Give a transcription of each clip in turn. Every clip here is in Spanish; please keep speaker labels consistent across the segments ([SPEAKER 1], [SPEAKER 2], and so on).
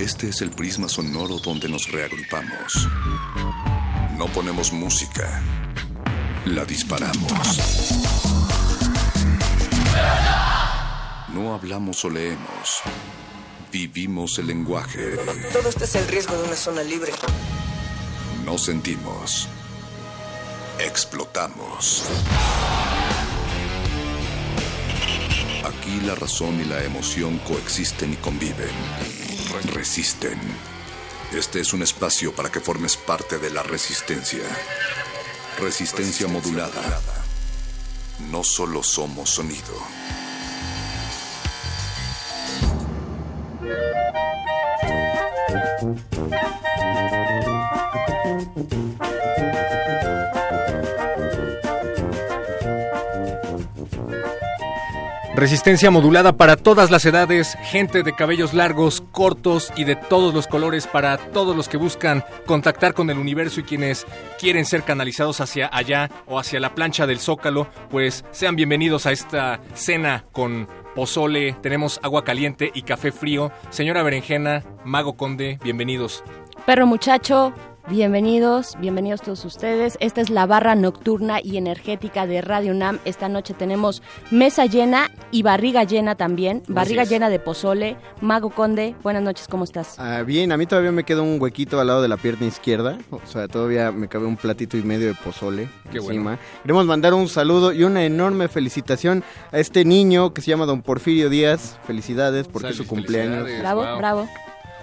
[SPEAKER 1] Este es el prisma sonoro donde nos reagrupamos. No ponemos música, la disparamos. No hablamos o leemos, vivimos el lenguaje.
[SPEAKER 2] Todo esto es el riesgo de una zona libre.
[SPEAKER 1] No sentimos, explotamos. Aquí la razón y la emoción coexisten y conviven. Resisten. Este es un espacio para que formes parte de la resistencia. Resistencia modulada. No solo somos sonido.
[SPEAKER 3] Resistencia modulada para todas las edades, gente de cabellos largos, cortos y de todos los colores para todos los que buscan contactar con el universo y quienes quieren ser canalizados hacia allá o hacia la plancha del zócalo, pues sean bienvenidos a esta cena con pozole, tenemos agua caliente y café frío. Señora Berenjena, Mago Conde, bienvenidos.
[SPEAKER 4] Perro muchacho, Bienvenidos, bienvenidos todos ustedes. Esta es la barra nocturna y energética de Radio UNAM. Esta noche tenemos mesa llena y barriga llena también. Barriga llena de pozole. Mago Conde, buenas noches, ¿cómo estás?
[SPEAKER 5] Ah, bien, a mí todavía me queda un huequito al lado de la pierna izquierda. O sea, todavía me cabe un platito y medio de pozole
[SPEAKER 3] Qué
[SPEAKER 5] encima. Queremos mandar un saludo y una enorme felicitación a este niño que se llama Don Porfirio Díaz. Felicidades porque es su cumpleaños.
[SPEAKER 4] Bravo,
[SPEAKER 3] wow.
[SPEAKER 4] bravo.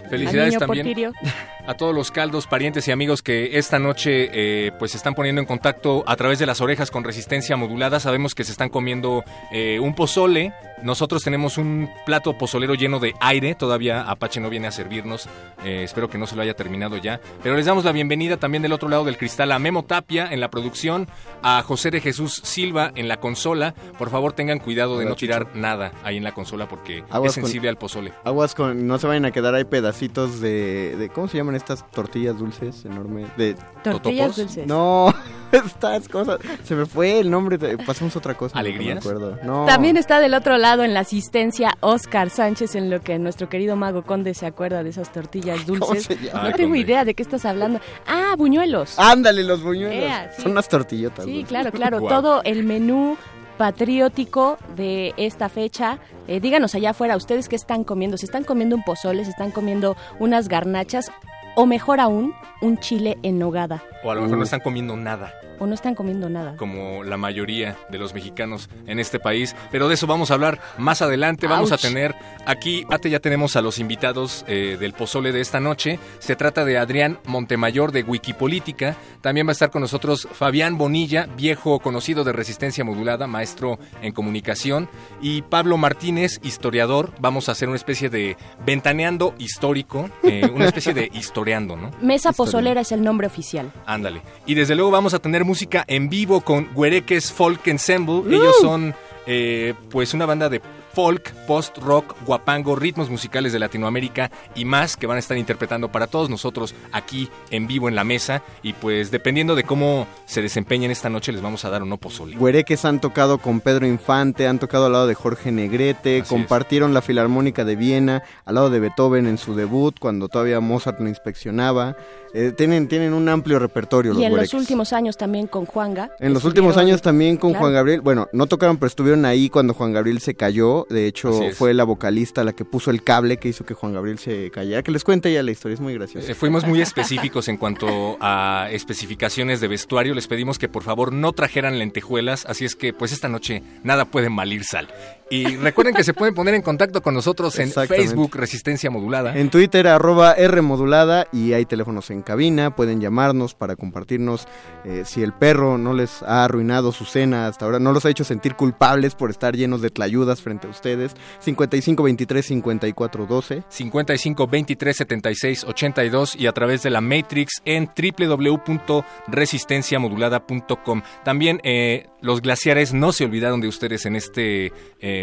[SPEAKER 3] Felicidades
[SPEAKER 4] Al niño
[SPEAKER 3] también
[SPEAKER 4] Porfirio.
[SPEAKER 3] a todos los caldos, parientes y amigos que esta noche eh, pues se están poniendo en contacto a través de las orejas con resistencia modulada. Sabemos que se están comiendo eh, un pozole. Nosotros tenemos un plato pozolero lleno de aire. Todavía Apache no viene a servirnos. Eh, espero que no se lo haya terminado ya. Pero les damos la bienvenida también del otro lado del cristal a Memo Tapia en la producción, a José de Jesús Silva en la consola. Por favor tengan cuidado de no tirar nada ahí en la consola porque
[SPEAKER 5] Aguas
[SPEAKER 3] es
[SPEAKER 5] con-
[SPEAKER 3] sensible al pozole.
[SPEAKER 5] Aguas con, no se vayan a quedar ahí pedacitos de, de ¿cómo se llaman estas tortillas dulces enormes? De,
[SPEAKER 4] Tortillas
[SPEAKER 3] ¿Totopos?
[SPEAKER 4] dulces.
[SPEAKER 5] no, estas cosas, se me fue el nombre, de- pasamos otra cosa.
[SPEAKER 3] ¿Alegrías?
[SPEAKER 5] No me acuerdo. No.
[SPEAKER 4] También está del otro lado en la asistencia Oscar Sánchez, en lo que nuestro querido Mago Conde se acuerda de esas tortillas
[SPEAKER 5] ¿Cómo
[SPEAKER 4] dulces.
[SPEAKER 5] se llama?
[SPEAKER 4] No
[SPEAKER 3] Ay,
[SPEAKER 4] tengo
[SPEAKER 3] Conde.
[SPEAKER 4] idea de qué estás hablando. Ah, buñuelos.
[SPEAKER 5] Ándale, los buñuelos.
[SPEAKER 4] Ea, sí.
[SPEAKER 5] Son unas tortillotas.
[SPEAKER 4] Sí,
[SPEAKER 5] dulces.
[SPEAKER 4] claro, claro. Todo el menú patriótico de esta fecha. Eh, díganos allá afuera, ¿ustedes qué están comiendo? ¿Se están comiendo un pozole? ¿Se están comiendo unas garnachas? O mejor aún, un chile en nogada.
[SPEAKER 3] O a lo mejor no están comiendo nada.
[SPEAKER 4] ¿O no están comiendo nada?
[SPEAKER 3] como la mayoría de los mexicanos en este país. Pero de eso vamos a hablar más adelante. Vamos a tener aquí, ya tenemos a los invitados eh, del pozole de esta noche. Se trata de Adrián Montemayor de Wikipolítica. También va a estar con nosotros Fabián Bonilla, viejo conocido de Resistencia Modulada, maestro en comunicación. Y Pablo Martínez, historiador. Vamos a hacer una especie de ventaneando histórico, eh, una especie de historiando, ¿no?
[SPEAKER 4] Mesa
[SPEAKER 5] Historia.
[SPEAKER 4] Pozolera es el nombre oficial.
[SPEAKER 3] Ándale. Y desde luego vamos a tener música en vivo con Güereques Folk Ensemble. Ellos son eh, pues una banda de folk, post-rock, guapango, ritmos musicales de Latinoamérica y más que van a estar interpretando para todos nosotros aquí en vivo en la mesa. Y pues dependiendo de cómo se desempeñen esta noche les vamos a dar un no pozole.
[SPEAKER 5] Güereques han tocado con Pedro Infante, han tocado al lado de Jorge Negrete,
[SPEAKER 3] Así
[SPEAKER 5] compartieron la Filarmónica de Viena, al lado de Beethoven en su debut, cuando todavía Mozart lo inspeccionaba. Eh, tienen, tienen un amplio repertorio los
[SPEAKER 4] Y en los últimos años también con Juanga.
[SPEAKER 5] En los últimos años también con
[SPEAKER 4] Claro.
[SPEAKER 5] Juan Gabriel, bueno, no tocaron, pero estuvieron ahí cuando Juan Gabriel se cayó. De hecho, fue la vocalista la que puso el cable que hizo que Juan Gabriel se cayera. Que les cuente ya la historia, es muy graciosa.
[SPEAKER 3] Eh, fuimos muy específicos en cuanto a especificaciones de vestuario. Les pedimos que por favor no trajeran lentejuelas, así es que pues esta noche nada puede malir sal. Y recuerden que se pueden poner en contacto con nosotros en. Facebook Resistencia Modulada.
[SPEAKER 5] En Twitter, arroba R modulada y hay teléfonos en cabina. Pueden llamarnos para compartirnos eh, si el perro no les ha arruinado su cena hasta ahora, no los ha hecho sentir culpables por estar llenos de tlayudas frente a ustedes. 55 23 54 12.
[SPEAKER 3] 55 23 76 82 y a través de la Matrix en www.resistenciamodulada.com. También eh, los glaciares no se olvidaron de ustedes en este eh,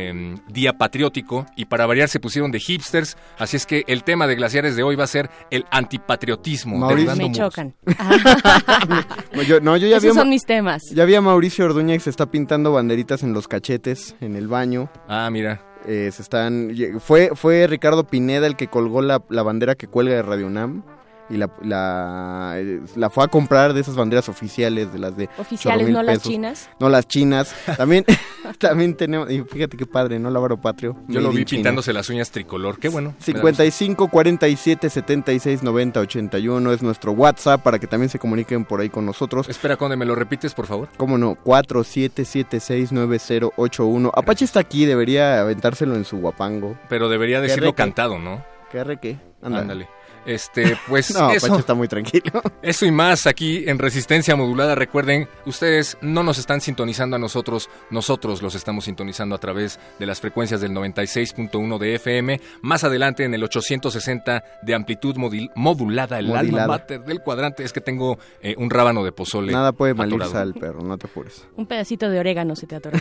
[SPEAKER 3] día patriótico y para variar se pusieron de hipsters, así es que el tema de glaciares de hoy va a ser el antipatriotismo.
[SPEAKER 5] Mauricio-
[SPEAKER 4] Me chocan.
[SPEAKER 5] No, yo, no, yo ya vi,
[SPEAKER 4] Esos
[SPEAKER 5] Ma-
[SPEAKER 4] son mis temas.
[SPEAKER 5] ya vi a Mauricio Orduña que se está pintando banderitas en los cachetes, en el baño.
[SPEAKER 3] Ah, mira.
[SPEAKER 5] Eh, se están, fue, fue Ricardo Pineda el que colgó la, la bandera que cuelga de Radio UNAM y la, la, la fue a comprar de esas banderas oficiales, de las de
[SPEAKER 4] Oficiales,
[SPEAKER 5] 8,000
[SPEAKER 4] no las chinas.
[SPEAKER 5] No las chinas. También, también tenemos, y fíjate qué padre, ¿no? Lávaro Patrio.
[SPEAKER 3] Yo lo vi
[SPEAKER 5] China.
[SPEAKER 3] pintándose las uñas tricolor. Qué bueno. me da gusto.
[SPEAKER 5] 55 47 76 90 81 es nuestro WhatsApp para que también se comuniquen por ahí con nosotros.
[SPEAKER 3] Espera, Conde, ¿me lo repites, por favor?
[SPEAKER 5] ¿Cómo no? 47769081. Apache está aquí, debería aventárselo en su guapango.
[SPEAKER 3] Pero debería decirlo cantado, ¿no?
[SPEAKER 5] ¿Qué arre qué? Anda.
[SPEAKER 3] Ándale. Este, pues
[SPEAKER 5] No,
[SPEAKER 3] eso,
[SPEAKER 5] Apache está muy tranquilo.
[SPEAKER 3] eso y más aquí en Resistencia Modulada. Recuerden, ustedes no nos están sintonizando a nosotros, nosotros los estamos sintonizando a través de las frecuencias del 96.1 de FM. Más adelante en el 860 de amplitud modil- modulada, el
[SPEAKER 5] Modilada.
[SPEAKER 3] alma mater del cuadrante. Es que tengo eh, un rábano de pozole.
[SPEAKER 5] Nada puede malirse al perro, no te apures.
[SPEAKER 4] Un pedacito de orégano se te atoró.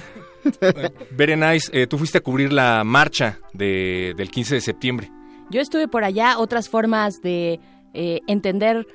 [SPEAKER 3] Berenice, eh, tú fuiste a cubrir la marcha de- del 15 de septiembre.
[SPEAKER 4] Yo estuve por allá, otras formas de eh, entender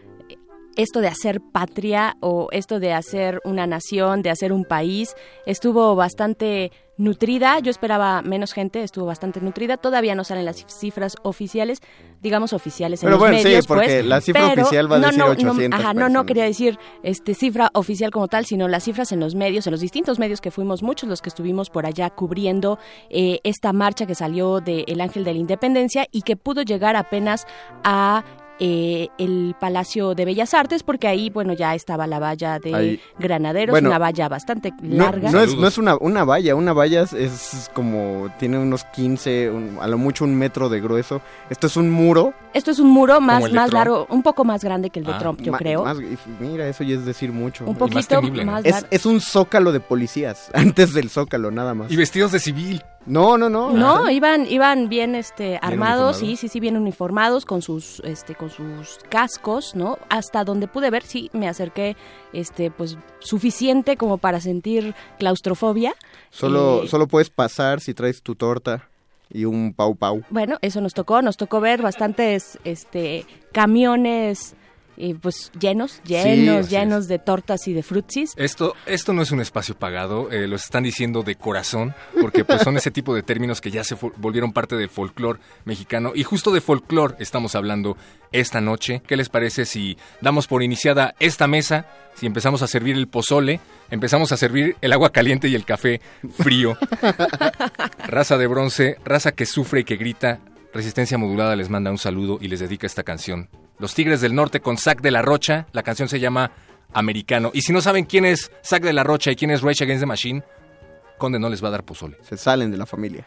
[SPEAKER 4] esto de hacer patria o esto de hacer una nación, de hacer un país, estuvo bastante nutrida. Yo esperaba menos gente, estuvo bastante nutrida. Todavía no salen las cifras oficiales, digamos oficiales en
[SPEAKER 5] Pero
[SPEAKER 4] los
[SPEAKER 5] bueno, sí,
[SPEAKER 4] medios,
[SPEAKER 5] porque
[SPEAKER 4] pues,
[SPEAKER 5] la cifra
[SPEAKER 4] pero
[SPEAKER 5] oficial va a
[SPEAKER 4] no,
[SPEAKER 5] decir
[SPEAKER 4] no, no,
[SPEAKER 5] 800
[SPEAKER 4] ajá, no, no quería decir este cifra oficial como tal, sino las cifras en los medios, en los distintos medios que fuimos muchos los que estuvimos por allá cubriendo eh, esta marcha que salió del Ángel de la Independencia y que pudo llegar apenas a eh, el Palacio de Bellas Artes, porque ahí, bueno, ya estaba la valla de
[SPEAKER 5] Ahí.
[SPEAKER 4] Granaderos,
[SPEAKER 5] Bueno,
[SPEAKER 4] una valla bastante
[SPEAKER 5] No,
[SPEAKER 4] larga.
[SPEAKER 5] no es, no es una, una valla, una valla es, es como, tiene unos 15, un- a lo mucho un metro de grueso. Esto es un muro.
[SPEAKER 4] Esto es un muro más, más
[SPEAKER 3] Trump.
[SPEAKER 4] largo, un poco más grande que el de
[SPEAKER 3] Ah,
[SPEAKER 4] Trump, yo
[SPEAKER 5] ma-
[SPEAKER 4] creo.
[SPEAKER 5] más- y mira, eso ya es decir mucho.
[SPEAKER 4] un
[SPEAKER 3] más
[SPEAKER 4] poquito
[SPEAKER 3] temible, ¿no?
[SPEAKER 4] más
[SPEAKER 5] Es, es un zócalo de policías, antes del zócalo, nada más.
[SPEAKER 3] Y vestidos de civil.
[SPEAKER 5] No, no, no.
[SPEAKER 4] No, iban, iban bien este armados, sí, sí, sí, bien uniformados con sus este con sus cascos, ¿no? Hasta donde pude ver, sí, me acerqué este pues suficiente como para sentir claustrofobia.
[SPEAKER 5] Solo,
[SPEAKER 4] Eh,
[SPEAKER 5] solo puedes pasar si traes tu torta y un pau pau.
[SPEAKER 4] Bueno, eso nos tocó, nos tocó ver bastantes este camiones eh, pues llenos, llenos,
[SPEAKER 3] es.
[SPEAKER 4] llenos de tortas y de frutsis.
[SPEAKER 3] Esto, esto no es un espacio pagado, eh, lo están diciendo de corazón, porque pues son ese tipo de términos que ya se volvieron parte del folclore mexicano. Y justo de folclore estamos hablando esta noche. ¿Qué les parece si damos por iniciada esta mesa? Si empezamos a servir el pozole, empezamos a servir el agua caliente y el café frío. raza de bronce, raza que sufre y que grita. Resistencia Modulada les manda un saludo y les dedica esta canción. Los Tigres del Norte con Zack de la Rocha. La canción se llama Americano. Y si no saben quién es Zack de la Rocha y quién es Rage Against the Machine, Conde no les va a dar pozole.
[SPEAKER 5] Se salen de la familia.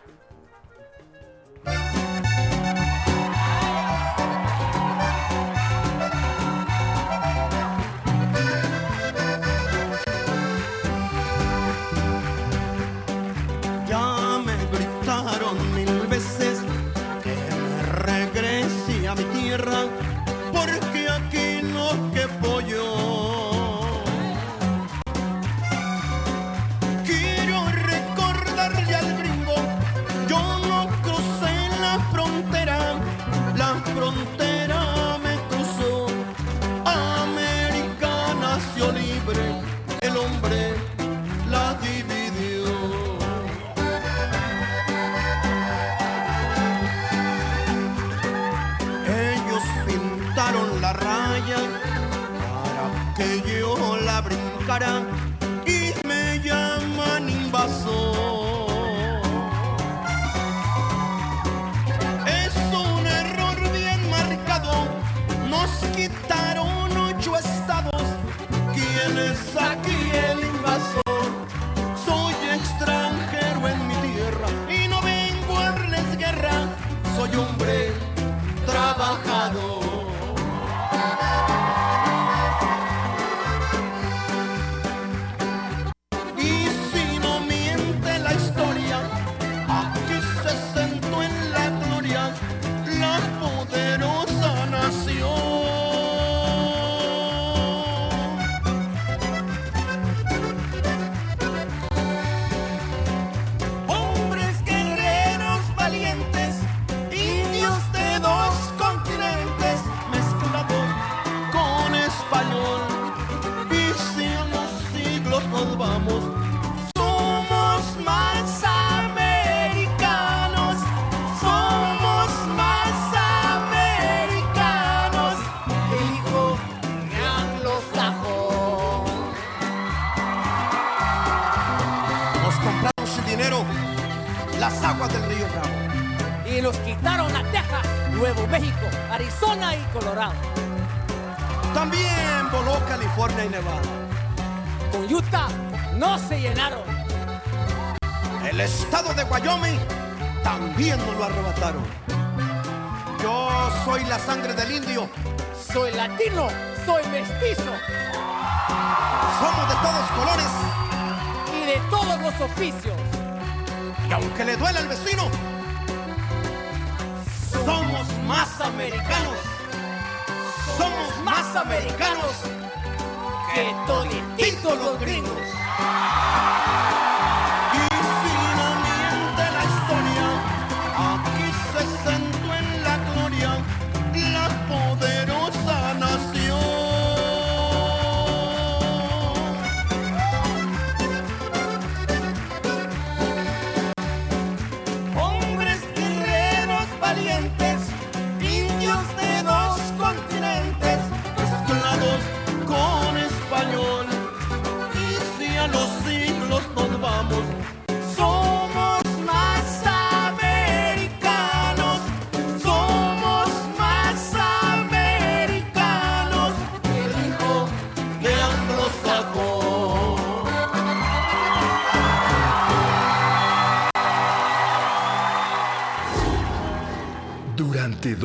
[SPEAKER 6] Americanos que todititos los gringos.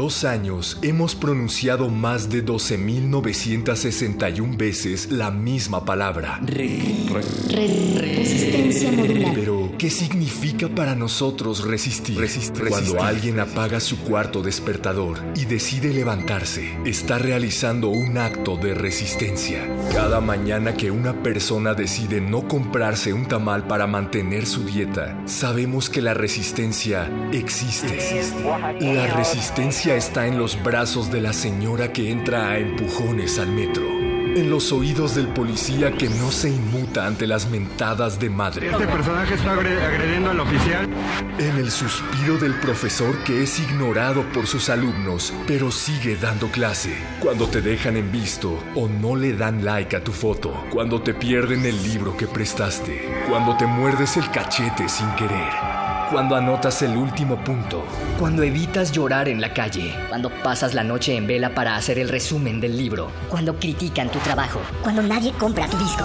[SPEAKER 6] Dos
[SPEAKER 7] años hemos pronunciado más de 12.961 veces la misma palabra.
[SPEAKER 8] Resistencia modulada.
[SPEAKER 7] Pero, ¿qué significa para nosotros resistir? Cuando alguien apaga su cuarto despertador y decide levantarse, está realizando un acto de resistencia. Cada mañana que una persona decide no comprarse un tamal para mantener su dieta, sabemos que la resistencia existe. La resistencia está en los brazos de la señora que entra a empujones al metro. En los oídos del policía que no se inmuta ante las mentadas de madre.
[SPEAKER 9] Este personaje está agre- agrediendo al oficial.
[SPEAKER 7] En el suspiro del profesor que es ignorado por sus alumnos, pero sigue dando clase. Cuando te dejan en visto o no le dan like a tu foto. Cuando te pierden el libro que prestaste. Cuando te muerdes el cachete sin querer. Cuando anotas el último punto.
[SPEAKER 10] Cuando evitas llorar en la calle. Cuando pasas la noche en vela para hacer el resumen del libro.
[SPEAKER 8] Cuando critican tu trabajo. Cuando nadie compra tu disco.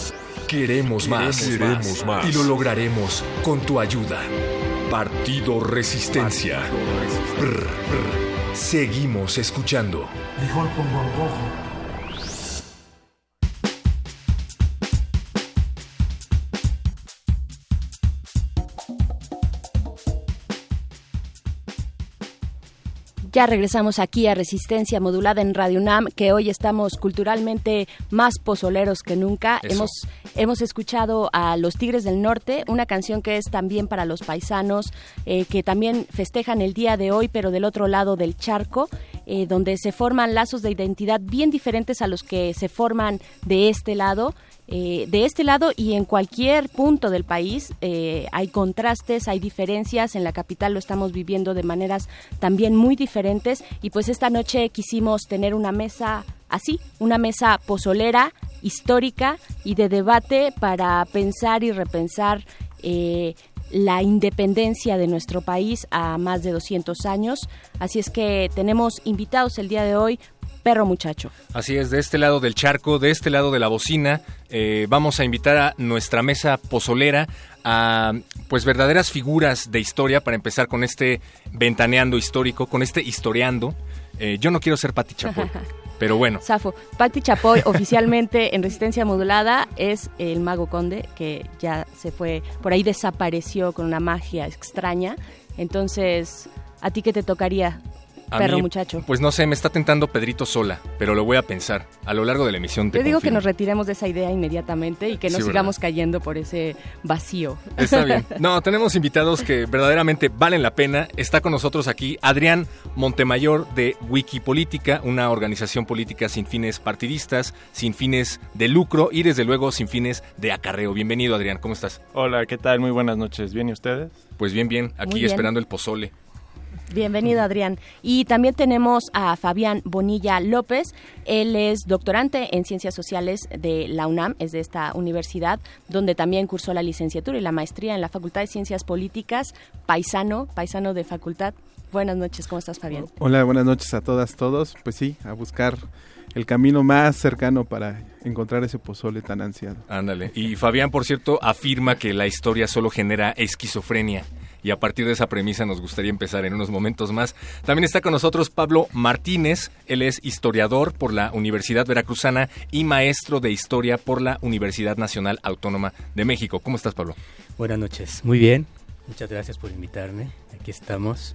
[SPEAKER 7] Queremos más.
[SPEAKER 1] Queremos más.
[SPEAKER 7] Y lo lograremos con tu ayuda. Partido Resistencia. Brr, brr. Seguimos escuchando.
[SPEAKER 9] Con gorgojo.
[SPEAKER 4] Ya regresamos aquí a Resistencia Modulada en Radio UNAM, que hoy estamos culturalmente más pozoleros que nunca.
[SPEAKER 3] Eso.
[SPEAKER 4] Hemos, hemos escuchado a Los Tigres del Norte, una canción que es también para los paisanos, eh, que también festejan el día de hoy, pero del otro lado del charco, eh, donde se forman lazos de identidad bien diferentes a los que se forman de este lado. Eh, de este lado y en cualquier punto del país eh, hay contrastes, hay diferencias. En la capital lo estamos viviendo de maneras también muy diferentes. Y pues esta noche quisimos tener una mesa así, una mesa pozolera, histórica y de debate para pensar y repensar. eh, la independencia de nuestro país a más de 200 años. Así es que tenemos invitados el día de hoy, perro muchacho.
[SPEAKER 3] Así es, de este lado del charco, de este lado de la bocina, eh, vamos a invitar a nuestra mesa pozolera a pues verdaderas figuras de historia para empezar con este ventaneando histórico, con este historiando. Eh, yo no quiero ser Pati Chapoy, pero bueno.
[SPEAKER 4] Safo, Patti Chapoy oficialmente en resistencia modulada es el mago conde que ya se fue, por ahí desapareció con una magia extraña. Entonces, ¿a ti qué te tocaría?
[SPEAKER 3] A
[SPEAKER 4] perro
[SPEAKER 3] mí,
[SPEAKER 4] muchacho?
[SPEAKER 3] Pues no sé, me está tentando Pedrito Sola, pero lo voy a pensar. A lo largo de la emisión te
[SPEAKER 4] Yo digo que nos retiremos de esa idea inmediatamente y que no
[SPEAKER 3] Sí, ¿verdad?
[SPEAKER 4] sigamos cayendo por ese vacío.
[SPEAKER 3] Está bien. No, tenemos invitados que verdaderamente valen la pena. Está con nosotros aquí Adrián Montemayor de Wikipolítica, una organización política sin fines partidistas, sin fines de lucro y desde luego sin fines de acarreo. Bienvenido Adrián, ¿cómo estás?
[SPEAKER 11] Hola, ¿qué tal? Muy buenas noches. ¿Bien y ustedes?
[SPEAKER 3] Pues bien, bien, aquí
[SPEAKER 4] bien.
[SPEAKER 3] esperando el pozole.
[SPEAKER 4] Bienvenido, Adrián. Y también tenemos a Fabián Bonilla López. Él es doctorante en Ciencias Sociales de la UNAM, es de esta universidad, donde también cursó la licenciatura y la maestría en la Facultad de Ciencias Políticas, paisano, paisano de facultad. Buenas noches, ¿cómo estás, Fabián?
[SPEAKER 11] Hola, buenas noches a todas, todos. Pues sí, a buscar el camino más cercano para encontrar ese pozole tan ansiado.
[SPEAKER 3] Ándale. Y Fabián, por cierto, afirma que la historia solo genera esquizofrenia. Y a partir de esa premisa nos gustaría empezar en unos momentos más. También está con nosotros Pablo Martínez. Él es historiador por la Universidad Veracruzana y maestro de historia por la Universidad Nacional Autónoma de México. ¿Cómo estás, Pablo?
[SPEAKER 12] Buenas noches. Muy bien. Muchas gracias por invitarme. Aquí estamos.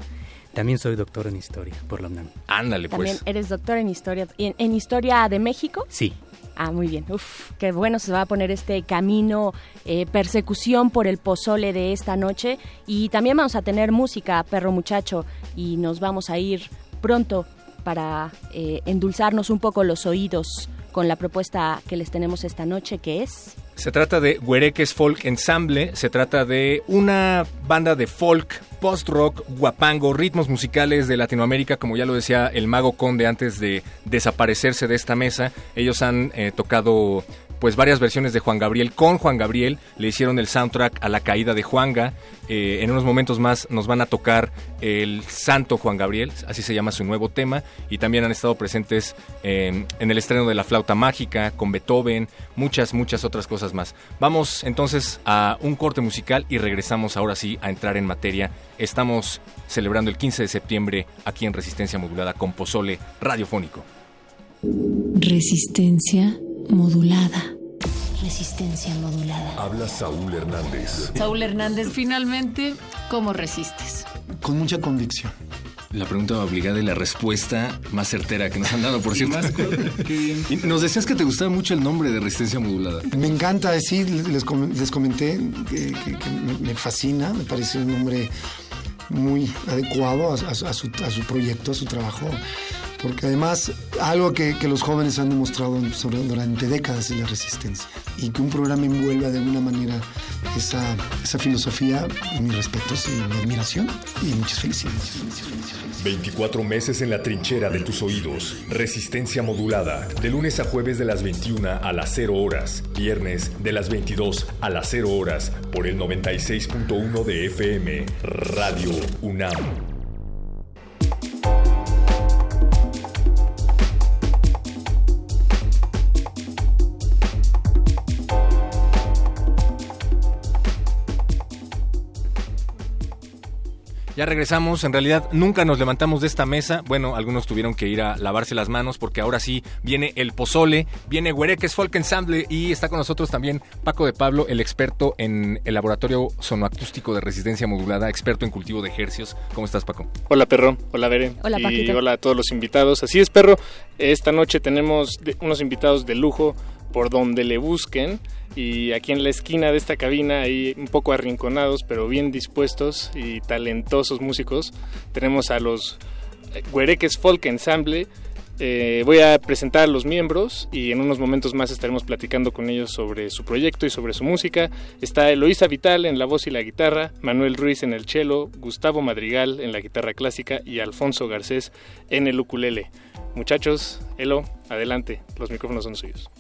[SPEAKER 12] También soy doctor en historia por la UNAM.
[SPEAKER 3] Ándale,
[SPEAKER 4] También
[SPEAKER 3] pues.
[SPEAKER 4] eres doctor en historia, en, en historia de México.
[SPEAKER 12] Sí.
[SPEAKER 4] Ah, muy bien. Uf, qué bueno se va a poner este camino, eh, persecución por el pozole de esta noche. Y también vamos a tener música, perro muchacho, y nos vamos a ir pronto para eh, endulzarnos un poco los oídos con la propuesta que les tenemos esta noche, que es...
[SPEAKER 3] Se trata de Huereques Folk Ensemble, se trata de una banda de folk, post-rock, guapango, ritmos musicales de Latinoamérica, como ya lo decía el Mago Conde antes de desaparecerse de esta mesa. Ellos han eh, tocado pues varias versiones de Juan Gabriel con Juan Gabriel, le hicieron el soundtrack a la caída de Juanga. Eh, en unos momentos más nos van a tocar el Santo Juan Gabriel, así se llama su nuevo tema, y también han estado presentes eh, en el estreno de La Flauta Mágica, con Beethoven, muchas, muchas otras cosas más. Vamos entonces a un corte musical y regresamos ahora sí a entrar en materia. Estamos celebrando el 15 de septiembre aquí en Resistencia Modulada con Pozole Radiofónico.
[SPEAKER 13] Resistencia modulada. Resistencia modulada.
[SPEAKER 7] Habla Saúl Hernández.
[SPEAKER 13] Saúl Hernández, finalmente, ¿cómo resistes?
[SPEAKER 14] Con mucha convicción.
[SPEAKER 3] La pregunta obligada y la respuesta más certera que nos han dado, por cierto. Y nos decías que te gustaba mucho el nombre de Resistencia Modulada.
[SPEAKER 14] Me encanta decir, les, com- les comenté que, que- que me, fascina, me parece un nombre muy adecuado a, a su- a su, a su proyecto, a su trabajo, porque además algo que, los jóvenes han demostrado durante décadas es la resistencia y que un programa envuelva de alguna manera esa, esa filosofía, mis respetos y mi admiración y muchas felicidades.
[SPEAKER 7] 24 meses en la trinchera de tus oídos. Resistencia modulada. De lunes a jueves de las 21 a las 0 horas. Viernes de las 22 a las 0 horas. Por el 96.1 de FM. Radio UNAM.
[SPEAKER 3] Ya regresamos, en realidad nunca nos levantamos de esta mesa. Bueno, algunos tuvieron que ir a lavarse las manos porque ahora sí viene el pozole, viene Huereques Folk Ensemble y está con nosotros también Paco de Pablo, el experto en el laboratorio sonoacústico de resistencia modulada, experto en cultivo de hercios. ¿Cómo estás, Paco?
[SPEAKER 15] Hola perro, hola Bere.
[SPEAKER 4] Hola,
[SPEAKER 15] y
[SPEAKER 4] Paquito.
[SPEAKER 15] hola a todos los invitados. Así es perro, esta noche tenemos unos invitados de lujo por donde le busquen y aquí en la esquina de esta cabina ahí un poco arrinconados pero bien dispuestos y talentosos músicos tenemos a los eh, Huereques Folk Ensemble. Eh, voy a presentar a los miembros y en unos momentos más estaremos platicando con ellos sobre su proyecto y sobre su música. Está Eloísa Vital en la voz y la guitarra, Manuel Ruiz en el cello, Gustavo Madrigal en la guitarra clásica y Alfonso Garcés en el ukulele. Muchachos, Elo, adelante, los micrófonos son suyos.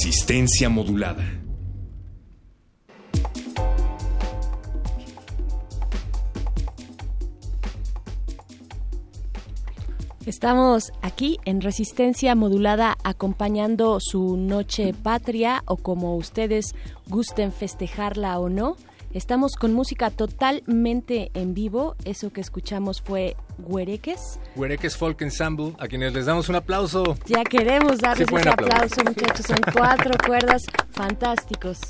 [SPEAKER 7] Resistencia modulada.
[SPEAKER 4] Estamos aquí en Resistencia Modulada acompañando su noche patria o como ustedes gusten festejarla o no. Estamos con música totalmente en vivo. Eso que escuchamos fue Huereques.
[SPEAKER 3] Huereques Folk Ensemble, a quienes les damos un aplauso.
[SPEAKER 4] Ya queremos darles
[SPEAKER 3] Sí, aplauso.
[SPEAKER 4] aplauso, muchachos. Son cuatro cuerdas fantásticos.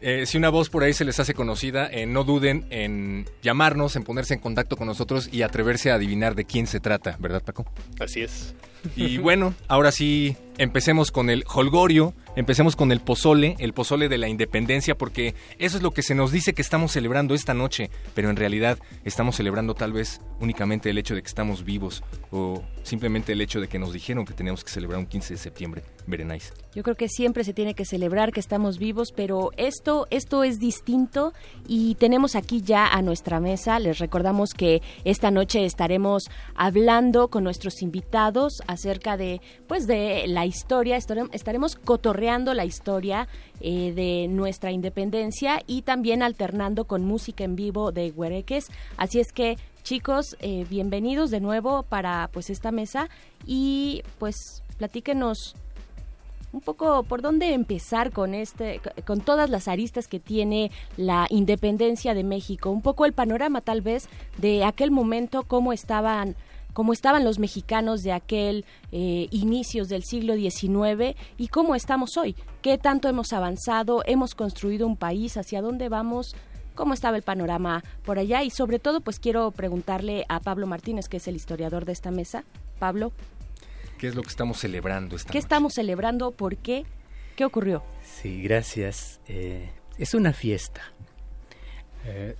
[SPEAKER 3] Eh, si una voz por ahí se les hace conocida, eh, no duden en llamarnos, en ponerse en contacto con nosotros y atreverse a adivinar de quién se trata, ¿verdad, Paco?
[SPEAKER 15] Así es.
[SPEAKER 3] Y bueno, ahora sí, empecemos con el holgorio, empecemos con el pozole, el pozole de la independencia, porque eso es lo que se nos dice que estamos celebrando esta noche, pero en realidad estamos celebrando tal vez únicamente el hecho de que estamos vivos o simplemente el hecho de que nos dijeron que teníamos que celebrar un 15 de septiembre. Verenáis.
[SPEAKER 4] Yo creo que siempre se tiene que celebrar que estamos vivos, pero esto, esto es distinto y tenemos aquí ya a nuestra mesa. Les recordamos que esta noche estaremos hablando con nuestros invitados acerca de, pues, de la historia. Estarem- Estaremos cotorreando la historia eh, de nuestra independencia y también alternando con música en vivo de Huereques. Así es que chicos, eh, bienvenidos de nuevo para pues esta mesa y pues platíquenos un poco por dónde empezar con este con todas las aristas que tiene la independencia de México un poco el panorama tal vez de aquel momento cómo estaban cómo estaban los mexicanos de aquel eh, inicios del siglo XIX y cómo estamos hoy qué tanto hemos avanzado hemos construido un país hacia dónde vamos cómo estaba el panorama por allá y sobre todo pues quiero preguntarle a Pablo Martínez que es el historiador de esta mesa Pablo
[SPEAKER 3] ¿Qué es lo que estamos celebrando esta
[SPEAKER 4] ¿Qué
[SPEAKER 3] noche?
[SPEAKER 4] estamos celebrando? ¿Por qué? ¿Qué ocurrió?
[SPEAKER 12] Sí, gracias. Eh, es una fiesta. Eh,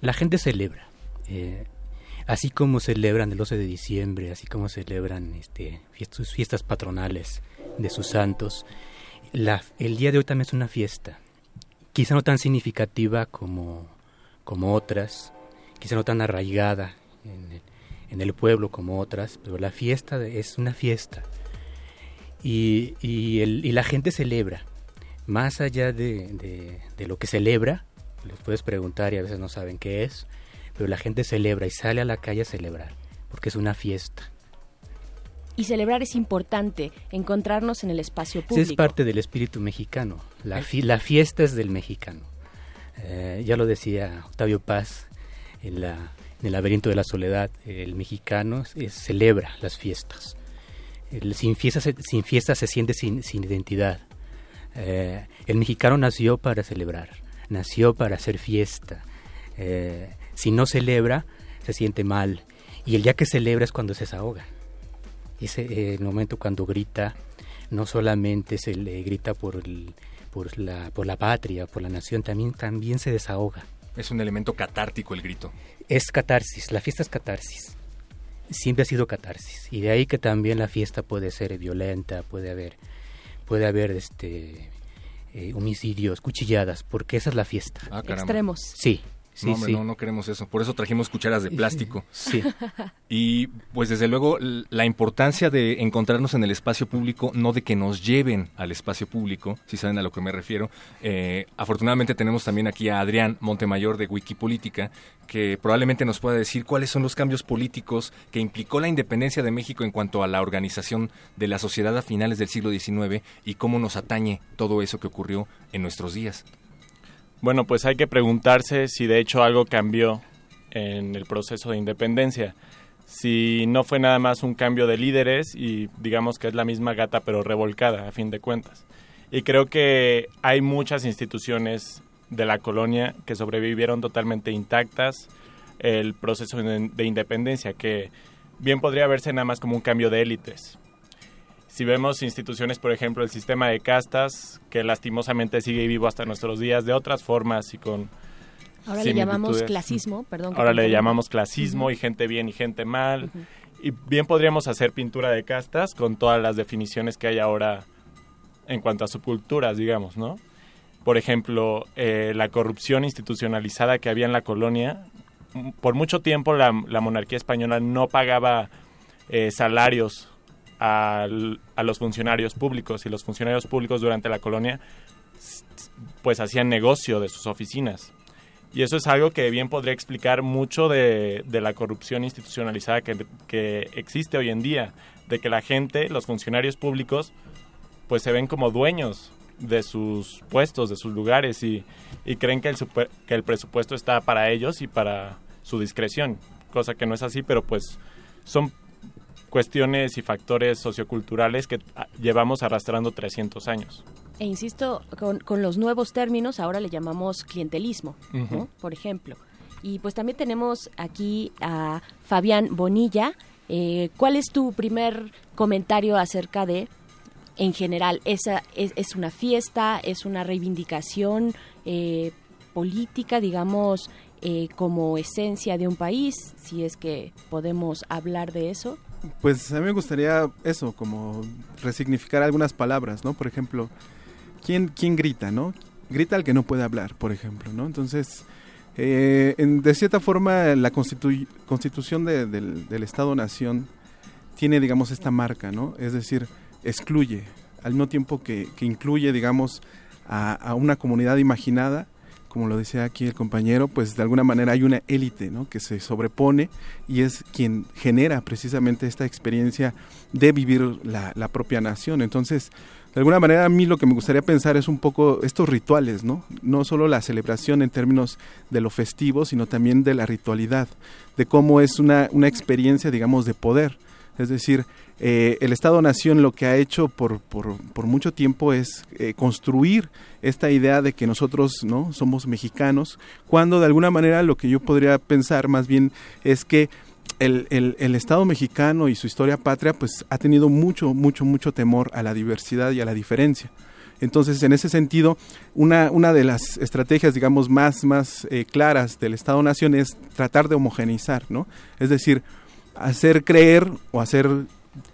[SPEAKER 12] la gente celebra. eh, así como celebran el 12 de diciembre, así como celebran este, sus fiestas patronales de sus santos, el día de hoy también es una fiesta. Quizá no tan significativa como, como otras, quizá no tan arraigada en el, pueblo como otras, pero la fiesta es una fiesta. Y, y la gente celebra. Más allá de, de- de lo que celebra, les puedes preguntar y a veces no saben qué es, pero la gente celebra y sale a la calle a celebrar, porque es una fiesta.
[SPEAKER 4] Y celebrar es importante, encontrarnos en el espacio
[SPEAKER 12] Ese
[SPEAKER 4] público.
[SPEAKER 12] es parte del espíritu mexicano. La, fi- la fiesta es del mexicano. Eh, ya lo decía Octavio Paz en la, en el laberinto de la soledad, el mexicano celebra las fiestas. El- sin, fiestas se- sin se siente sin, sin identidad. Eh, el mexicano nació para celebrar, nació para hacer fiesta. Eh, si no celebra, se siente mal. Y el día que celebra es cuando se desahoga. Ese eh, el momento cuando grita, no solamente se le grita por, el- por, la, por la patria, por la nación, también, también se desahoga.
[SPEAKER 3] Es un elemento catártico el grito.
[SPEAKER 12] Es catarsis, la fiesta es catarsis. Siempre ha sido catarsis. Y de ahí que también la fiesta puede ser violenta, puede haber, puede haber este eh, homicidios, cuchilladas, porque esa es la fiesta.
[SPEAKER 3] Ah.
[SPEAKER 4] Extremos.
[SPEAKER 12] Sí, sí,
[SPEAKER 3] no, hombre,
[SPEAKER 12] sí.
[SPEAKER 3] no, no queremos eso. Por eso trajimos cucharas de plástico.
[SPEAKER 12] Sí.
[SPEAKER 3] Y pues desde luego la importancia de encontrarnos en el espacio público, no de que nos lleven al espacio público, si saben a lo que me refiero. Eh, afortunadamente tenemos también aquí a Adrián Montemayor de Wikipolítica, que probablemente nos pueda decir cuáles son los cambios políticos que implicó la independencia de México en cuanto a la organización de la sociedad a finales del siglo XIX y cómo nos atañe todo eso que ocurrió en nuestros días.
[SPEAKER 16] Bueno, pues hay que preguntarse si de hecho algo cambió en el proceso de independencia. Si no fue nada más un cambio de líderes y digamos que es la misma gata pero revolcada a fin de cuentas. Y creo que hay muchas instituciones de la colonia que sobrevivieron totalmente intactas el proceso de de independencia, que bien podría verse nada más como un cambio de élites. Si vemos instituciones, por ejemplo, el sistema de castas, que lastimosamente sigue vivo hasta nuestros días de otras formas y con
[SPEAKER 4] Ahora le llamamos clasismo, perdón.
[SPEAKER 16] Ahora le llamamos clasismo y gente bien y gente mal. Y bien podríamos hacer pintura de castas con todas las definiciones que hay ahora en cuanto a subculturas, digamos, ¿no? Por ejemplo, eh, la corrupción institucionalizada que había en la colonia. Por mucho tiempo la, la monarquía española no pagaba eh, salarios a los funcionarios públicos y los funcionarios públicos durante la colonia pues hacían negocio de sus oficinas. Y eso es algo que bien podría explicar mucho de, la corrupción institucionalizada que, que existe hoy en día, de que la gente, los funcionarios públicos, pues se ven como dueños de sus puestos, de sus lugares y, creen que el presupuesto está para ellos y para su discreción, cosa que no es así, pero pues son cuestiones y factores socioculturales que ah, llevamos arrastrando 300 años.
[SPEAKER 4] E insisto, con, con los nuevos términos ahora le llamamos clientelismo, por ejemplo. Y pues también tenemos aquí a Fabián Bonilla. Eh, ¿Cuál es tu primer comentario acerca de, en general, esa es, es una fiesta, es una reivindicación eh, política, digamos, eh, como esencia de un país, si es que podemos hablar de eso?
[SPEAKER 11] Pues a mí me gustaría eso, como resignificar algunas palabras, ¿no? Por ejemplo, ¿quién, quién grita, no? Grita al que no puede hablar, por ejemplo, ¿no? Entonces, eh, en- de cierta forma, la constitu- constitución de- del, Estado-Nación tiene, digamos, esta marca, ¿no? Es decir, excluye, al mismo tiempo que, incluye, digamos, a una comunidad imaginada, como lo decía aquí el compañero, pues de alguna manera hay una élite, ¿no? Que se sobrepone y es quien genera precisamente esta experiencia de vivir la, propia nación. Entonces, de alguna manera a mí lo que me gustaría pensar es un poco estos rituales, ¿no? No solo la celebración en términos de lo festivo, sino también de la ritualidad, de cómo es una, una experiencia, digamos, de poder. Es decir, eh, el Estado-Nación lo que ha hecho por, por, mucho tiempo es eh, construir esta idea de que nosotros no somos mexicanos, cuando de alguna manera lo que yo podría pensar más bien es que el, el- el Estado mexicano y su historia patria pues ha tenido mucho, mucho, mucho temor a la diversidad y a la diferencia. Entonces, en ese sentido, una, una de las estrategias, digamos, más, más eh, claras del Estado-Nación es tratar de homogeneizar, ¿no? Es decir, hacer creer o hacer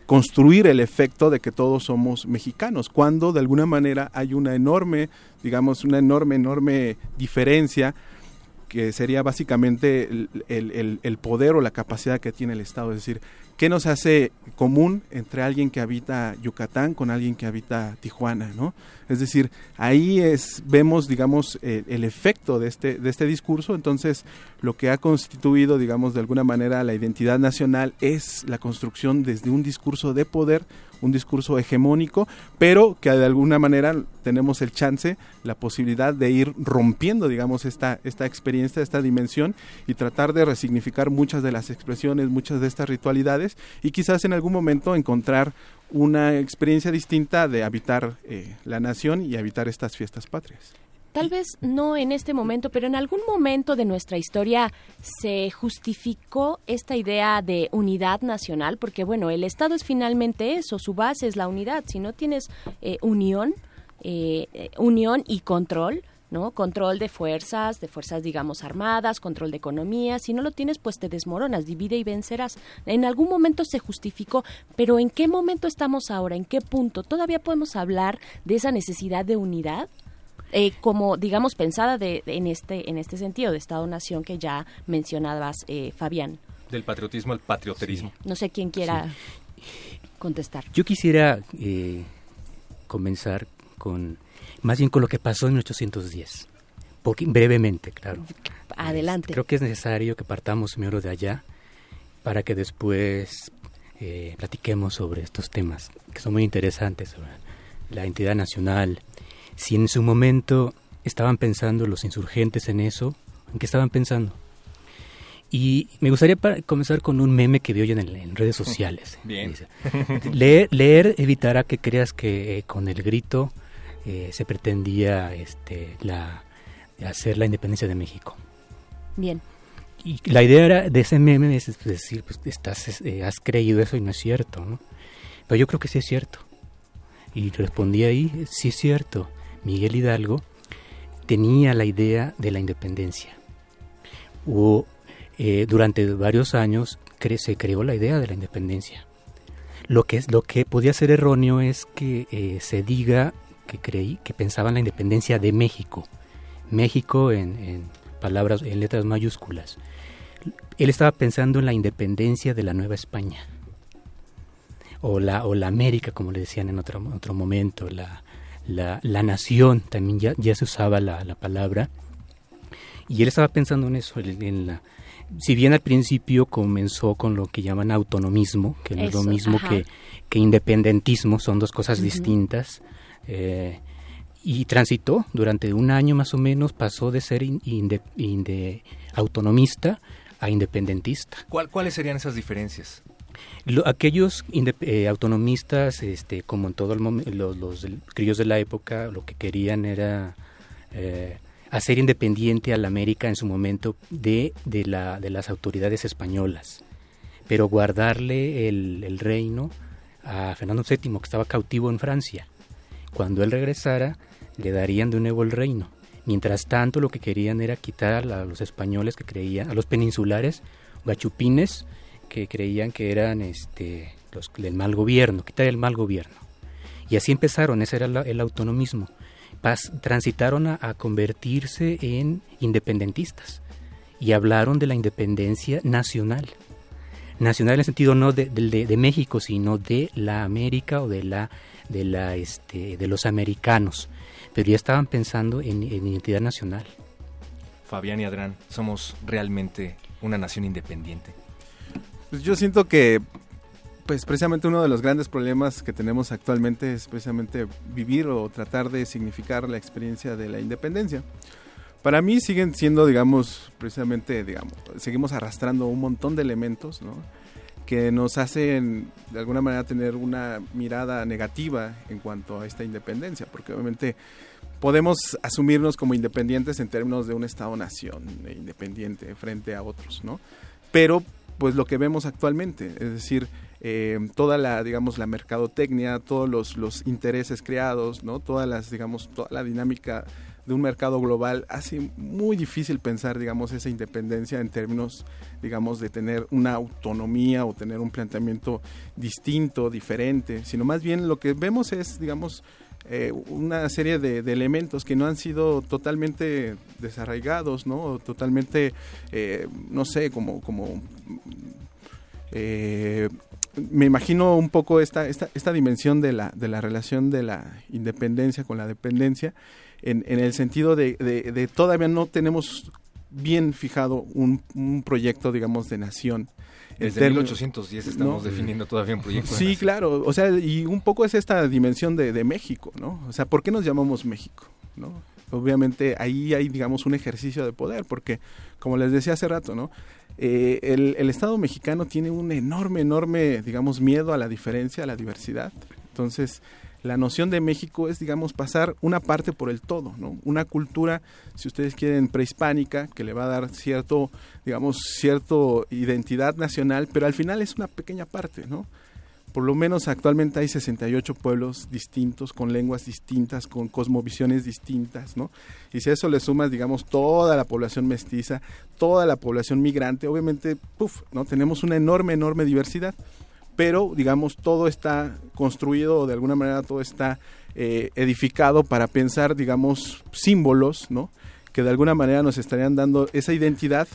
[SPEAKER 11] construir el efecto de que todos somos mexicanos, cuando de alguna manera hay una enorme, digamos, una enorme, enorme diferencia que sería básicamente el, poder o la capacidad que tiene el Estado. Es decir, ¿qué nos hace común entre alguien que habita Yucatán con alguien que habita Tijuana, ¿no? Es decir, ahí es, vemos, digamos, eh, el efecto de este, de este discurso. Entonces, lo que ha constituido, digamos, de alguna manera la identidad nacional es la construcción desde un discurso de poder, un discurso hegemónico, pero que de alguna manera tenemos el chance, la posibilidad de ir rompiendo, digamos, esta, esta experiencia, esta dimensión y tratar de resignificar muchas de las expresiones, muchas de estas ritualidades y quizás en algún momento encontrar una experiencia distinta de habitar eh, la nación y habitar estas fiestas patrias.
[SPEAKER 4] Tal vez no en este momento, pero en algún momento de nuestra historia se justificó esta idea de unidad nacional, porque bueno, el Estado es finalmente eso, su base es la unidad. Si no tienes eh, unión, eh, eh, unión y control, ¿no? Control de fuerzas, de fuerzas, digamos, armadas, control de economía. Si no lo tienes, pues te desmoronas, divide y vencerás. En algún momento se justificó, pero ¿en qué momento estamos ahora? ¿En qué punto? ¿Todavía podemos hablar de esa necesidad de unidad? Eh, como digamos pensada de, de- en este en este sentido de Estado Nación que ya mencionabas eh, Fabián
[SPEAKER 3] Del patriotismo al patrioterismo.
[SPEAKER 4] no sé quién quiera contestar
[SPEAKER 12] Yo quisiera eh, comenzar con, más bien con lo que pasó en 1810, porque brevemente, claro.
[SPEAKER 4] adelante
[SPEAKER 12] Creo que es necesario que partamos primero de allá para que después eh, platiquemos sobre estos temas que son muy interesantes, sobre la entidad nacional. Si en su momento estaban pensando los insurgentes en eso, ¿en qué estaban pensando? Y me gustaría pa- comenzar con un meme que vi hoy en, el- en redes sociales.
[SPEAKER 3] Bien.
[SPEAKER 12] Dice, leer, leer evitará que creas que eh, con el grito eh, se pretendía este, la, hacer la independencia de México.
[SPEAKER 4] bien
[SPEAKER 12] Y la idea era de ese meme es decir, pues estás, eh, has creído eso y no es cierto, ¿no? Pero yo creo que sí es cierto. Y respondí ahí, sí es cierto. Miguel Hidalgo tenía la idea de la independencia. Hubo, eh, durante varios años cre- se creó la idea de la independencia. Lo que, es, lo que podía ser erróneo es que eh, se diga que creí que pensaban la independencia de México. México en, en palabras, en letras mayúsculas. Él estaba pensando en la independencia de la Nueva España. O la, o la América, como le decían en otro, otro momento, la, la, la nación, también ya, ya se usaba la, la palabra. Y él estaba pensando en eso, en, la, si bien al principio comenzó con lo que llaman autonomismo, que no es lo mismo que, que independentismo, son dos cosas
[SPEAKER 4] Ujú.
[SPEAKER 12] distintas, eh, y transitó durante un año más o menos, pasó de ser in- inde- inde- autonomista a independentista.
[SPEAKER 3] ¿Cuál- ¿Cuáles serían esas diferencias?
[SPEAKER 12] Lo- aquellos inde- eh, autonomistas, este, como en todo el momen- los, los criollos de la época, lo que querían era eh, hacer independiente a la América en su momento de, de, la, de las autoridades españolas, pero guardarle el, el reino a Fernando VII, que estaba cautivo en Francia. Cuando él regresara, le darían de nuevo el reino. Mientras tanto, lo que querían era quitar a los españoles que creían, a los peninsulares, gachupines, que creían que eran este, los del mal gobierno, quitar el mal gobierno. Y así empezaron, ese era el autonomismo. Pas- transitaron a, convertirse en independentistas y hablaron de la independencia nacional. Nacional en el sentido no de- de- de México, sino de la América o de la de la este de los americanos. Pero ya estaban pensando en, en identidad nacional.
[SPEAKER 3] Fabián y Adrián, somos realmente una nación independiente.
[SPEAKER 11] Pues yo siento que, pues precisamente uno de los grandes problemas que tenemos actualmente es precisamente vivir o tratar de significar la experiencia de la independencia. Para mí siguen siendo, digamos, precisamente, digamos, seguimos arrastrando un montón de elementos, ¿no? Que nos hacen de alguna manera tener una mirada negativa en cuanto a esta independencia, porque obviamente podemos asumirnos como independientes en términos de un Estado-nación independiente frente a otros, ¿no? Pero pues lo que vemos actualmente, es decir, eh, toda la, digamos, la mercadotecnia, todos los, los intereses creados, ¿no? Todas las, digamos, toda la dinámica de un mercado global hace muy difícil pensar, digamos, esa independencia en términos, digamos, de tener una autonomía o tener un planteamiento distinto, diferente, sino más bien lo que vemos es, digamos, eh, una serie de, elementos que no han sido totalmente desarraigados, ¿no? Totalmente, eh, no sé, como, como eh, me imagino un poco esta, esta, esta dimensión de la, de la relación de la independencia con la dependencia, en, en el sentido de, de, de todavía no tenemos bien fijado un, un proyecto, digamos, de nación.
[SPEAKER 3] Desde
[SPEAKER 11] términos-
[SPEAKER 3] 1810 estamos
[SPEAKER 11] ¿no?
[SPEAKER 3] definiendo todavía un proyecto.
[SPEAKER 11] Sí, claro, o sea, y un poco es esta dimensión de, de México, ¿no? O sea, ¿por qué nos llamamos México? ¿no? Obviamente ahí hay, digamos, un ejercicio de poder, porque, como les decía hace rato, ¿no? Eh, el, el Estado mexicano tiene un enorme, enorme, digamos, miedo a la diferencia, a la diversidad. Entonces, la noción de México es, digamos, pasar una parte por el todo, ¿no? Una cultura, si ustedes quieren, prehispánica, que le va a dar cierto, digamos, cierto identidad nacional, pero al final es una pequeña parte, ¿no? Por lo menos actualmente hay 68 pueblos distintos, con lenguas distintas, con cosmovisiones distintas, ¿no? Y si a eso le sumas, digamos, toda la población mestiza, toda la población migrante, obviamente, puf, ¿no? Tenemos una enorme, enorme diversidad pero digamos todo está construido o de alguna manera todo está eh, edificado para pensar digamos símbolos no que de alguna manera nos estarían dando esa identidad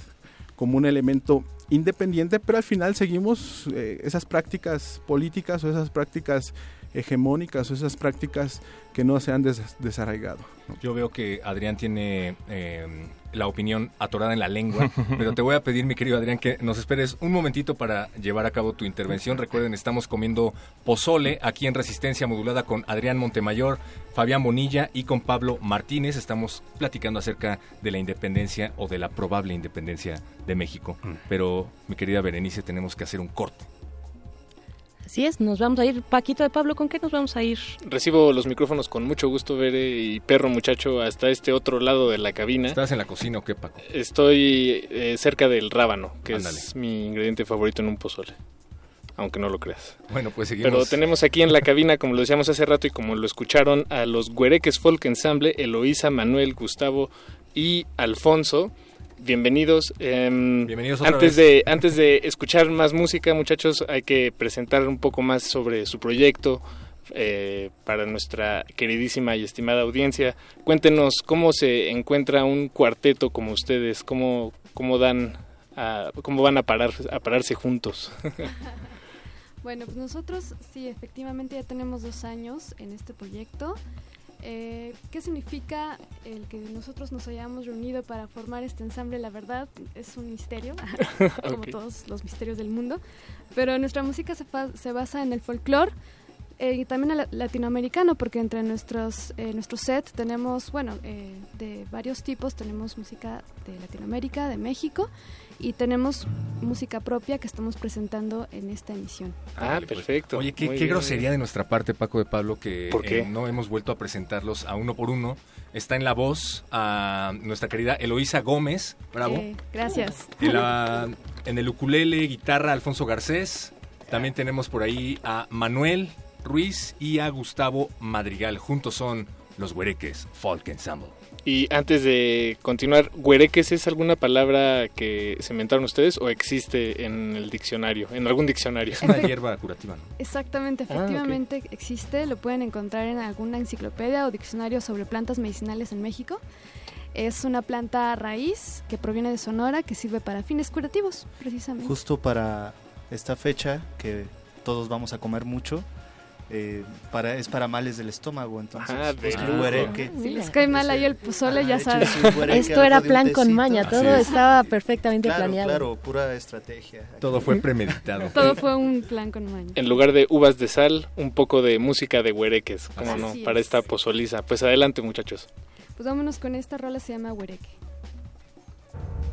[SPEAKER 11] como un elemento independiente pero al final seguimos eh, esas prácticas políticas o esas prácticas hegemónicas o esas prácticas que no se han des- desarraigado
[SPEAKER 3] Yo veo que Adrián tiene eh, la opinión atorada en la lengua, pero te voy a pedir, mi querido Adrián, que nos esperes un momentito para llevar a cabo tu intervención. Recuerden, estamos comiendo pozole aquí en Resistencia Modulada con Adrián Montemayor, Fabián Bonilla y con Pablo Martínez. Estamos platicando acerca de la independencia o de la probable independencia de México. Pero, mi querida Berenice, tenemos que hacer un corte.
[SPEAKER 4] Así es, nos vamos a ir. Paquito de Pablo, ¿con qué nos vamos a ir?
[SPEAKER 15] Recibo los micrófonos con mucho gusto, Bere y Perro Muchacho, hasta este otro lado de la cabina.
[SPEAKER 3] ¿Estás en la cocina o qué, Paco?
[SPEAKER 15] Estoy eh, cerca del rábano, que
[SPEAKER 3] Ándale.
[SPEAKER 15] es mi ingrediente favorito en un pozole. Aunque no lo creas.
[SPEAKER 3] Bueno, pues seguimos.
[SPEAKER 15] Pero tenemos aquí en la cabina, como lo decíamos hace rato y como lo escucharon, a los Güereques Folk Ensemble, Eloísa, Manuel, Gustavo y Alfonso. Bienvenidos. Em,
[SPEAKER 3] Bienvenidos otra
[SPEAKER 15] antes
[SPEAKER 3] vez.
[SPEAKER 15] de antes de escuchar más música, muchachos, hay que presentar un poco más sobre su proyecto eh, para nuestra queridísima y estimada audiencia. Cuéntenos cómo se encuentra un cuarteto como ustedes, cómo cómo dan a- cómo van a parar a pararse juntos.
[SPEAKER 17] Bueno, pues nosotros sí, efectivamente ya tenemos dos años en este proyecto. Eh, ¿Qué significa el que nosotros nos hayamos reunido para formar este ensamble? La verdad es un misterio, como todos los misterios del mundo. Pero nuestra música se, se basa en el folclore eh, y también el latinoamericano, porque entre nuestros, eh, nuestro set tenemos, bueno, eh, de varios tipos. Tenemos música de Latinoamérica, de México, y tenemos música propia que estamos presentando en esta emisión.
[SPEAKER 15] Ah,
[SPEAKER 3] Pues,
[SPEAKER 15] perfecto.
[SPEAKER 3] Oye, qué,
[SPEAKER 15] Muy
[SPEAKER 3] qué
[SPEAKER 15] bien.
[SPEAKER 3] grosería de nuestra parte, Paco de Pablo, que
[SPEAKER 15] ¿Por qué?
[SPEAKER 3] eh, no hemos vuelto a presentarlos a uno por uno. Está en la voz a nuestra querida Eloísa Gómez, bravo.
[SPEAKER 17] Eh, gracias.
[SPEAKER 3] En, la- en el ukulele, guitarra, Alfonso Garcés. También tenemos por ahí a Manuel Ruiz y a Gustavo Madrigal. Juntos son los Huereques Folk Ensemble.
[SPEAKER 15] Y antes de continuar, ¿güereques es alguna palabra que se inventaron ustedes o existe en el diccionario, en algún diccionario?
[SPEAKER 3] Es una hierba curativa, ¿no?
[SPEAKER 17] Exactamente,
[SPEAKER 15] Ah,
[SPEAKER 17] efectivamente existe, lo pueden encontrar en alguna enciclopedia o diccionario sobre plantas medicinales en México. Es una planta raíz que proviene de Sonora que sirve para fines curativos, precisamente.
[SPEAKER 18] Justo para esta fecha que todos vamos a comer mucho, eh, para, es para males del estómago, entonces
[SPEAKER 15] Ah, de-
[SPEAKER 18] güereque.
[SPEAKER 17] Si les cae mal ahí el pozole, ya
[SPEAKER 18] échense un güereque
[SPEAKER 4] Esto era plan con maña, todo
[SPEAKER 18] es.
[SPEAKER 4] estaba perfectamente
[SPEAKER 18] Claro,
[SPEAKER 4] planeado.
[SPEAKER 18] claro, pura estrategia.
[SPEAKER 3] Todo fue premeditado.
[SPEAKER 17] Todo fue un plan con maña.
[SPEAKER 15] En lugar de uvas de sal, un poco de música de güereques, ¿cómo
[SPEAKER 17] Así
[SPEAKER 15] no?
[SPEAKER 17] es.
[SPEAKER 15] Para esta pozoliza. Pues adelante, muchachos.
[SPEAKER 17] Pues vámonos con esta rola, se llama Huereque.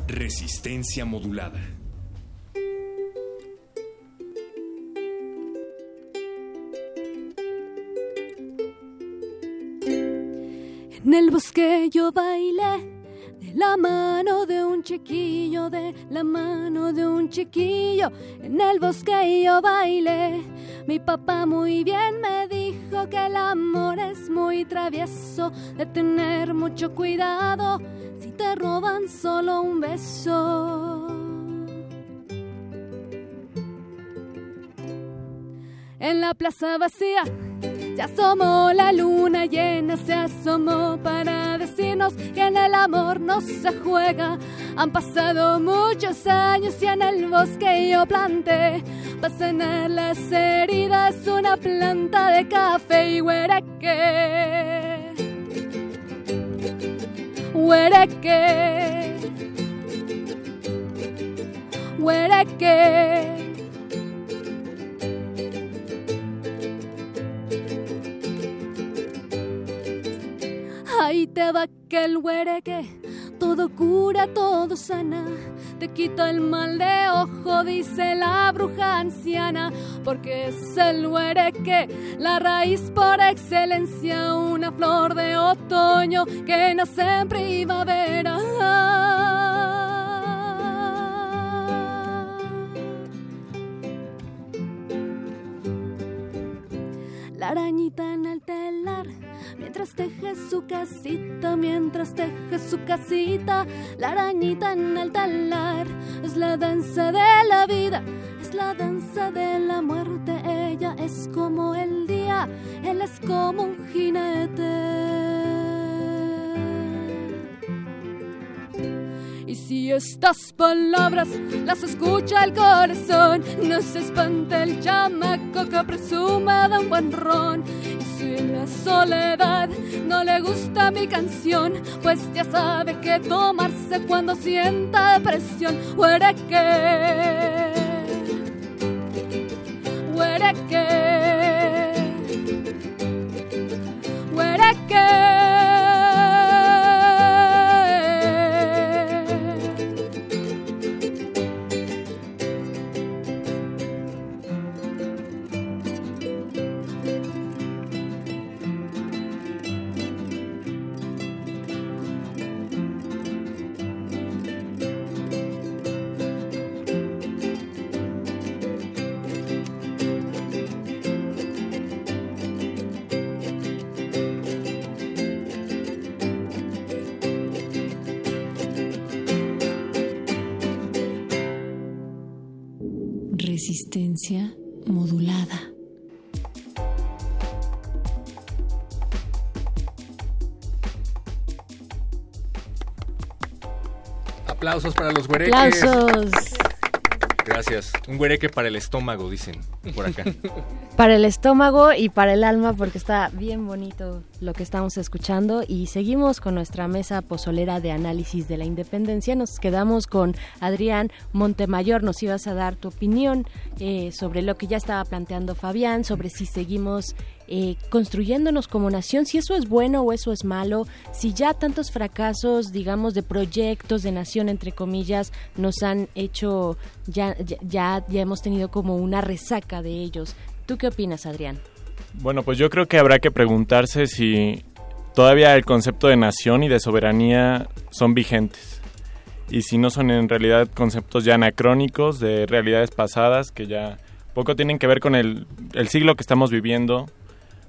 [SPEAKER 7] Resistencia modulada.
[SPEAKER 19] En el bosque yo bailé de la mano de un chiquillo, de la mano de un chiquillo. En el bosque yo bailé. Mi papá muy bien me dijo que el amor es muy travieso, de tener mucho cuidado si te roban solo un beso. En la plaza vacía Se asomó la luna llena, se asomó para decirnos que en el amor no se juega. Han pasado muchos años y en el bosque yo planté para sanar las heridas una planta de café y huereque. Huereque. Huereque. Ahí te va que el huereque, todo cura, todo sana. Te quita el mal de ojo, dice la bruja anciana, porque es el huereque, la raíz por excelencia, una flor de otoño que nace en primavera. La arañita en el telar, mientras teje su casita, mientras teje su casita, la arañita en el telar. Es la danza de la vida, es la danza de la muerte. Ella es como el día, él es como un jinete. Y si estas palabras las escucha el corazón, no se espante el chamaco que presume de un buen ron. Y si la soledad no le gusta mi canción, pues ya sabe que tomarse cuando sienta depresión. Huereque, huereque, huereque.
[SPEAKER 13] Resistencia modulada.
[SPEAKER 3] Aplausos para los güereques.
[SPEAKER 4] Aplausos.
[SPEAKER 3] Gracias. Un güereque para el estómago, dicen por acá.
[SPEAKER 4] Para el estómago y para el alma, porque está bien bonito lo que estamos escuchando. Y seguimos con nuestra mesa pozolera de análisis de la independencia. Nos quedamos con Adrián Montemayor. Nos ibas a dar tu opinión eh, sobre lo que ya estaba planteando Fabián, sobre si seguimos eh, construyéndonos como nación, si eso es bueno o eso es malo, si ya tantos fracasos, digamos, de proyectos de nación, entre comillas, nos han hecho, ya, ya, ya, hemos tenido como una resaca de ellos. ¿Tú qué opinas, Adrián?
[SPEAKER 16] Bueno, pues yo creo que habrá que preguntarse si todavía el concepto de nación y de soberanía son vigentes. Y si no son en realidad conceptos ya anacrónicos de realidades pasadas que ya poco tienen que ver con el siglo que estamos viviendo,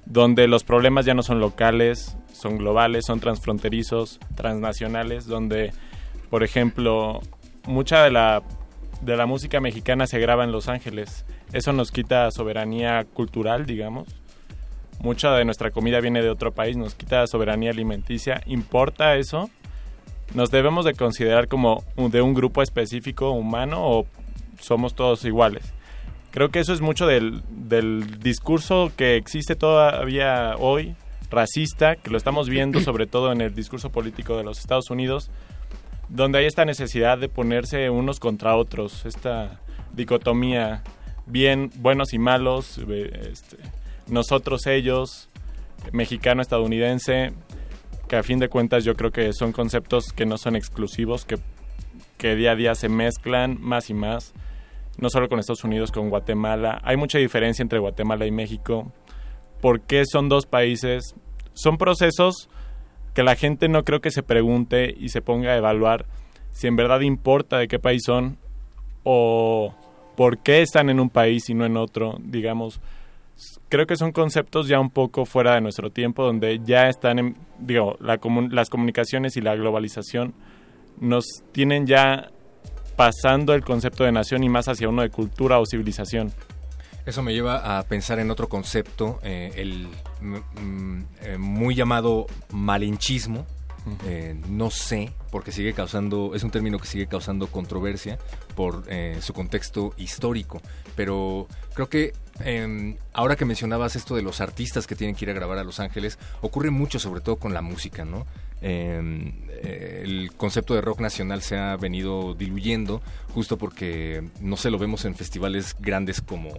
[SPEAKER 16] donde los problemas ya no son locales, son globales, son transfronterizos, transnacionales, donde, por ejemplo, mucha de la, de la música mexicana se graba en Los Ángeles. Eso nos quita soberanía cultural, digamos. Mucha de nuestra comida viene de otro país, nos quita soberanía alimenticia. ¿Importa eso? ¿Nos debemos de considerar como de un grupo específico humano o somos todos iguales? Creo que eso es mucho del, del discurso que existe todavía hoy, racista, que lo estamos viendo sobre todo en el discurso político de los Estados Unidos, donde hay esta necesidad de ponerse unos contra otros, esta dicotomía bien buenos y malos, eh, este, nosotros ellos, mexicano estadounidense, que a fin de cuentas yo creo que son conceptos que no son exclusivos, que, que día a día se mezclan más y más, no solo con Estados Unidos, con Guatemala. Hay mucha diferencia entre Guatemala y México. ¿Por qué son dos países? Son procesos que la gente no creo que se pregunte y se ponga a evaluar si en verdad importa de qué país son o por qué están en un país y no en otro, digamos. Creo que son conceptos ya un poco fuera de nuestro tiempo, donde ya están, en, digo, las comunicaciones y la globalización nos tienen ya pasando el concepto de nación y más hacia uno de cultura o civilización.
[SPEAKER 3] Eso me lleva a pensar en otro concepto, eh, el mm, mm, eh, muy llamado malinchismo. Eh, no sé, porque sigue causando, es un término que sigue causando controversia por su contexto histórico, pero creo que em, ahora que mencionabas esto de los artistas que tienen que ir a grabar a Los Ángeles, ocurre mucho sobre todo con la música, ¿no? Em, eh, el concepto de rock nacional se ha venido diluyendo justo porque no se lo vemos en festivales grandes como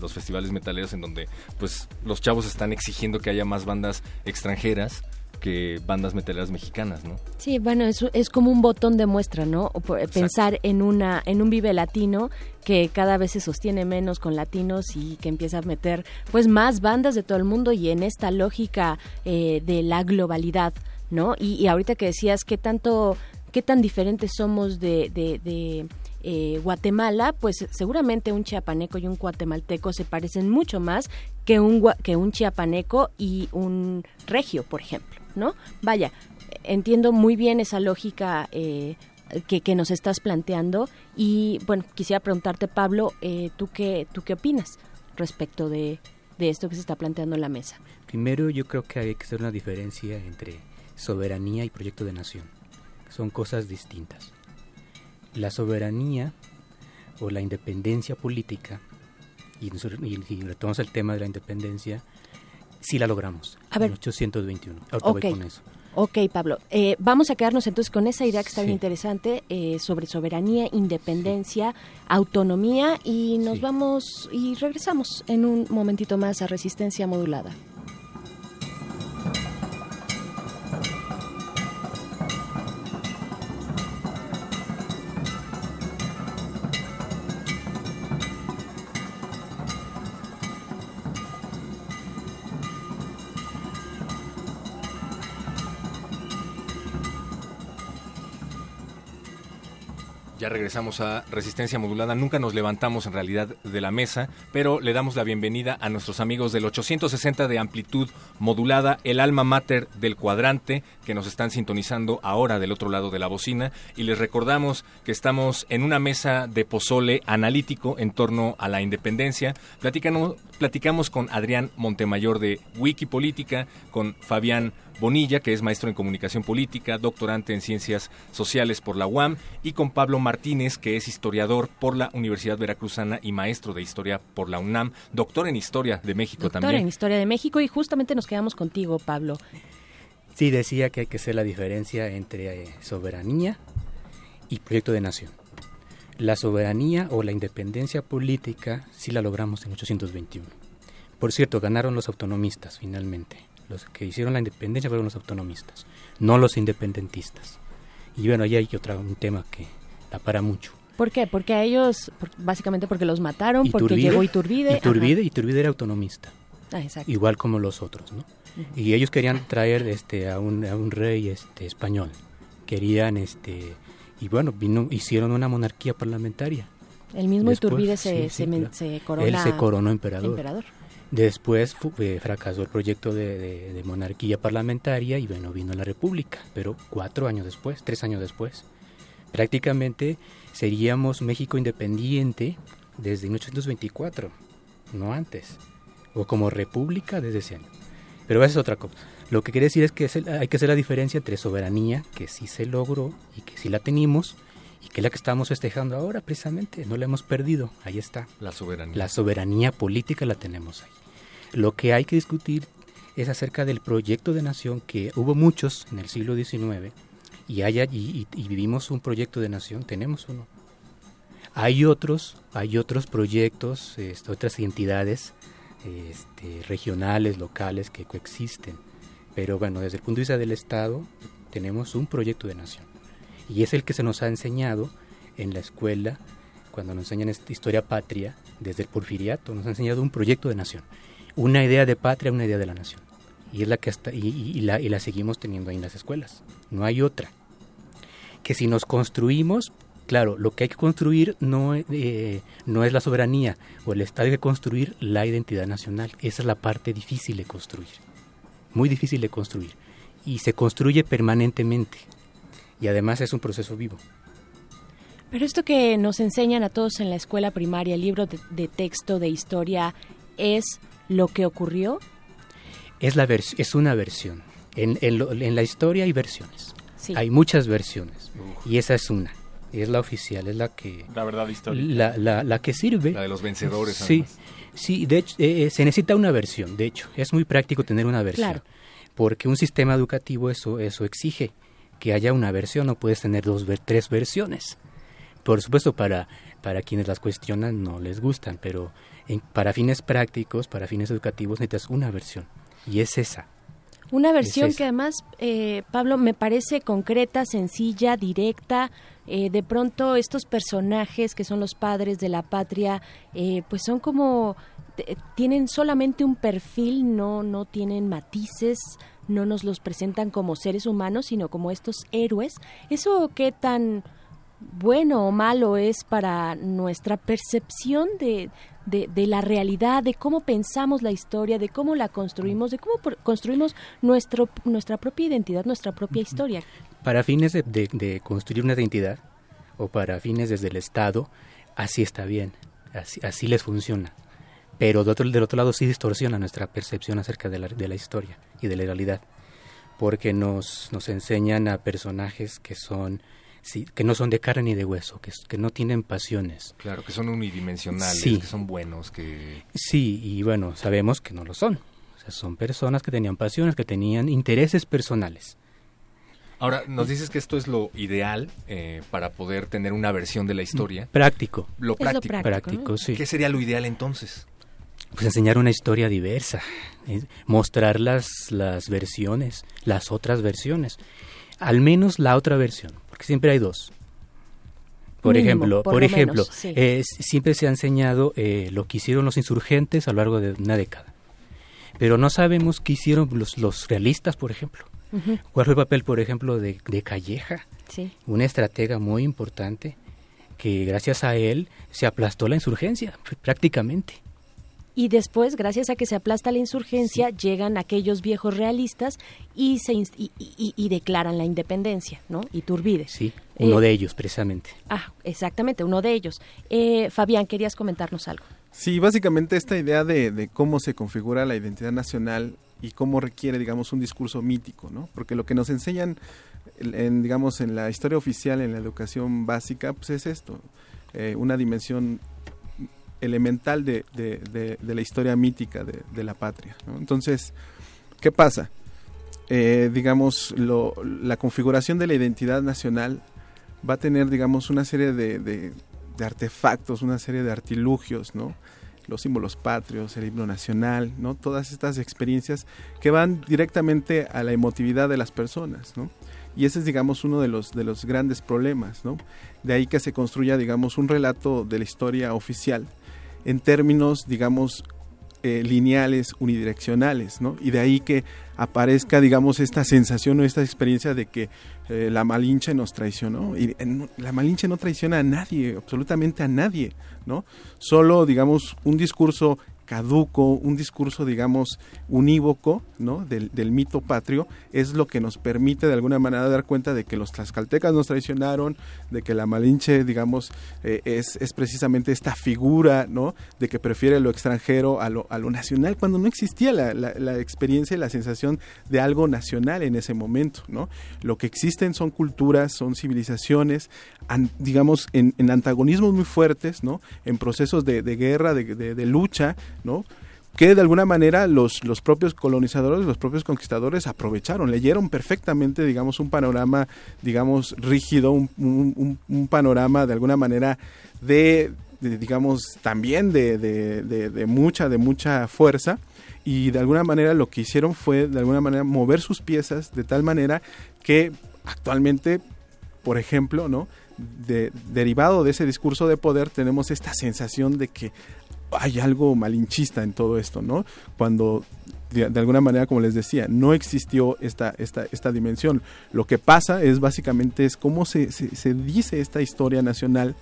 [SPEAKER 3] los festivales metaleros en donde pues los chavos están exigiendo que haya más bandas extranjeras que bandas metaleras mexicanas, ¿no?
[SPEAKER 4] Sí, bueno, es, es como un botón de muestra, ¿no? Pensar en una en un vive latino que cada vez se sostiene menos con latinos y que empieza a meter pues más bandas de todo el mundo y en esta lógica eh, de la globalidad, ¿no? Y, y ahorita que decías qué tanto qué tan diferentes somos de, de, eh, Guatemala, pues seguramente un chiapaneco y un guatemalteco se parecen mucho más que un que un chiapaneco y un regio, por ejemplo, ¿no? Vaya, entiendo muy bien esa lógica eh, que, que nos estás planteando y bueno, quisiera preguntarte, Pablo, eh, ¿tú qué tú qué opinas respecto de, de esto que se está planteando en la mesa?
[SPEAKER 12] Primero, yo creo que hay que hacer una diferencia entre soberanía y proyecto de nación. Son cosas distintas. La soberanía o la independencia política, y, retomamos el tema de la independencia, sí la logramos.
[SPEAKER 4] A ver.
[SPEAKER 12] En 821. Ahorita voy
[SPEAKER 4] Ok.
[SPEAKER 12] con eso.
[SPEAKER 4] Ok, Pablo. Eh, vamos a quedarnos entonces con esa idea que está
[SPEAKER 12] Sí.
[SPEAKER 4] bien interesante eh, sobre soberanía, independencia, autonomía y nos vamos y regresamos en un momentito más a resistencia modulada.
[SPEAKER 3] Ya regresamos a Resistencia Modulada. Nunca nos levantamos en realidad de la mesa, pero le damos la bienvenida a nuestros amigos del 860 de amplitud modulada, el alma mater del cuadrante, que nos están sintonizando ahora del otro lado de la bocina. Y les recordamos que estamos en una mesa de pozole analítico en torno a la independencia. Platicamos, platicamos con Adrián Montemayor de Wikipolítica, con Fabián Bonilla, que es maestro en comunicación política, doctorante en ciencias sociales por la UAM, y con Pablo Martínez, que es historiador por la Universidad Veracruzana y maestro de historia por la UNAM, doctor en historia de México
[SPEAKER 4] Doctor
[SPEAKER 3] también.
[SPEAKER 4] en Historia de México y justamente nos quedamos contigo, Pablo.
[SPEAKER 12] Sí, decía que hay que hacer la diferencia entre eh, soberanía y proyecto de nación. La soberanía o la independencia política sí la logramos en 821. Por cierto, ganaron los autonomistas finalmente. Los que hicieron la independencia fueron los autonomistas, no los independentistas. Y bueno, ahí hay otra, un tema que da para mucho.
[SPEAKER 4] ¿Por qué? Porque a ellos, básicamente porque los mataron, porque llegó Iturbide.
[SPEAKER 12] Iturbide,
[SPEAKER 4] ajá.
[SPEAKER 12] Iturbide era autonomista.
[SPEAKER 4] Ah, exacto.
[SPEAKER 12] igual como los otros, ¿no? Y ellos querían traer este a un, a un rey este español. Querían este y bueno, vino hicieron una monarquía parlamentaria.
[SPEAKER 4] El mismo
[SPEAKER 12] Después,
[SPEAKER 4] Iturbide se,
[SPEAKER 12] sí,
[SPEAKER 4] se,
[SPEAKER 12] sí, claro.
[SPEAKER 4] se corona.
[SPEAKER 12] Él se coronó emperador.
[SPEAKER 4] emperador.
[SPEAKER 12] Después eh, fracasó el proyecto de, de- de monarquía parlamentaria y bueno, vino la república, pero cuatro años después, tres años después. Prácticamente seríamos México independiente desde 1824, no antes, o como república desde ese año. Pero esa es otra cosa. Lo que quiere decir es que hay que hacer la diferencia entre soberanía, que sí se logró y que sí la tenemos, y que es la que estamos festejando ahora precisamente, no la hemos perdido, ahí está.
[SPEAKER 3] La soberanía.
[SPEAKER 12] La soberanía política la tenemos ahí. Lo que hay que discutir es acerca del proyecto de nación que hubo muchos en el siglo XIX y, vivimos un proyecto de nación, tenemos uno. Hay otros, hay otros proyectos, este, otras entidades este, regionales, locales que coexisten. Pero bueno, desde el punto de vista del Estado, tenemos un proyecto de nación. Y es el que se nos ha enseñado en la escuela, cuando nos enseñan historia patria, desde el porfiriato, nos ha enseñado un proyecto de nación. Una idea de patria, una idea de la nación. Y es la que hasta, y, y- la, seguimos teniendo ahí en las escuelas. No hay otra. Que si nos construimos, claro, lo que hay que construir no, eh, no es la soberanía o el Estado, hay que construir la identidad nacional. Esa es la parte difícil de construir. Muy difícil de construir. Y se construye permanentemente. Y además es un proceso vivo.
[SPEAKER 4] Pero esto que nos enseñan a todos en la escuela primaria, el libro de texto de historia, ¿es lo que ocurrió?
[SPEAKER 12] Es, la es una versión. En, en, en, la historia hay versiones. Sí. Hay muchas versiones. Uf. Y esa es una. Es la oficial, es la que...
[SPEAKER 16] La verdad histórica.
[SPEAKER 12] La, la, la que sirve.
[SPEAKER 3] La de los vencedores.
[SPEAKER 12] Sí, además. sí de hecho, eh, se necesita una versión, de hecho. Es muy práctico tener una versión.
[SPEAKER 4] Claro.
[SPEAKER 12] Porque un sistema educativo eso, eso exige. Que haya una versión, no puedes tener dos, tres versiones. Por supuesto, para, para quienes las cuestionan no les gustan, pero en, para fines prácticos, para fines educativos, necesitas una versión. Y es esa.
[SPEAKER 4] Una versión es que además, eh, Pablo, me parece concreta, sencilla, directa. Eh, de pronto estos personajes que son los padres de la patria, eh, pues son como tienen solamente un perfil, no no tienen matices, no nos los presentan como seres humanos, sino como estos héroes. Eso qué tan bueno o malo es para nuestra percepción de, de, de, la realidad, de cómo pensamos la historia, de cómo la construimos, de cómo construimos nuestro, nuestra propia identidad, nuestra propia historia.
[SPEAKER 12] Para fines de, de construir una identidad o para fines desde el Estado, así está bien, así, así les funciona. Pero de otro, del otro lado sí distorsiona nuestra percepción acerca de la, de la historia y de la realidad, porque nos, nos enseñan a personajes que son sí, que no son de carne ni de hueso, que, que no tienen pasiones.
[SPEAKER 3] Claro, que son unidimensionales,
[SPEAKER 12] sí.
[SPEAKER 3] que son buenos, que...
[SPEAKER 12] Sí, y bueno, sabemos que no lo son. O sea, son personas que tenían pasiones, que tenían intereses personales.
[SPEAKER 3] Ahora, nos dices que esto es lo ideal eh, para poder tener una versión de la historia.
[SPEAKER 12] Práctico.
[SPEAKER 3] Lo práctico.
[SPEAKER 4] Lo
[SPEAKER 12] práctico, práctico sí.
[SPEAKER 3] ¿Qué sería lo ideal entonces?
[SPEAKER 12] Pues enseñar una historia diversa, eh, mostrar las, las versiones, las otras versiones, al menos la otra versión, porque siempre hay dos. Por
[SPEAKER 4] Mínimo,
[SPEAKER 12] ejemplo,
[SPEAKER 4] por
[SPEAKER 12] por,
[SPEAKER 4] lo
[SPEAKER 12] ejemplo,
[SPEAKER 4] menos, sí.
[SPEAKER 12] eh, siempre se ha enseñado eh, lo que hicieron los insurgentes a lo largo de una década, pero no sabemos qué hicieron los, los realistas, por ejemplo.
[SPEAKER 4] Ujú.
[SPEAKER 12] ¿Cuál fue el papel, por ejemplo, de, de Calleja?
[SPEAKER 4] Sí.
[SPEAKER 12] Un estratega muy importante que gracias a él se aplastó la insurgencia, prácticamente.
[SPEAKER 4] Y después, gracias a que se aplasta la insurgencia, llegan aquellos viejos realistas y se inst- y, y- y declaran la independencia, ¿no? Iturbide.
[SPEAKER 12] Sí, uno
[SPEAKER 4] Eh,
[SPEAKER 12] de ellos, precisamente.
[SPEAKER 4] Ah, exactamente, uno de ellos. Eh, Fabián, querías comentarnos algo.
[SPEAKER 11] Sí, básicamente esta idea de, de cómo se configura la identidad nacional y cómo requiere, digamos, un discurso mítico, ¿no? Porque lo que nos enseñan, en, en, digamos, en la historia oficial, en la educación básica, pues es esto, eh, una dimensión elemental de, de, de, la historia mítica de, la patria. Entonces, ¿qué pasa? Eh, digamos, la configuración de la identidad nacional va a tener, digamos, una serie de artefactos, una serie de artilugios, ¿no? los símbolos patrios, el himno nacional, ¿no? Todas estas experiencias que van directamente a la emotividad de las personas, ¿no? Y ese es, digamos, uno de los, de los grandes problemas, ¿no? De ahí que se construya, digamos, un relato de la historia oficial en términos, digamos, eh, lineales, unidireccionales, ¿no? Y de ahí que aparezca, digamos, esta sensación o esta experiencia de que eh, la Malinche nos traicionó. Y en, la Malinche no traiciona a nadie, absolutamente a nadie, ¿no? Solo, digamos, un discurso caduco, un discurso, digamos, unívoco, ¿no? Del, del, mito patrio, es lo que nos permite de alguna manera dar cuenta de que los tlaxcaltecas nos traicionaron, de que la Malinche, digamos, eh, es, es, precisamente esta figura, ¿no? De que prefiere lo extranjero a lo, a lo nacional, cuando no existía la, la, experiencia y la sensación de algo nacional en ese momento, ¿no? Lo que existen son culturas, son civilizaciones, digamos, en, en, antagonismos muy fuertes, ¿no? En procesos de, de guerra, de, de lucha, que de alguna manera los, los propios colonizadores, los propios conquistadores aprovecharon, leyeron perfectamente, digamos, un panorama, digamos, rígido, un, un, panorama de alguna manera de, de digamos, también de, de, de, mucha, de mucha fuerza, y de alguna manera lo que hicieron fue, de alguna manera, mover sus piezas de tal manera que actualmente, por ejemplo, ¿no? De, derivado de ese discurso de poder, tenemos esta sensación de que hay algo malinchista en todo esto, ¿no? Cuando de, alguna manera, como les decía, no existió esta, esta, esta dimensión. Lo que pasa es básicamente es cómo se, se, se, dice esta historia nacional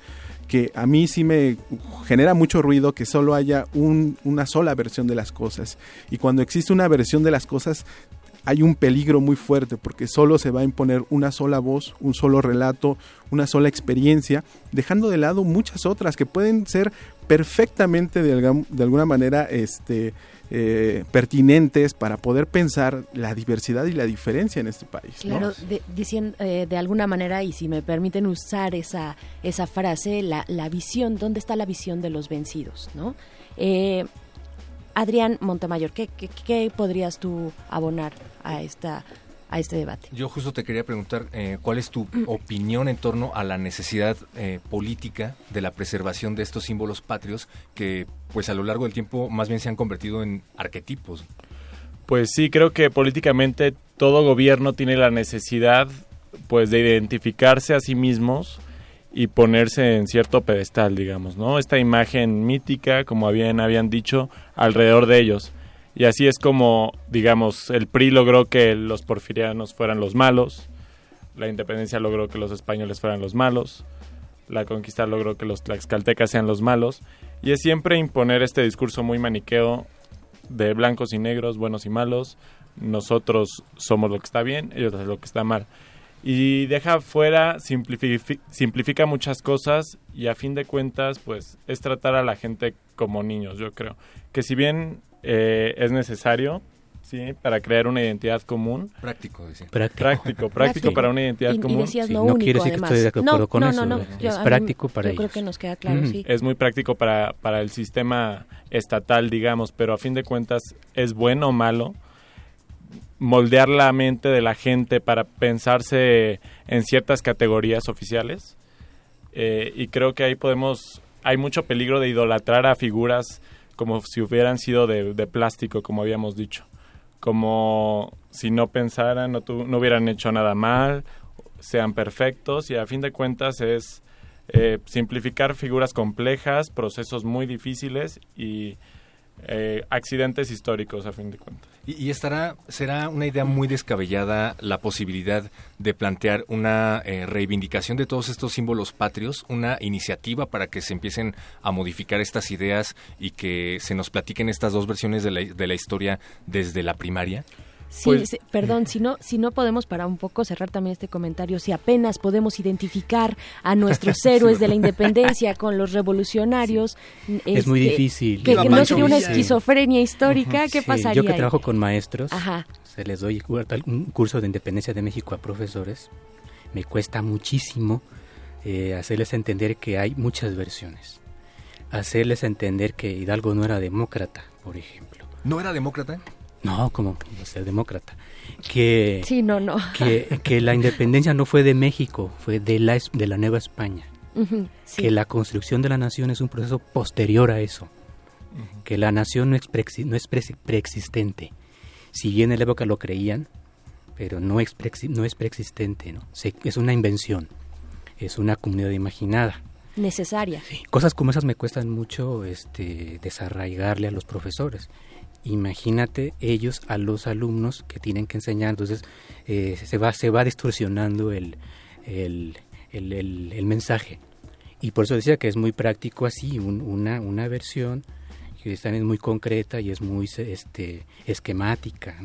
[SPEAKER 11] que a mí sí me genera mucho ruido que solo haya un, una sola versión de las cosas. Y cuando existe una versión de las cosas, hay un peligro muy fuerte porque solo se va a imponer una sola voz, un solo relato, una sola experiencia, dejando de lado muchas otras que pueden ser perfectamente de, alguna manera este, eh, pertinentes para poder pensar la diversidad y la diferencia en este país.
[SPEAKER 4] Claro, de, diciendo, eh, de alguna manera, y si me permiten usar esa, esa frase, la, la visión, ¿dónde está la visión de los vencidos? ¿no? Eh, Adrián Montemayor, ¿qué, ¿qué, podrías tú abonar a esta a este debate.
[SPEAKER 3] Yo justo te quería preguntar eh, cuál es tu opinión en torno a la necesidad eh, política de la preservación de estos símbolos patrios que pues a lo largo del tiempo más bien se han convertido en arquetipos.
[SPEAKER 16] Pues sí, creo que políticamente todo gobierno tiene la necesidad pues de identificarse a sí mismos y ponerse en cierto pedestal, digamos, ¿no? Esta imagen mítica, como habían, habían dicho, alrededor de ellos. Y así es como, digamos, el PRI logró que los porfirianos fueran los malos, la independencia logró que los españoles fueran los malos, la conquista logró que los tlaxcaltecas sean los malos, y es siempre imponer este discurso muy maniqueo de blancos y negros, buenos y malos, nosotros somos lo que está bien, ellos lo que está mal y deja fuera, simplifica, muchas cosas y a fin de cuentas pues es tratar a la gente como niños, yo creo. Que si bien eh, es necesario, ¿sí? Para crear una identidad común.
[SPEAKER 3] Práctico,
[SPEAKER 16] Práctico, práctico, para una identidad común.
[SPEAKER 4] no, quiere decir que estoy de acuerdo con eso.
[SPEAKER 12] es práctico para ellos.
[SPEAKER 4] creo que nos queda claro, sí.
[SPEAKER 16] Es muy práctico para, para el sistema estatal, digamos, pero a fin de cuentas es bueno o malo moldear la mente de la gente para pensarse en ciertas categorías oficiales. Eh, y creo que ahí podemos, hay mucho peligro de idolatrar a figuras como si hubieran sido de, plástico, como habíamos dicho. Como si no pensaran, no, no hubieran hecho nada mal, sean perfectos y a fin de cuentas es eh, simplificar figuras complejas, procesos muy difíciles y eh, accidentes históricos a fin de cuentas.
[SPEAKER 3] Y, estará, será una idea muy descabellada la posibilidad de plantear una eh, reivindicación de todos estos símbolos patrios, una iniciativa para que se empiecen a modificar estas ideas y que se nos platiquen estas dos versiones de la, de la historia desde la primaria.
[SPEAKER 4] Sí, pues, perdón, si no, si no podemos para un poco cerrar también este comentario, si apenas podemos identificar a nuestros héroes de la independencia con los revolucionarios,
[SPEAKER 12] es muy este, difícil.
[SPEAKER 4] Que, no sería una esquizofrenia histórica, ¿qué pasaría?
[SPEAKER 12] Yo que trabajo con maestros, se les doy un curso de independencia de México a profesores, me cuesta muchísimo eh, hacerles entender que hay muchas versiones, hacerles entender que Hidalgo no era demócrata, por ejemplo.
[SPEAKER 3] ¿No era demócrata?
[SPEAKER 12] No, como ser demócrata. Que,
[SPEAKER 4] sí, no, no.
[SPEAKER 12] Que, que, la independencia no fue de México, fue de la, de la Nueva España. Que la construcción de la nación es un proceso posterior a eso. Que la nación no es, no es preexistente. Si bien en la época lo creían, pero no es, no es preexistente. ¿no? es una invención. Es una comunidad imaginada
[SPEAKER 4] necesaria.
[SPEAKER 12] Cosas como esas me cuestan mucho este, desarraigarle a los profesores imagínate ellos a los alumnos que tienen que enseñar, entonces eh, se, va, se va distorsionando el, el, el, mensaje. Y por eso decía que es muy práctico así, una, una versión que es muy concreta y es muy este, esquemática,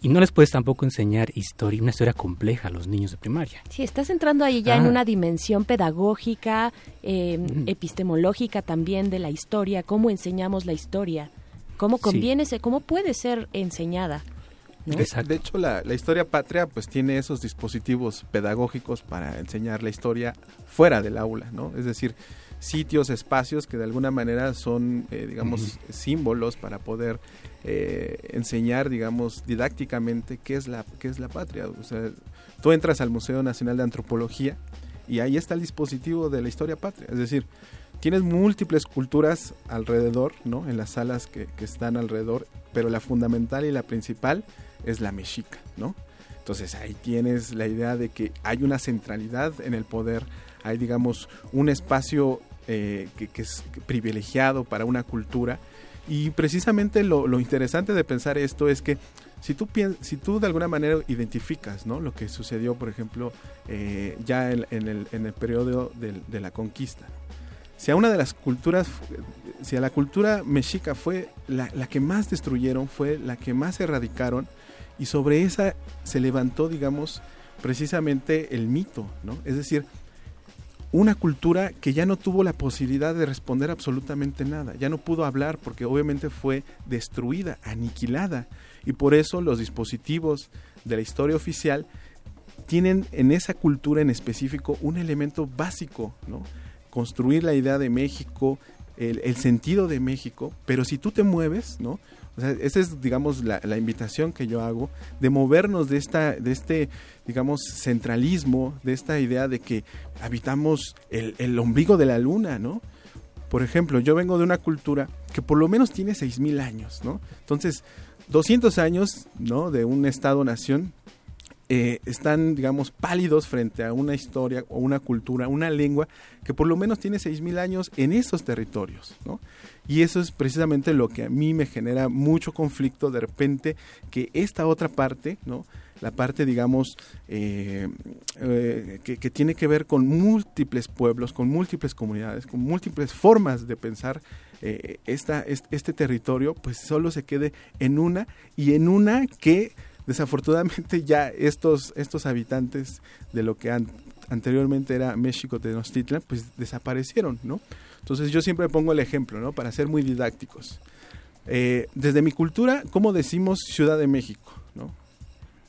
[SPEAKER 12] Y no les puedes tampoco enseñar historia, una historia compleja a los niños de primaria.
[SPEAKER 4] Sí, estás entrando ahí ya en ah. una dimensión pedagógica, eh, epistemológica también de la historia, cómo enseñamos la historia cómo conviene, cómo puede ser enseñada.
[SPEAKER 11] De, hecho, la, historia patria pues tiene esos dispositivos pedagógicos para enseñar la historia fuera del aula, ¿no? Es decir, sitios, espacios que de alguna manera son, eh, digamos, símbolos para poder eh, enseñar, digamos, didácticamente qué es la qué es la patria. O sea, tú entras al Museo Nacional de Antropología y ahí está el dispositivo de la historia patria. Es decir, tienes múltiples culturas alrededor, ¿no? En las salas que, están alrededor, pero la fundamental y la principal es la mexica, ¿no? Entonces ahí tienes la idea de que hay una centralidad en el poder, hay digamos un espacio eh, que, es privilegiado para una cultura y precisamente lo, interesante de pensar esto es que si tú, si tú de alguna manera identificas ¿no? lo que sucedió, por ejemplo, eh, ya en, en, el, periodo de, la conquista, si a una de las culturas, si a la cultura mexica fue la, que más destruyeron, fue la que más erradicaron, Y sobre esa se levantó, digamos, precisamente el mito, ¿no? Es decir, una cultura que ya no tuvo la posibilidad de responder absolutamente nada, ya no pudo hablar porque obviamente fue destruida, aniquilada, y por eso los dispositivos de la historia oficial tienen en esa cultura en específico un elemento básico, ¿no? Construir la idea de México, el, sentido de México, pero si tú te mueves, ¿no? O sea, esa es, digamos, la, la, invitación que yo hago de movernos de esta, de este, digamos, centralismo, de esta idea de que habitamos el, el ombligo de la luna, ¿no? Por ejemplo, yo vengo de una cultura que por lo menos tiene 6.000 años, ¿no? Entonces, 200 años, ¿no? De un Estado-nación eh, están, digamos, pálidos frente a una historia o una cultura, una lengua que por lo menos tiene 6.000 años en esos territorios, ¿no? Y eso es precisamente lo que a mí me genera mucho conflicto de repente que esta otra parte, ¿no? La parte, digamos, eh, eh, que, que, tiene que ver con múltiples pueblos, con múltiples comunidades, con múltiples formas de pensar esta, este territorio, pues solo se quede en una y en una que desafortunadamente ya estos, estos habitantes de lo que an anteriormente era México Tenochtitlan, pues desaparecieron, ¿no? Entonces yo siempre pongo el ejemplo, ¿no? Para ser muy didácticos. Eh, desde mi cultura, ¿cómo decimos Ciudad de México? ¿no?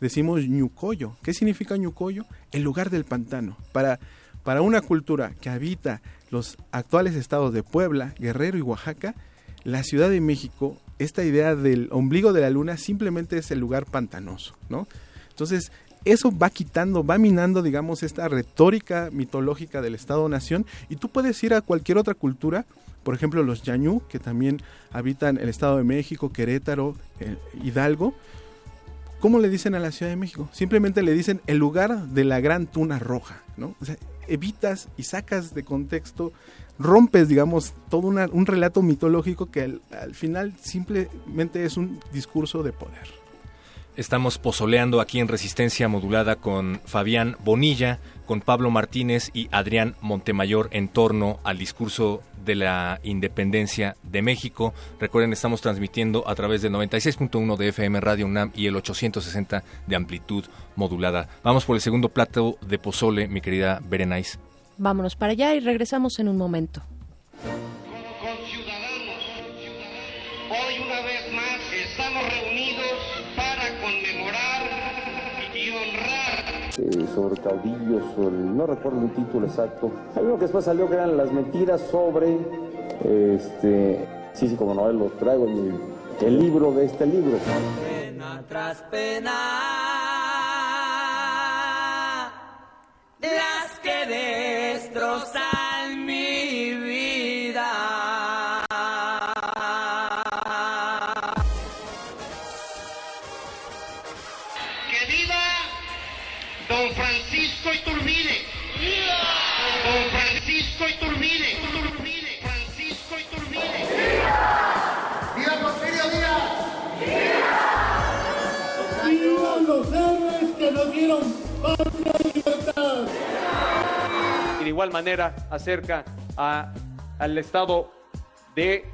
[SPEAKER 11] Decimos Ñucoyo. ¿Qué significa Ñucoyo? El lugar del pantano. Para, para una cultura que habita los actuales estados de Puebla, Guerrero y Oaxaca, la Ciudad de México, esta idea del ombligo de la luna simplemente es el lugar pantanoso, ¿no? Entonces, eso va quitando, va minando, digamos, esta retórica mitológica del Estado-Nación y tú puedes ir a cualquier otra cultura, por ejemplo, los Yañú, que también habitan el Estado de México, Querétaro, eh, Hidalgo. ¿Cómo le dicen a la Ciudad de México? Simplemente le dicen el lugar de la gran tuna roja, ¿no? O sea, evitas y sacas de contexto, rompes, digamos, todo un relato mitológico que al, al final simplemente es un discurso de poder.
[SPEAKER 3] Estamos pozoleando aquí en Resistencia Modulada con Fabián Bonilla, con Pablo Martínez y Adrián Montemayor en torno al discurso de la independencia de México. Recuerden, estamos transmitiendo a través del 96.1 de FM Radio UNAM y el 860 de amplitud modulada. Vamos por el segundo plato de pozole, mi querida Berenice.
[SPEAKER 4] Vámonos para allá y regresamos en un momento.
[SPEAKER 20] Hoy una vez más estamos reunidos para conmemorar y honrar.
[SPEAKER 21] Eh, sobre caudillos, el- no recuerdo el título exacto. Hay uno que después salió que eran las mentiras sobre, este, sí, sí, como no, lo traigo en mi- el libro de este libro.
[SPEAKER 22] Pena tras pena,
[SPEAKER 23] igual manera acerca a- al estado de,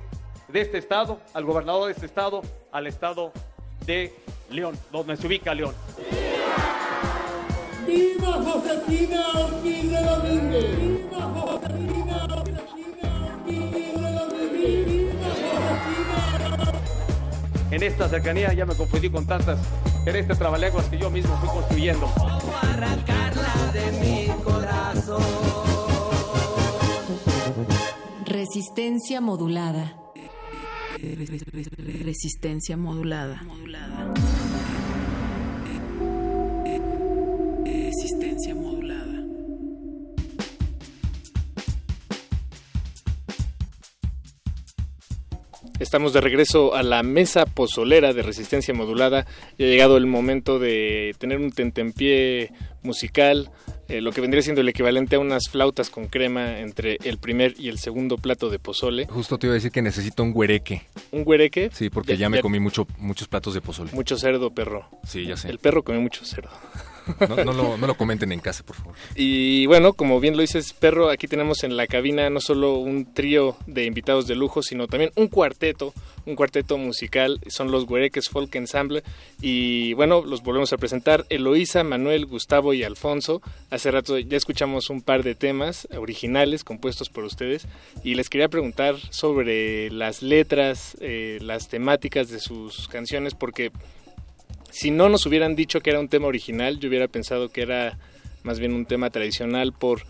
[SPEAKER 23] de este estado, al gobernador de este estado, al estado de León, donde se ubica León.
[SPEAKER 6] ¡Viva Josefina Ortiz de Domínguez! ¡Viva Josefina Ortiz de Domínguez! ¡Viva Josefina!
[SPEAKER 23] En esta cercanía ya me confundí con tantas, en este trabalenguas que yo mismo fui construyendo.
[SPEAKER 22] Arrancarla de mi corazón.
[SPEAKER 13] Resistencia modulada. Resistencia modulada. Resistencia
[SPEAKER 15] Estamos de regreso a la mesa pozolera de resistencia modulada. Ya ha llegado el momento de tener un tentempié musical, eh, lo que vendría siendo el equivalente a unas flautas con crema entre el primer y el segundo plato de pozole.
[SPEAKER 3] Justo te iba a decir que necesito un güereque.
[SPEAKER 15] ¿Un güereque?
[SPEAKER 3] Sí, porque ya, me comí mucho, muchos platos de pozole.
[SPEAKER 15] Mucho cerdo, perro.
[SPEAKER 3] Sí, ya sé.
[SPEAKER 15] El perro come mucho cerdo.
[SPEAKER 3] No, lo, comenten en casa, por favor.
[SPEAKER 15] Y bueno, como bien lo dices, Perro, aquí tenemos en la cabina no solo un trío de invitados de lujo, sino también un cuarteto, un cuarteto musical, son los Güereques Folk Ensemble. Y bueno, los volvemos a presentar, Eloísa, Manuel, Gustavo y Alfonso. Hace rato ya escuchamos un par de temas originales compuestos por ustedes y les quería preguntar sobre las letras, eh, las temáticas de sus canciones, porque si no nos hubieran dicho que era un tema original, yo hubiera pensado que era más bien un tema tradicional por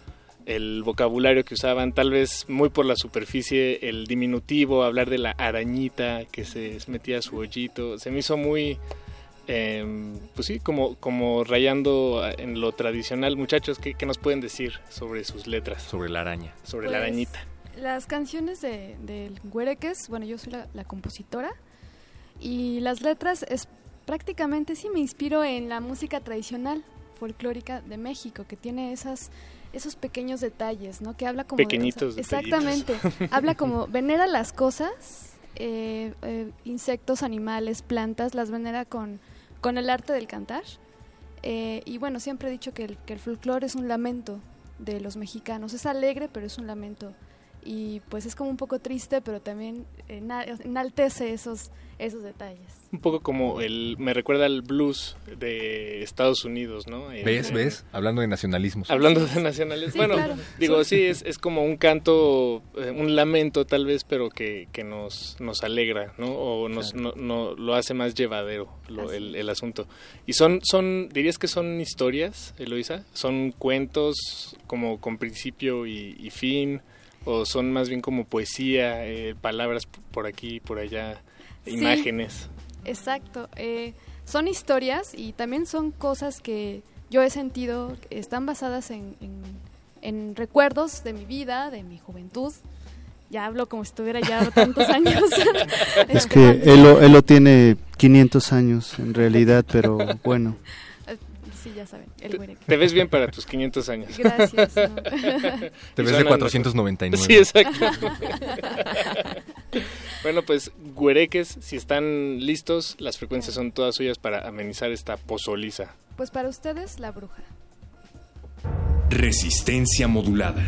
[SPEAKER 15] el vocabulario que usaban, tal vez muy por la superficie, el diminutivo, hablar de la arañita que se metía a su hoyito, se me hizo muy, eh, pues sí, como, como rayando en lo tradicional. Muchachos, ¿qué, ¿qué, nos pueden decir sobre sus letras?
[SPEAKER 3] Sobre la araña.
[SPEAKER 15] Sobre
[SPEAKER 17] Pues,
[SPEAKER 15] la arañita.
[SPEAKER 17] Las canciones de, del Güereques, bueno, yo soy la, la compositora, y las letras es prácticamente sí me inspiro en la música tradicional folclórica de México, que tiene esas esos pequeños detalles, ¿no? Que habla como de-
[SPEAKER 15] Pequeñitos
[SPEAKER 17] exactamente, habla como venera las cosas, eh, eh, insectos, animales, plantas, las venera con con el arte del cantar. Eh, y bueno, siempre he dicho que el, que el folclore es un lamento de los mexicanos. Es alegre, pero es un lamento. Y pues es como un poco triste, pero también ena- enaltece esos, esos detalles.
[SPEAKER 15] Un poco como el, me recuerda al blues de Estados Unidos, ¿no? En-
[SPEAKER 3] ¿Ves? ¿Ves? Hablando de nacionalismos.
[SPEAKER 15] Hablando de nacionales.
[SPEAKER 3] Sí,
[SPEAKER 15] bueno,
[SPEAKER 3] claro.
[SPEAKER 15] digo, sí, es, es como un canto, eh, un lamento tal vez, pero que, que nos, nos alegra, ¿no? O nos, no, no- lo hace más llevadero lo- el, el asunto. Y son, son, dirías que son historias, Eloisa? ¿Son cuentos como con principio y, y fin? ¿O son más bien como poesía, eh, palabras por aquí, por allá,
[SPEAKER 17] Sí.
[SPEAKER 15] imágenes?
[SPEAKER 17] Exacto. eh, son historias y también son cosas que yo he sentido, que están basadas en, en- en recuerdos de mi vida, de mi juventud. Ya hablo como si estuviera ya tantos años.
[SPEAKER 24] Es que él lo, él lo tiene 500 años en realidad, pero bueno.
[SPEAKER 17] Sí, ya saben, el güereque.
[SPEAKER 15] Te ves bien para tus 500 años.
[SPEAKER 17] Gracias, ¿no?
[SPEAKER 3] Te
[SPEAKER 15] Y
[SPEAKER 3] ves de
[SPEAKER 15] suenan
[SPEAKER 3] 499.
[SPEAKER 15] Sí, exacto. bueno, pues güereques, si están listos, las frecuencias son todas suyas para amenizar esta pozoliza.
[SPEAKER 17] Pues para ustedes, la bruja.
[SPEAKER 7] Resistencia modulada.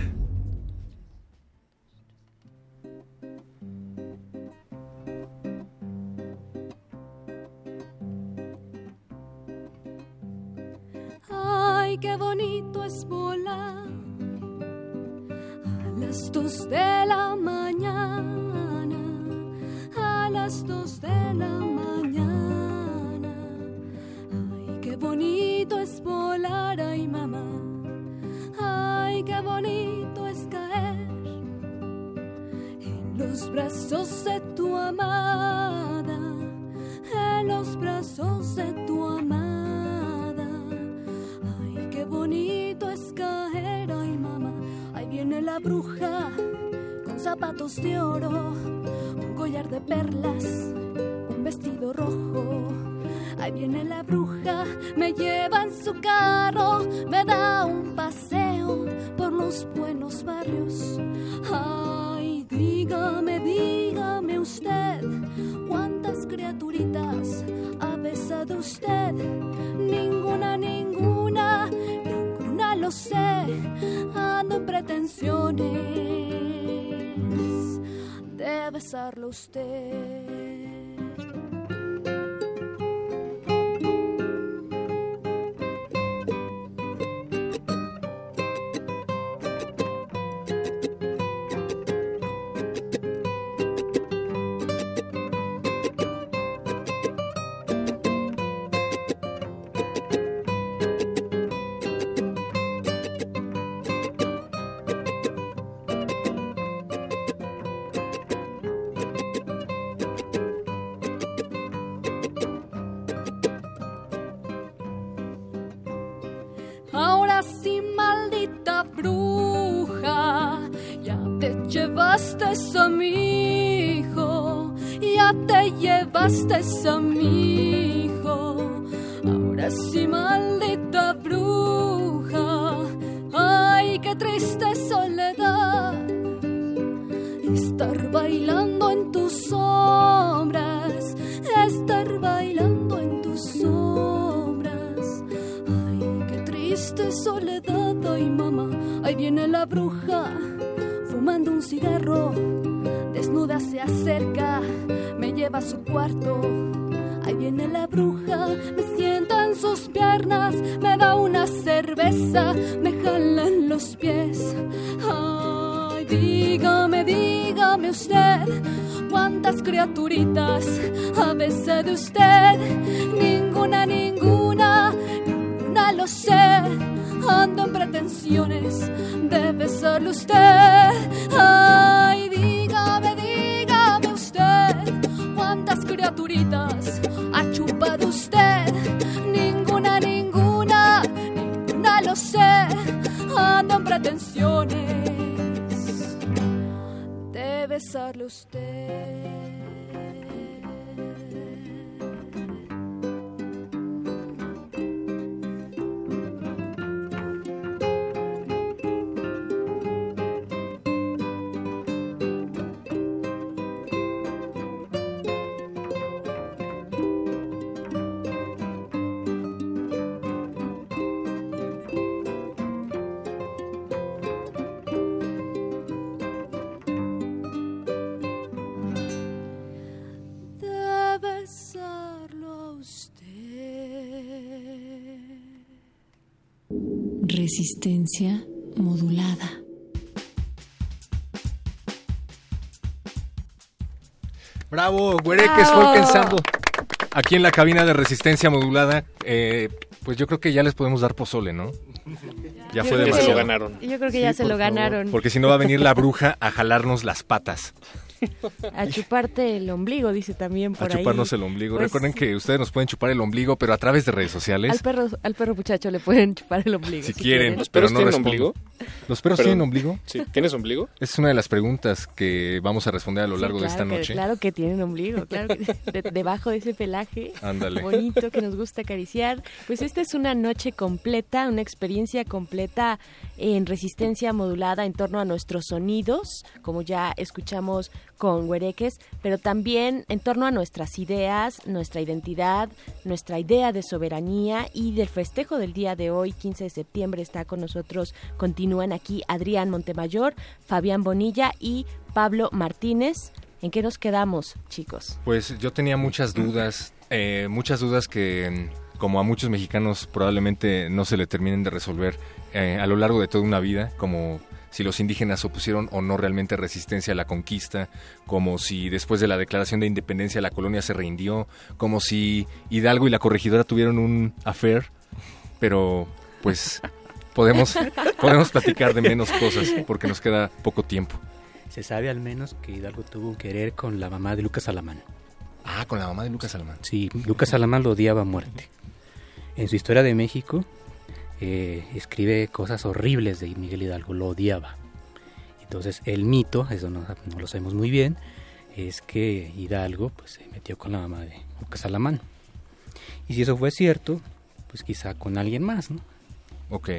[SPEAKER 19] Ay, qué bonito es volar a las dos de la mañana, a las dos de la mañana. Ay, qué bonito es volar, ay mamá. Ay, qué bonito es caer en los brazos de tu amada, en los brazos de tu amada. Bonito es caer, ay mamá. Ahí viene la bruja con zapatos de oro, un collar de perlas, un vestido rojo. Ahí viene la bruja, me lleva en su carro, me da un paseo por los buenos barrios. Ay, dígame, dígame usted, ¿cuántas criaturitas ha besado usted? Ninguna, ninguna lo sé, ando en pretensiones de besarlo usted.
[SPEAKER 3] Ensemble. Aquí en la cabina de resistencia modulada, eh, pues yo creo que ya les podemos dar pozole, ¿no? Ya
[SPEAKER 4] Yo
[SPEAKER 3] fue demasiado.
[SPEAKER 4] Yo creo que ya se lo ganaron.
[SPEAKER 3] Porque si no va a venir la bruja a jalarnos las patas,
[SPEAKER 4] A chuparte el ombligo, dice también por
[SPEAKER 3] a
[SPEAKER 4] ahí.
[SPEAKER 3] chuparnos el ombligo.
[SPEAKER 4] Pues,
[SPEAKER 3] Recuerden que ustedes nos pueden chupar el ombligo, pero a través de redes
[SPEAKER 4] Al
[SPEAKER 3] sociales.
[SPEAKER 4] perro, al perro muchacho le pueden chupar el ombligo.
[SPEAKER 3] Si quieren,
[SPEAKER 15] ¿Los
[SPEAKER 3] pero
[SPEAKER 15] perros
[SPEAKER 3] no
[SPEAKER 15] tienen
[SPEAKER 3] responden.
[SPEAKER 15] ombligo?
[SPEAKER 3] ¿Los perros
[SPEAKER 15] Perdón.
[SPEAKER 3] tienen ombligo?
[SPEAKER 15] Sí, ¿tienes ombligo?
[SPEAKER 3] Esa es una de las preguntas que vamos a responder a lo
[SPEAKER 4] Sí,
[SPEAKER 3] largo de esta
[SPEAKER 4] que-
[SPEAKER 3] noche.
[SPEAKER 4] claro que tienen ombligo, claro que de- debajo de ese pelaje
[SPEAKER 3] Ándale.
[SPEAKER 4] bonito que nos gusta acariciar. Pues esta es una noche completa, una experiencia completa en resistencia modulada en torno a nuestros sonidos, como ya escuchamos con Huereques, pero también en torno a nuestras ideas, nuestra identidad, nuestra idea de soberanía y del festejo del día de hoy, 15 de septiembre, está con nosotros, continúan aquí Adrián Montemayor, Fabián Bonilla y Pablo Martínez. ¿En qué nos quedamos, chicos?
[SPEAKER 3] Pues yo tenía muchas dudas, eh, muchas dudas que como a muchos mexicanos probablemente no se le terminen de resolver eh, a lo largo de toda una vida, como si los indígenas opusieron o no realmente resistencia a la conquista, como si después de la declaración de independencia la colonia se rindió, como si Hidalgo y la corregidora tuvieron un affair, pero pues podemos, podemos platicar de menos cosas porque nos queda poco tiempo.
[SPEAKER 12] Se sabe al menos que Hidalgo tuvo un querer con la mamá de Lucas Alamán.
[SPEAKER 3] Ah, con la mamá de Lucas Alamán.
[SPEAKER 12] Sí, Lucas Alamán lo odiaba a muerte. En su historia de México eh, escribe cosas horribles de Miguel Hidalgo, lo odiaba. Entonces el mito, eso no, no lo sabemos muy bien, es que Hidalgo pues, se metió con la mamá de Lucas Alamán. Y si eso fue cierto, pues quizá con alguien más, ¿no?
[SPEAKER 3] Ok.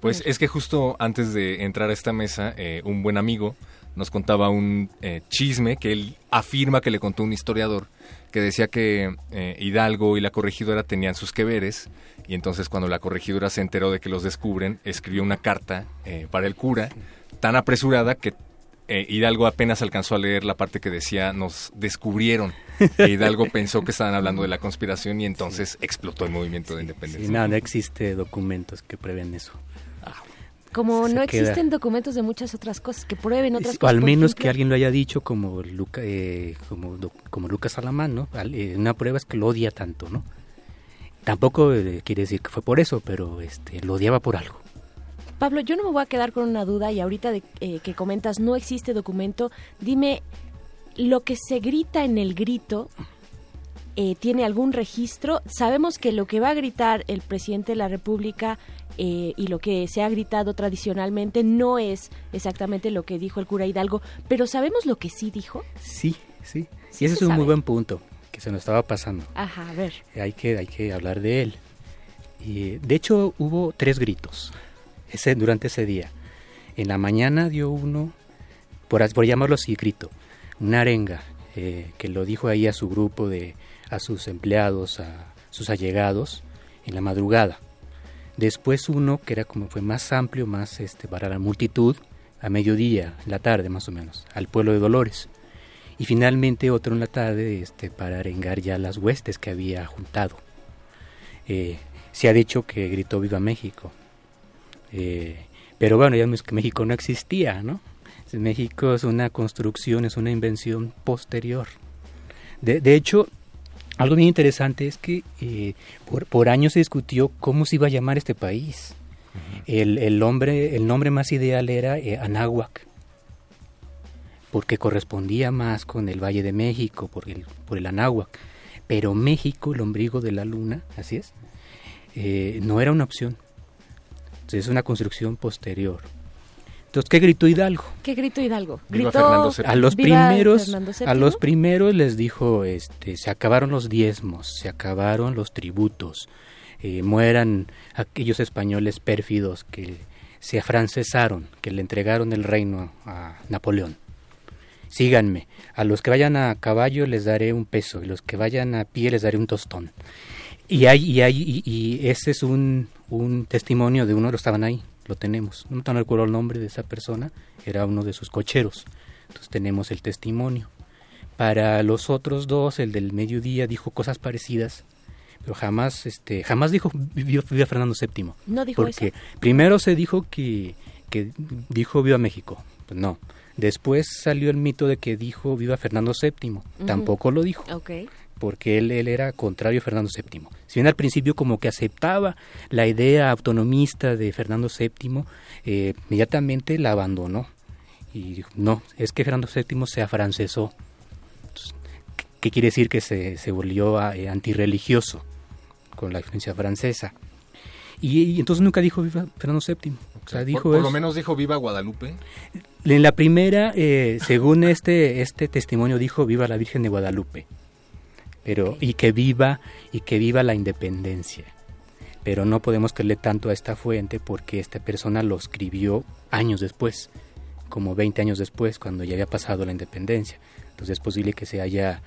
[SPEAKER 3] Pues es que justo antes de entrar a esta mesa, eh, un buen amigo nos contaba un eh, chisme que él afirma que le contó un historiador que decía que Hidalgo y la corregidora tenían sus que veres y entonces cuando la corregidora se enteró de que los descubren, escribió una carta eh, para el cura tan apresurada que eh, Hidalgo apenas alcanzó a leer la parte que decía nos descubrieron. E Hidalgo pensó que estaban hablando de la conspiración y entonces explotó el movimiento de independencia.
[SPEAKER 12] Sí, no, no existe documentos que prevén eso.
[SPEAKER 4] Como
[SPEAKER 12] Se
[SPEAKER 4] no
[SPEAKER 12] queda.
[SPEAKER 4] existen documentos de muchas otras cosas que prueben otras
[SPEAKER 12] o
[SPEAKER 4] cosas.
[SPEAKER 12] al menos
[SPEAKER 4] ejemplo,
[SPEAKER 12] que alguien lo haya dicho como Luca, eh, como, como Lucas Alamán, ¿no? Al- eh, una prueba es que lo odia tanto, ¿no? Tampoco eh, quiere decir que fue por eso, pero este lo odiaba por algo.
[SPEAKER 4] Pablo, yo no me voy a quedar con una duda y ahorita de, eh, que comentas no existe documento, dime, lo que se grita en el grito, eh, ¿tiene algún registro? Sabemos que lo que va a gritar el presidente de la República eh, y lo que se ha gritado tradicionalmente no es exactamente lo que dijo el cura Hidalgo, pero ¿sabemos lo que sí dijo?
[SPEAKER 12] Sí, sí.
[SPEAKER 4] Sí
[SPEAKER 12] y ese
[SPEAKER 4] se
[SPEAKER 12] es un muy buen punto que se nos estaba pasando.
[SPEAKER 4] Ajá, a ver.
[SPEAKER 12] Hay que, hay que hablar de él. Y, de hecho, hubo tres gritos ese, durante ese día. En la mañana dio uno, por, por llamarlo así, grito, una arenga, eh, que lo dijo ahí a su grupo, de, a sus empleados, a sus allegados, en la madrugada. Después uno que era como fue más amplio, más este para la multitud, a mediodía, en la tarde más o menos, al pueblo de Dolores. Y finalmente otro en la tarde este, para arengar ya las huestes que había juntado. Eh, se ha dicho que gritó Viva México. Eh, pero bueno, ya que México no existía, ¿no? México es una construcción, es una invención posterior. De, de hecho, algo bien interesante es que eh, por, por años se discutió cómo se iba a llamar este país. el, el, nombre, el nombre más ideal era Anáhuac, porque correspondía más con el Valle de México, por el, por el Anáhuac. Pero México, el ombligo de la luna, así es, eh, no era una opción. Entonces es una construcción posterior. Entonces, ¿qué gritó Hidalgo?
[SPEAKER 4] ¿Qué gritó Hidalgo? Gritó.
[SPEAKER 12] A los
[SPEAKER 4] "Viva
[SPEAKER 12] primeros, a
[SPEAKER 4] VII".
[SPEAKER 12] los primeros les dijo, este, se acabaron los diezmos, se acabaron los tributos, eh, mueran aquellos españoles pérfidos que se afrancesaron, que le entregaron el reino a Napoleón. Síganme, a los que vayan a caballo les daré un peso y los que vayan a pie les daré un tostón. Y hay, y hay, y, y ese es un, un testimonio de uno de los estaban ahí, lo tenemos. No me recuerdo el nombre de esa persona, era uno de sus cocheros. Entonces tenemos el testimonio. Para los otros dos, el del mediodía dijo cosas parecidas, pero jamás, este, jamás dijo viva Fernando VII.
[SPEAKER 4] No dijo
[SPEAKER 12] porque
[SPEAKER 4] eso.
[SPEAKER 12] primero se dijo que, que dijo viva México. Pues no. Después salió el mito de que dijo viva Fernando VII. Tampoco lo dijo porque él, él era contrario a Fernando VII. Si bien al principio como que aceptaba la idea autonomista de Fernando VII, eh, inmediatamente la abandonó. Y dijo, no, es que Fernando VII se afrancesó. Entonces, ¿qué- ¿Qué quiere decir? Que se, se volvió ah, eh, antirreligioso con la influencia francesa. Y, y entonces nunca dijo viva Fernando VII. O sea, dijo
[SPEAKER 3] por, lo menos dijo Viva Guadalupe.
[SPEAKER 12] En la primera, eh, según este, este testimonio, dijo viva la Virgen de Guadalupe. Pero, y que viva, y que viva la independencia. Pero no podemos creerle tanto a esta fuente porque esta persona lo escribió años después, como 20 años después, cuando ya había pasado la independencia. Entonces es posible que se haya,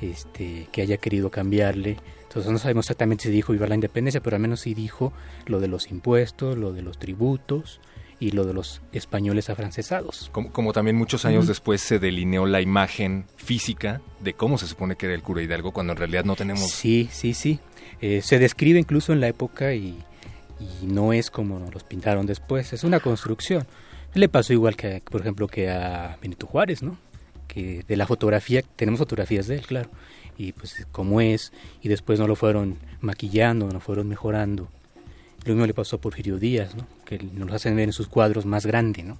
[SPEAKER 12] este, que haya querido cambiarle. Entonces no sabemos exactamente si dijo viva la independencia, pero al menos sí dijo lo de los impuestos, lo de los tributos y lo de los españoles afrancesados.
[SPEAKER 3] Como, como también muchos años
[SPEAKER 12] Ujú.
[SPEAKER 3] después se delineó la imagen física de cómo se supone que era el cura Hidalgo, cuando en realidad no tenemos...
[SPEAKER 12] Sí, sí, sí. Eh, se describe incluso en la época y, y no es como nos los pintaron después, es una construcción. Le pasó igual que, por ejemplo, que a Benito Juárez, ¿no? Que de la fotografía, tenemos fotografías de él, claro, y pues como es, y después no lo fueron maquillando, no lo fueron mejorando. Lo mismo le pasó a Porfirio Díaz, ¿no? Que nos lo hacen ver en sus cuadros más grande, ¿no?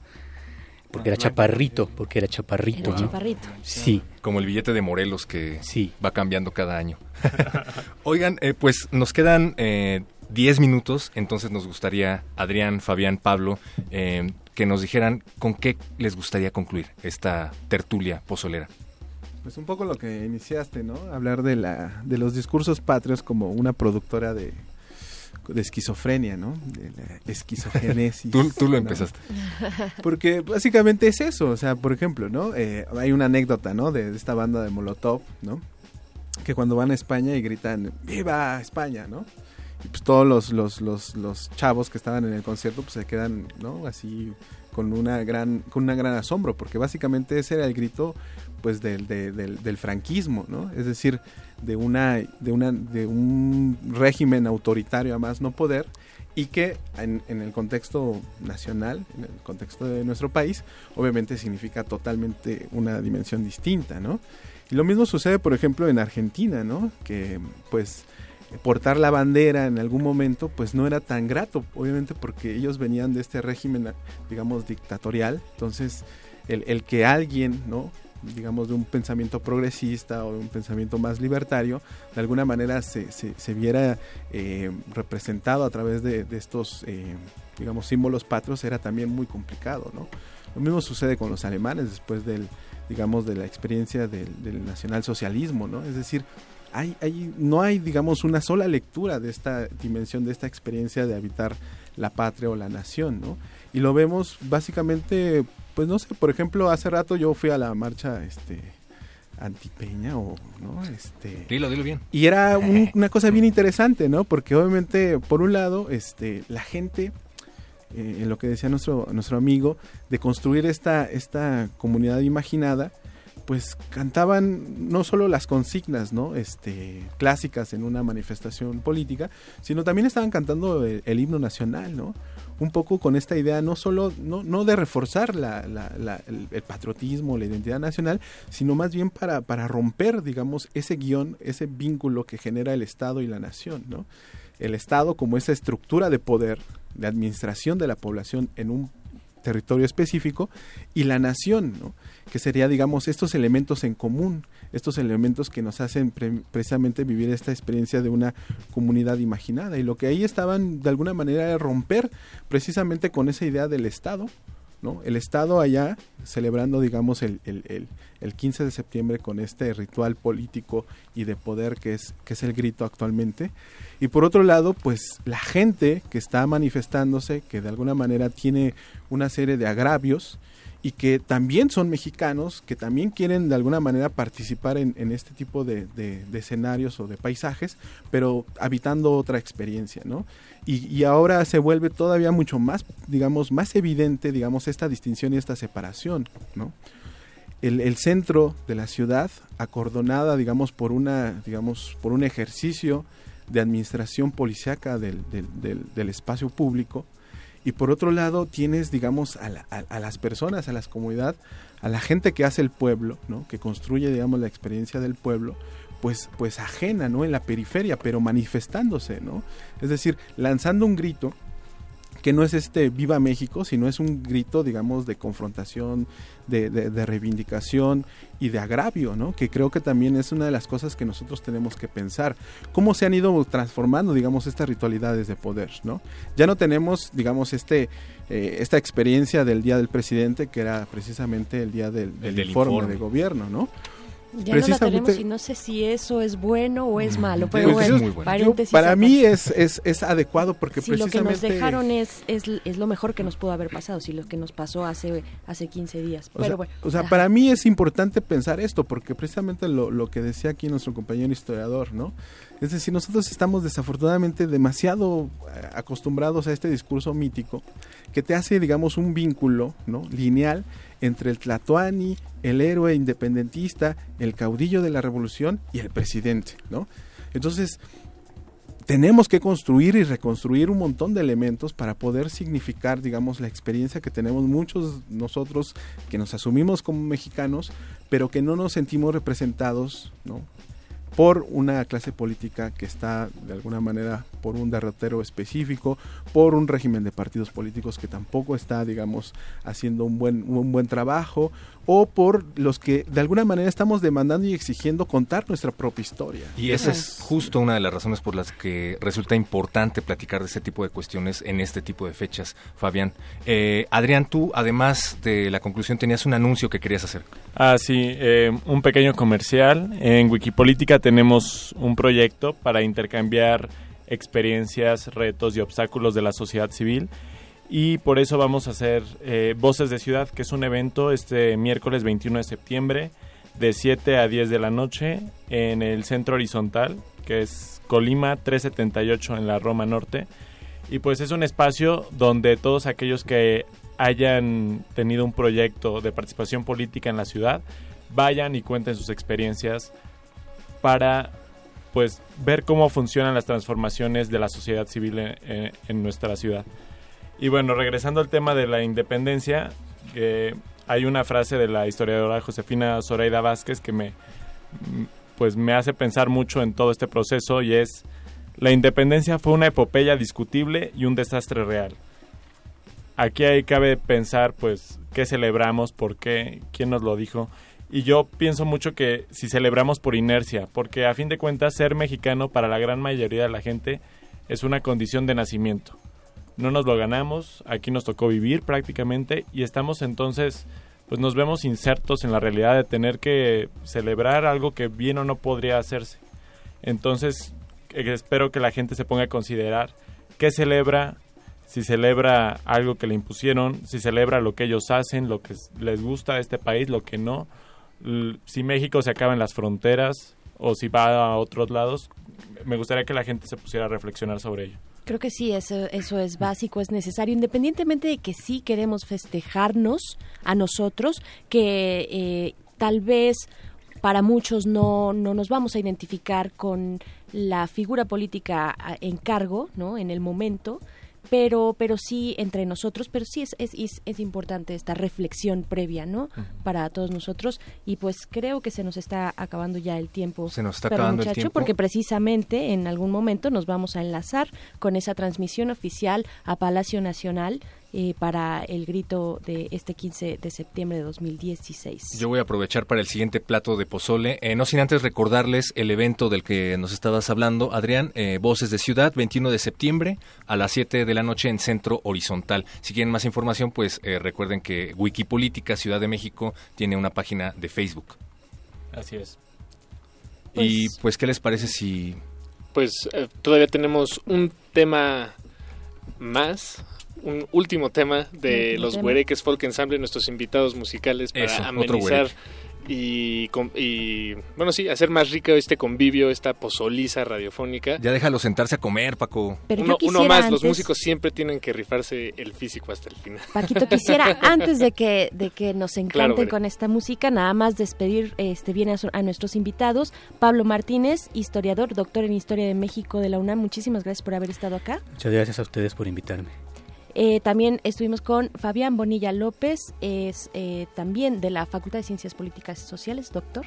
[SPEAKER 12] Porque era chaparrito, porque era chaparrito.
[SPEAKER 4] Era
[SPEAKER 12] ¿no?
[SPEAKER 4] chaparrito.
[SPEAKER 12] Sí.
[SPEAKER 3] Como el billete de Morelos que va cambiando cada año. Oigan, eh, pues nos quedan eh, 10 minutos, entonces nos gustaría, Adrián, Fabián, Pablo, eh, que nos dijeran con qué les gustaría concluir esta tertulia pozolera.
[SPEAKER 11] Pues un poco lo que iniciaste, ¿no? Hablar de la de los discursos patrios como una productora de, de esquizofrenia, ¿no? De la esquizogénesis.
[SPEAKER 3] Tú- tú lo
[SPEAKER 11] ¿no?
[SPEAKER 3] empezaste.
[SPEAKER 11] Porque básicamente es eso, o sea, por ejemplo, ¿no? Eh, hay una anécdota, ¿no? De, de esta banda de Molotov, ¿no? Que cuando van a España y gritan ¡Viva España!, ¿no? Y pues todos los, los, los, los chavos que estaban en el concierto pues se quedan, ¿no? Así con una gran con una gran asombro porque básicamente ese era el grito pues del, de- del, del franquismo no es decir de una de una de un régimen autoritario a más no poder y que en, en el contexto nacional en el contexto de nuestro país obviamente significa totalmente una dimensión distinta no y lo mismo sucede por ejemplo en Argentina no que pues portar la bandera en algún momento pues no era tan grato obviamente porque ellos venían de este régimen digamos dictatorial. Entonces el, el que alguien no digamos de un pensamiento progresista o de un pensamiento más libertario de alguna manera se, se, viera eh, representado a través de, de estos eh, digamos símbolos patrios era también muy complicado no lo mismo sucede con los alemanes después del digamos de la experiencia del, del nacionalsocialismo no es decir hay, hay, no hay, digamos, una sola lectura de esta dimensión, de esta experiencia de habitar la patria o la nación, ¿no? Y lo vemos básicamente, pues no sé, por ejemplo, hace rato yo fui a la marcha este, antipeña o no este
[SPEAKER 3] Dilo, dilo bien.
[SPEAKER 11] y era un- una cosa bien interesante no porque obviamente por un lado este la gente eh, en lo que decía nuestro nuestro amigo de construir esta esta comunidad imaginada pues cantaban no solo las consignas no este clásicas en una manifestación política sino también estaban cantando el, el himno nacional no un poco con esta idea no solo no, no de reforzar la, la- la- el, el patriotismo la identidad nacional sino más bien para, para romper digamos ese guion ese vínculo que genera el estado y la nación no el estado como esa estructura de poder de administración de la población en un territorio específico y la nación, ¿no? que sería, digamos, estos elementos en común, estos elementos que nos hacen pre- precisamente vivir esta experiencia de una comunidad imaginada. Y lo que ahí estaban, de alguna manera, era romper precisamente con esa idea del Estado, El Estado allá celebrando, digamos, el, el, el, el 15 de septiembre con este ritual político y de poder que es, que es el grito actualmente. Y por otro lado, pues la gente que está manifestándose, que de alguna manera tiene una serie de agravios y que también son mexicanos, que también quieren de alguna manera participar en, este tipo de, escenarios o de paisajes, pero habitando otra experiencia, ¿no? Y, ahora se vuelve todavía mucho más, digamos, más evidente, digamos, esta distinción y esta separación, ¿no? el, centro de la ciudad acordonada digamos por una digamos por un ejercicio de administración policiaca del espacio público y por otro lado tienes digamos a, la- a- las personas a las comunidades a la gente que hace el pueblo no que construye digamos la experiencia del pueblo pues pues ajena no en la periferia pero manifestándose no es decir lanzando un grito que no es este viva México, sino es un grito, digamos, de confrontación, de, de- de reivindicación y de agravio, ¿no? Que creo que también es una de las cosas que nosotros tenemos que pensar. ¿Cómo se han ido transformando, digamos, estas ritualidades de poder, ¿no? Ya no tenemos, digamos, este eh, esta experiencia del Día del Presidente, que era precisamente el día del, del
[SPEAKER 3] del
[SPEAKER 11] informe,
[SPEAKER 3] informe.
[SPEAKER 11] de gobierno, ¿no?
[SPEAKER 4] Ya no la tenemos y no sé si eso es bueno o es malo, pero
[SPEAKER 11] Pues
[SPEAKER 4] bueno, paréntesis
[SPEAKER 11] para
[SPEAKER 4] acá.
[SPEAKER 11] mí es, es, es adecuado porque
[SPEAKER 4] si lo que
[SPEAKER 11] precisamente...
[SPEAKER 4] nos dejaron es, es, es lo mejor que nos pudo haber pasado, si lo que nos pasó hace, hace 15 días.
[SPEAKER 11] O
[SPEAKER 4] Pero
[SPEAKER 11] sea,
[SPEAKER 4] bueno.
[SPEAKER 11] o sea,
[SPEAKER 4] ajá.
[SPEAKER 11] para mí es importante pensar esto, porque precisamente lo, lo que decía aquí nuestro compañero historiador, ¿no? Es decir, nosotros estamos desafortunadamente demasiado eh, acostumbrados a este discurso mítico que te hace, digamos, un vínculo, ¿no? Lineal entre el Tlatoani, el héroe independentista, el caudillo de la revolución y el presidente, ¿no? Entonces, tenemos que construir y reconstruir un montón de elementos para poder significar, digamos, la experiencia que tenemos muchos nosotros que nos asumimos como mexicanos, pero que no nos sentimos representados, ¿no? Por una clase política que está de alguna manera por un derrotero específico, por un régimen de partidos políticos que tampoco está, digamos, haciendo un buen, un buen trabajo, o por los que de alguna manera estamos demandando y exigiendo contar nuestra propia historia.
[SPEAKER 3] Y esa es justo una de las razones por las que resulta importante platicar de este tipo de cuestiones en este tipo de fechas, Fabián. Eh, Adrián, tú, además de la conclusión, tenías un anuncio que querías hacer.
[SPEAKER 16] Ah, sí, eh, un pequeño comercial. En Wikipolítica tenemos un proyecto para intercambiar experiencias, retos y obstáculos de la sociedad civil. Y por eso vamos a hacer eh, Voces de Ciudad, que es un evento este miércoles 21 de septiembre, de 7 a 10 de la noche, en el Centro Horizontal, que es Colima 378 en la Roma Norte. Y pues es un espacio donde todos aquellos que hayan tenido un proyecto de participación política en la ciudad vayan y cuenten sus experiencias para pues ver cómo funcionan las transformaciones de la sociedad civil en, nuestra ciudad. Y bueno, regresando al tema de la independencia, eh, hay una frase de la historiadora Josefina Zoraida Vázquez que me pues me hace pensar mucho en todo este proceso y es la independencia fue una epopeya discutible y un desastre real. Aquí ahí cabe pensar, pues, qué celebramos, por qué, quién nos lo dijo. Y yo pienso mucho que si celebramos por inercia, porque a fin de cuentas ser mexicano para la gran mayoría de la gente es una condición de nacimiento. No nos lo ganamos, aquí nos tocó vivir prácticamente y estamos entonces, pues nos vemos insertos en la realidad de tener que celebrar algo que bien o no podría hacerse. Entonces, eh, espero que la gente se ponga a considerar qué celebra, si celebra algo que le impusieron, si celebra lo que ellos hacen, lo que les gusta a este país, lo que no, si México se acaba en las fronteras o si va a otros lados, me gustaría que la gente se pusiera a reflexionar sobre ello.
[SPEAKER 4] Creo que sí, eso, eso es básico, es necesario, independientemente de que sí queremos festejarnos a nosotros, que eh, tal vez para muchos no, no nos vamos a identificar con la figura política en cargo, ¿no? En el momento, pero, pero sí entre nosotros, pero sí es, es, es, es importante esta reflexión previa, ¿no? Para todos nosotros y pues creo que se nos está acabando ya el tiempo.
[SPEAKER 3] Se nos está acabando el
[SPEAKER 4] muchacho,
[SPEAKER 3] tiempo.
[SPEAKER 4] porque precisamente en algún momento nos vamos a enlazar con esa transmisión oficial a Palacio Nacional eh, para el grito de este 15 de septiembre de 2016.
[SPEAKER 3] Yo voy a aprovechar para el siguiente plato de pozole, eh, no sin antes recordarles el evento del que nos estabas hablando, Adrián, eh, Voces de Ciudad, 21 de septiembre a las 7 de la noche en Centro Horizontal. Si quieren más información, pues eh, recuerden que Wikipolítica Ciudad de México tiene una página de Facebook.
[SPEAKER 16] Así es.
[SPEAKER 3] y pues, ¿qué les parece si
[SPEAKER 15] Pues eh, todavía tenemos un tema más, un último tema de
[SPEAKER 3] Último
[SPEAKER 15] los
[SPEAKER 3] tema.
[SPEAKER 15] Huereques Folk Ensemble, nuestros invitados musicales para
[SPEAKER 3] Eso,
[SPEAKER 15] amenizar y, y, bueno, sí, hacer más rico este convivio, esta pozoliza radiofónica.
[SPEAKER 3] ya déjalo sentarse a comer, Paco?
[SPEAKER 4] Pero
[SPEAKER 15] uno, más, los músicos siempre tienen que rifarse el físico hasta el final.
[SPEAKER 4] Paquito, quisiera antes de que de que nos encanten
[SPEAKER 15] Claro,
[SPEAKER 4] con esta música, nada más despedir este bien a, su- a nuestros invitados. Pablo Martínez, historiador, doctor en Historia de México de la UNAM. Muchísimas gracias por haber estado acá.
[SPEAKER 12] Muchas gracias a ustedes por invitarme.
[SPEAKER 4] Eh, también estuvimos con Fabián Bonilla López, es eh, también de la Facultad de Ciencias Políticas y Sociales, doctor.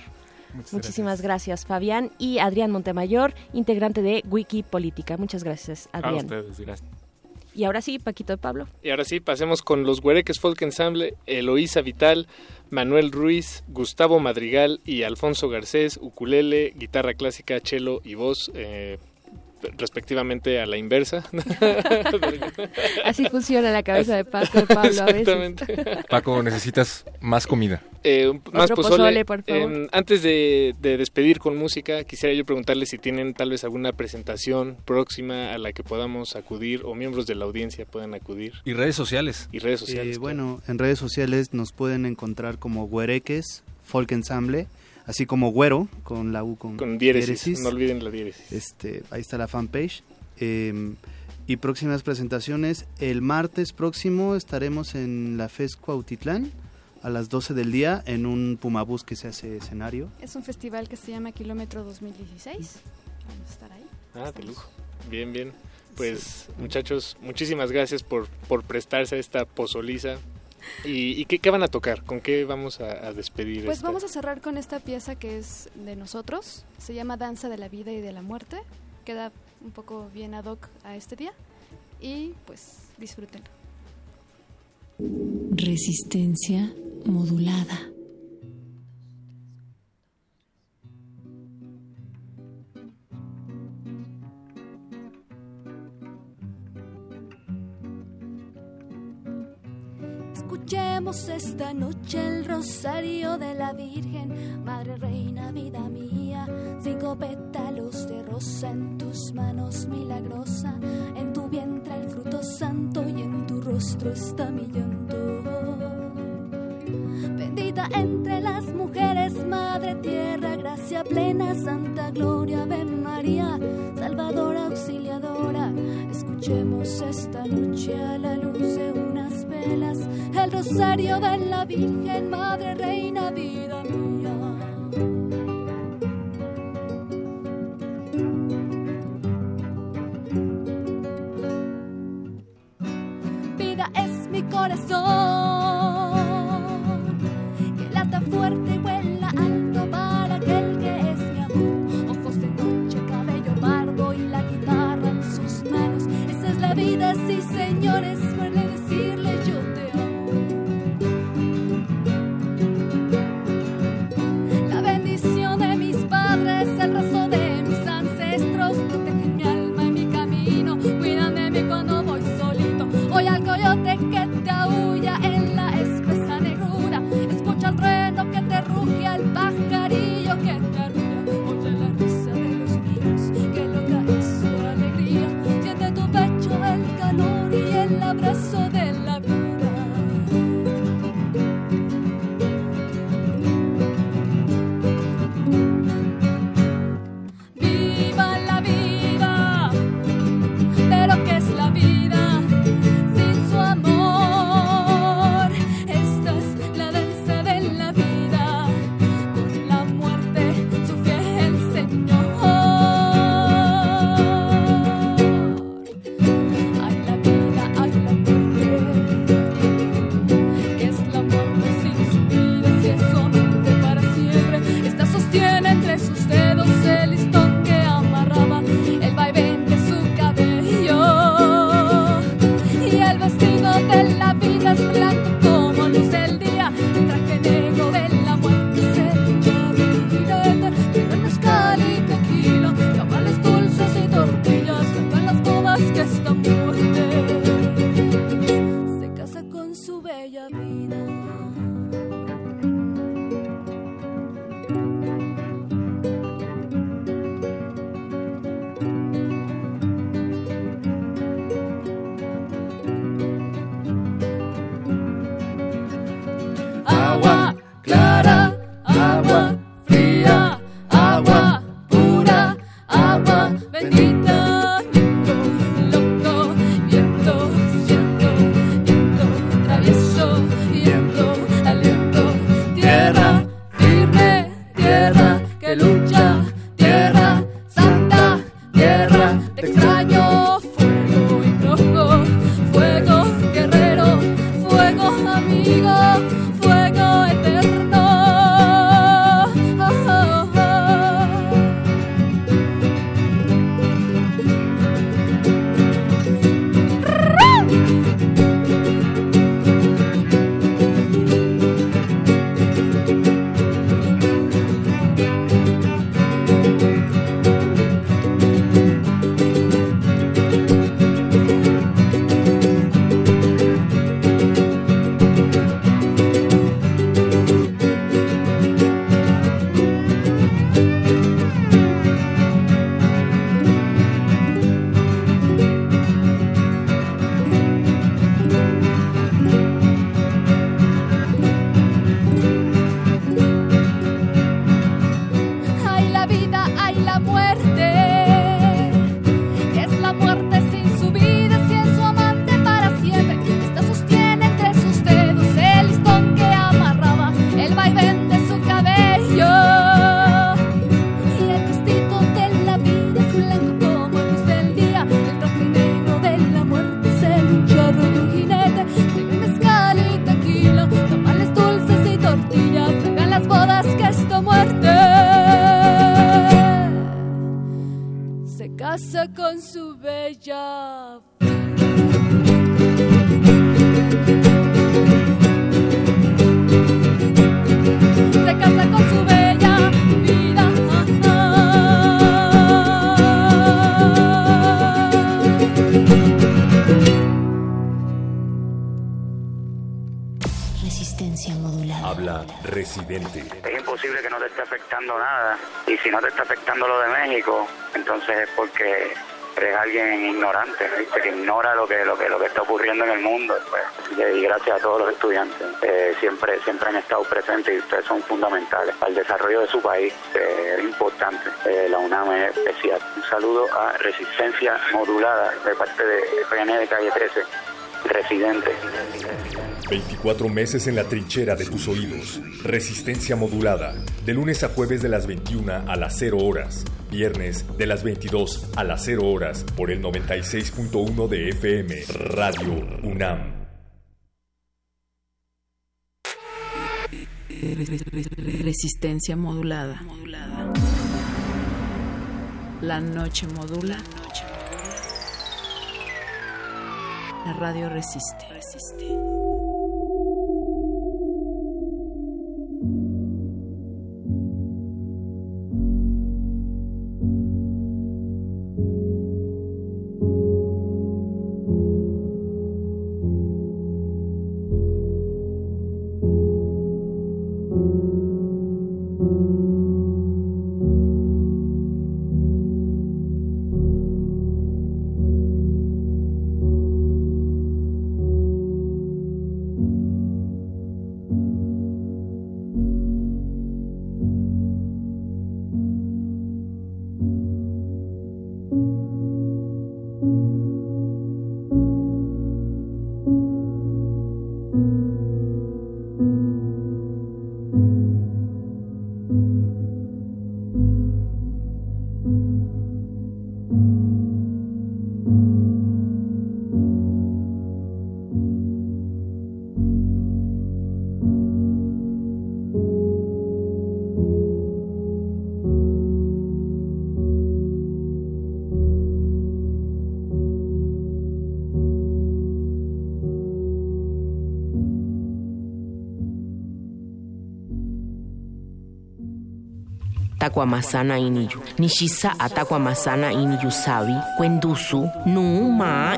[SPEAKER 11] Muchas
[SPEAKER 4] Muchísimas gracias. Fabián. Y Adrián Montemayor, integrante de Wikipolítica. Muchas gracias,
[SPEAKER 15] A
[SPEAKER 4] Adrián.
[SPEAKER 15] ustedes, gracias.
[SPEAKER 4] y ahora sí, Paquito de Pablo.
[SPEAKER 15] Y ahora sí, pasemos con los Huereques Folk Ensemble, Eloísa Vital, Manuel Ruiz, Gustavo Madrigal y Alfonso Garcés, ukulele, guitarra clásica, cello y voz, eh, respectivamente a la inversa.
[SPEAKER 4] Así funciona la cabeza de Paco de Pablo a veces.
[SPEAKER 15] Exactamente.
[SPEAKER 3] Paco, necesitas más comida.
[SPEAKER 15] Eh, un- más
[SPEAKER 4] Otro
[SPEAKER 15] pozole.
[SPEAKER 4] pozole, por favor.
[SPEAKER 15] Eh, antes de, de despedir con música, quisiera yo preguntarles si tienen tal vez alguna presentación próxima a la que podamos acudir o miembros de la audiencia puedan acudir.
[SPEAKER 3] Y redes sociales.
[SPEAKER 15] Y redes
[SPEAKER 24] Eh,
[SPEAKER 15] sociales.
[SPEAKER 24] bueno, en redes sociales nos pueden encontrar como Güereques Folk Ensemble, así como Güero, con la U con,
[SPEAKER 15] Con diéresis, no olviden la diéresis.
[SPEAKER 24] Este, ahí está la fanpage. Eh, y próximas presentaciones, el martes próximo estaremos en la FES Cuautitlán a las 12 del día en un Pumabús que se hace escenario.
[SPEAKER 17] Es un festival que se llama Kilómetro 2016. Vamos a estar ahí.
[SPEAKER 15] Ah, de lujo. Bien, bien. Pues muchachos, muchísimas gracias por, por prestarse a esta pozoliza. ¿Y, y qué, qué van a tocar? ¿Con qué vamos a, a despedir?
[SPEAKER 17] Pues
[SPEAKER 15] esta-
[SPEAKER 17] vamos a cerrar con esta pieza que es de nosotros. Se llama Danza de la Vida y de la Muerte. Queda un poco bien ad hoc a este día. Y pues disfrútenlo.
[SPEAKER 13] Resistencia modulada.
[SPEAKER 19] Escuchemos esta noche el rosario de la Virgen, Madre Reina, vida mía. Cinco pétalos de rosa en tus manos milagrosa, en tu vientre el fruto santo y en tu rostro está mi llanto. Bendita entre las mujeres, Madre Tierra, gracia plena, Santa Gloria, ven María, Salvadora, auxiliadora. Escuchemos esta noche a la luz de unas velas el rosario de la Virgen, Madre Reina, vida mía. Vida es mi corazón,
[SPEAKER 7] 24 meses en la trinchera de tus oídos. Resistencia modulada. De lunes a jueves de las 21 a las 0 horas. Viernes de las 22 a las 0 horas. Por el 96.1 de FM. Radio UNAM.
[SPEAKER 25] Resistencia modulada. La noche modula. La radio resiste.
[SPEAKER 26] Iniyu. Nishisa. Nu ma.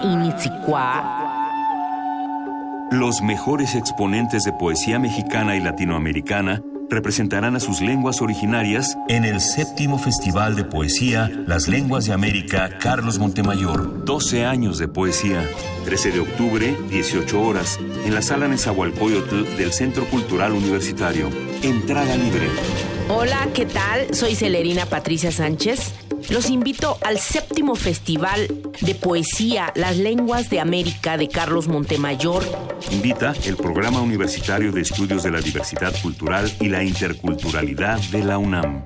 [SPEAKER 27] Los mejores exponentes de poesía mexicana y latinoamericana representarán a sus lenguas originarias en el séptimo Festival de Poesía Las Lenguas de América Carlos Montemayor. 12 años de poesía. 13 de octubre, 18 horas, en la sala Nezahualcóyotl del Centro Cultural Universitario. Entrada libre.
[SPEAKER 26] Hola, ¿qué tal? Soy Celerina Patricia Sánchez. Los invito al séptimo Festival de Poesía Las Lenguas de América de Carlos Montemayor.
[SPEAKER 27] Invita el Programa Universitario de Estudios de la Diversidad Cultural y la Interculturalidad de la UNAM.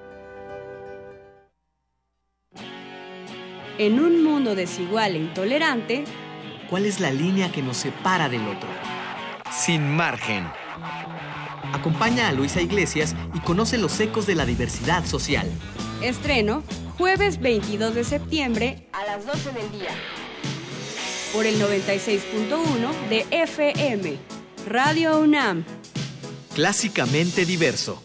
[SPEAKER 28] En un mundo desigual e intolerante,
[SPEAKER 26] ¿Cuál es la línea que nos separa del otro? Sin margen. Acompaña a Luisa Iglesias y conoce los ecos de la diversidad social.
[SPEAKER 28] estreno jueves 22 de septiembre
[SPEAKER 29] A las 12 del día.
[SPEAKER 28] por el 96.1 de FM. Radio UNAM.
[SPEAKER 26] Clásicamente diverso.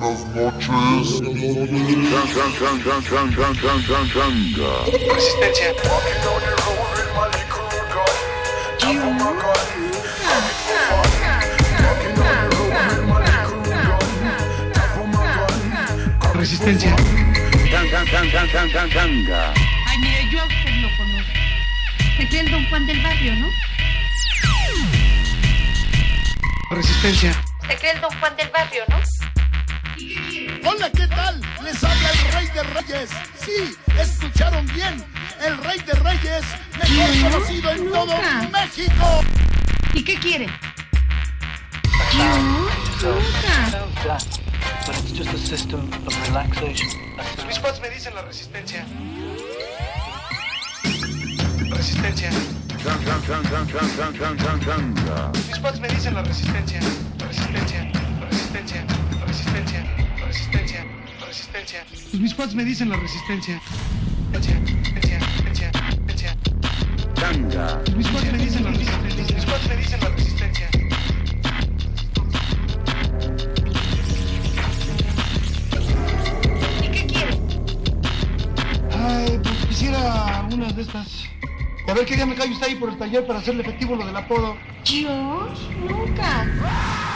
[SPEAKER 30] Buenas noches.
[SPEAKER 31] Resistencia. Resistencia.
[SPEAKER 28] Ay, mire, yo a usted lo conozco. El don Juan del barrio, ¿no?
[SPEAKER 31] Resistencia.
[SPEAKER 28] Se cree el don Juan del barrio, ¿no?
[SPEAKER 32] Hola, ¿qué tal? Les habla el Rey de Reyes. Sí, escucharon bien. El Rey de Reyes, mejor
[SPEAKER 28] ¿Quién?
[SPEAKER 32] conocido en todo
[SPEAKER 28] Nunca.
[SPEAKER 32] México.
[SPEAKER 28] ¿Y qué quiere?
[SPEAKER 31] But it's just a system of relaxation. Mis pads me dicen la resistencia. Resistencia. Mis pads me dicen la resistencia. Resistencia. Resistencia. Resistencia. Resistencia. Resistencia. Pues mis me dicen la resistencia. Resistencia. Pues mis pads me dicen la resistencia. Mis pads me dicen la resistencia.
[SPEAKER 28] ¿Y qué quiere?
[SPEAKER 31] Ay, pues quisiera unas de estas. Y a ver qué día me cae usted ahí por el taller para hacerle efectivo lo del apodo.
[SPEAKER 28] Yo nunca.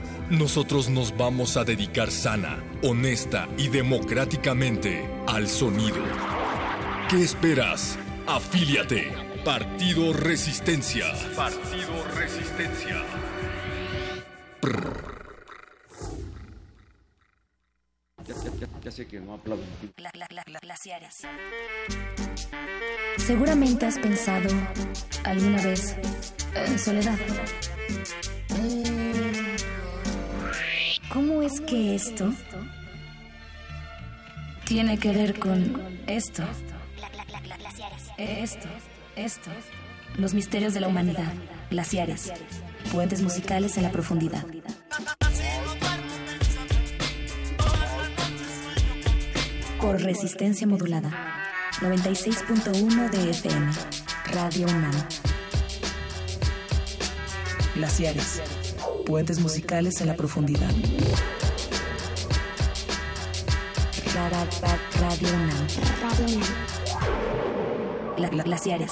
[SPEAKER 7] Nosotros nos vamos a dedicar sana, honesta y democráticamente al sonido. ¿Qué esperas? Afíliate. Partido Resistencia. Partido Resistencia.
[SPEAKER 21] Ya, ya, ya, ya sé que no aplauden.
[SPEAKER 33] Gla- gla- gla- glaciares.
[SPEAKER 13] Seguramente has pensado alguna vez en soledad. ¿Cómo es que esto tiene que ver con esto? Esto, esto. Los misterios de la humanidad. Glaciares. Puentes musicales en la profundidad. Por resistencia modulada. 96.1 de FM. Radio UNAM.
[SPEAKER 34] Glaciares. Puentes musicales en la profundidad.
[SPEAKER 13] Ra- ra- ra- Radio UNAM. Glaciares.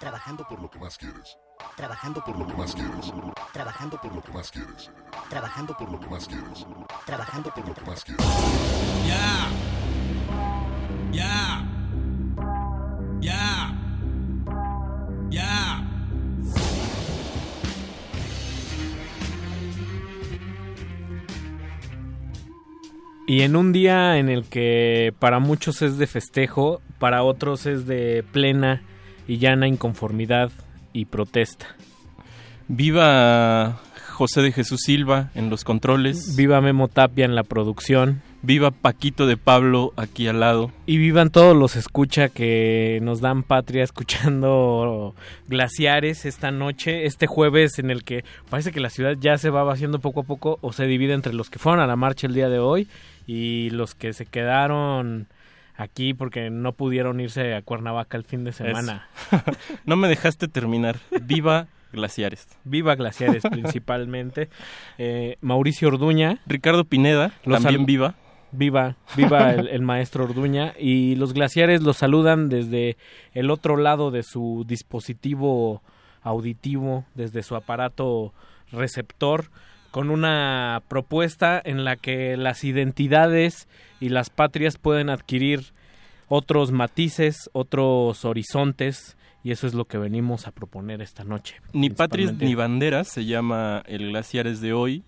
[SPEAKER 30] Trabajando por lo que más quieres.
[SPEAKER 33] Trabajando
[SPEAKER 30] por lo que más quieres. Trabajando por lo que más quieres. Trabajando por lo que más quieres. Trabajando por lo que más quieres.
[SPEAKER 31] Ya. Ya. Ya.
[SPEAKER 35] Y en un día en el que para muchos es de festejo, para otros es de plena y llana inconformidad y protesta.
[SPEAKER 36] Viva José de Jesús Silva en los controles.
[SPEAKER 35] Viva Memo Tapia en la producción.
[SPEAKER 36] Viva Paquito de Pablo aquí al lado.
[SPEAKER 35] Y vivan todos los escucha que nos dan patria escuchando glaciares esta noche, este jueves en el que parece que la ciudad ya se va vaciando poco a poco o se divide entre los que fueron a la marcha el día de hoy y los que se quedaron aquí porque no pudieron irse a Cuernavaca el fin de semana.
[SPEAKER 36] No me dejaste terminar. Viva Glaciares.
[SPEAKER 35] Viva Glaciares principalmente. Eh, Mauricio Orduña.
[SPEAKER 36] Ricardo Pineda,
[SPEAKER 35] Los
[SPEAKER 36] también viva.
[SPEAKER 35] Viva, viva el, el maestro Orduña. Y los glaciares los saludan desde el otro lado de su dispositivo auditivo, desde su aparato receptor, con una propuesta en la que las identidades y las patrias pueden adquirir otros matices, otros horizontes, y eso es lo que venimos a proponer esta noche.
[SPEAKER 37] Ni patrias ni banderas se llama el Glaciares de hoy.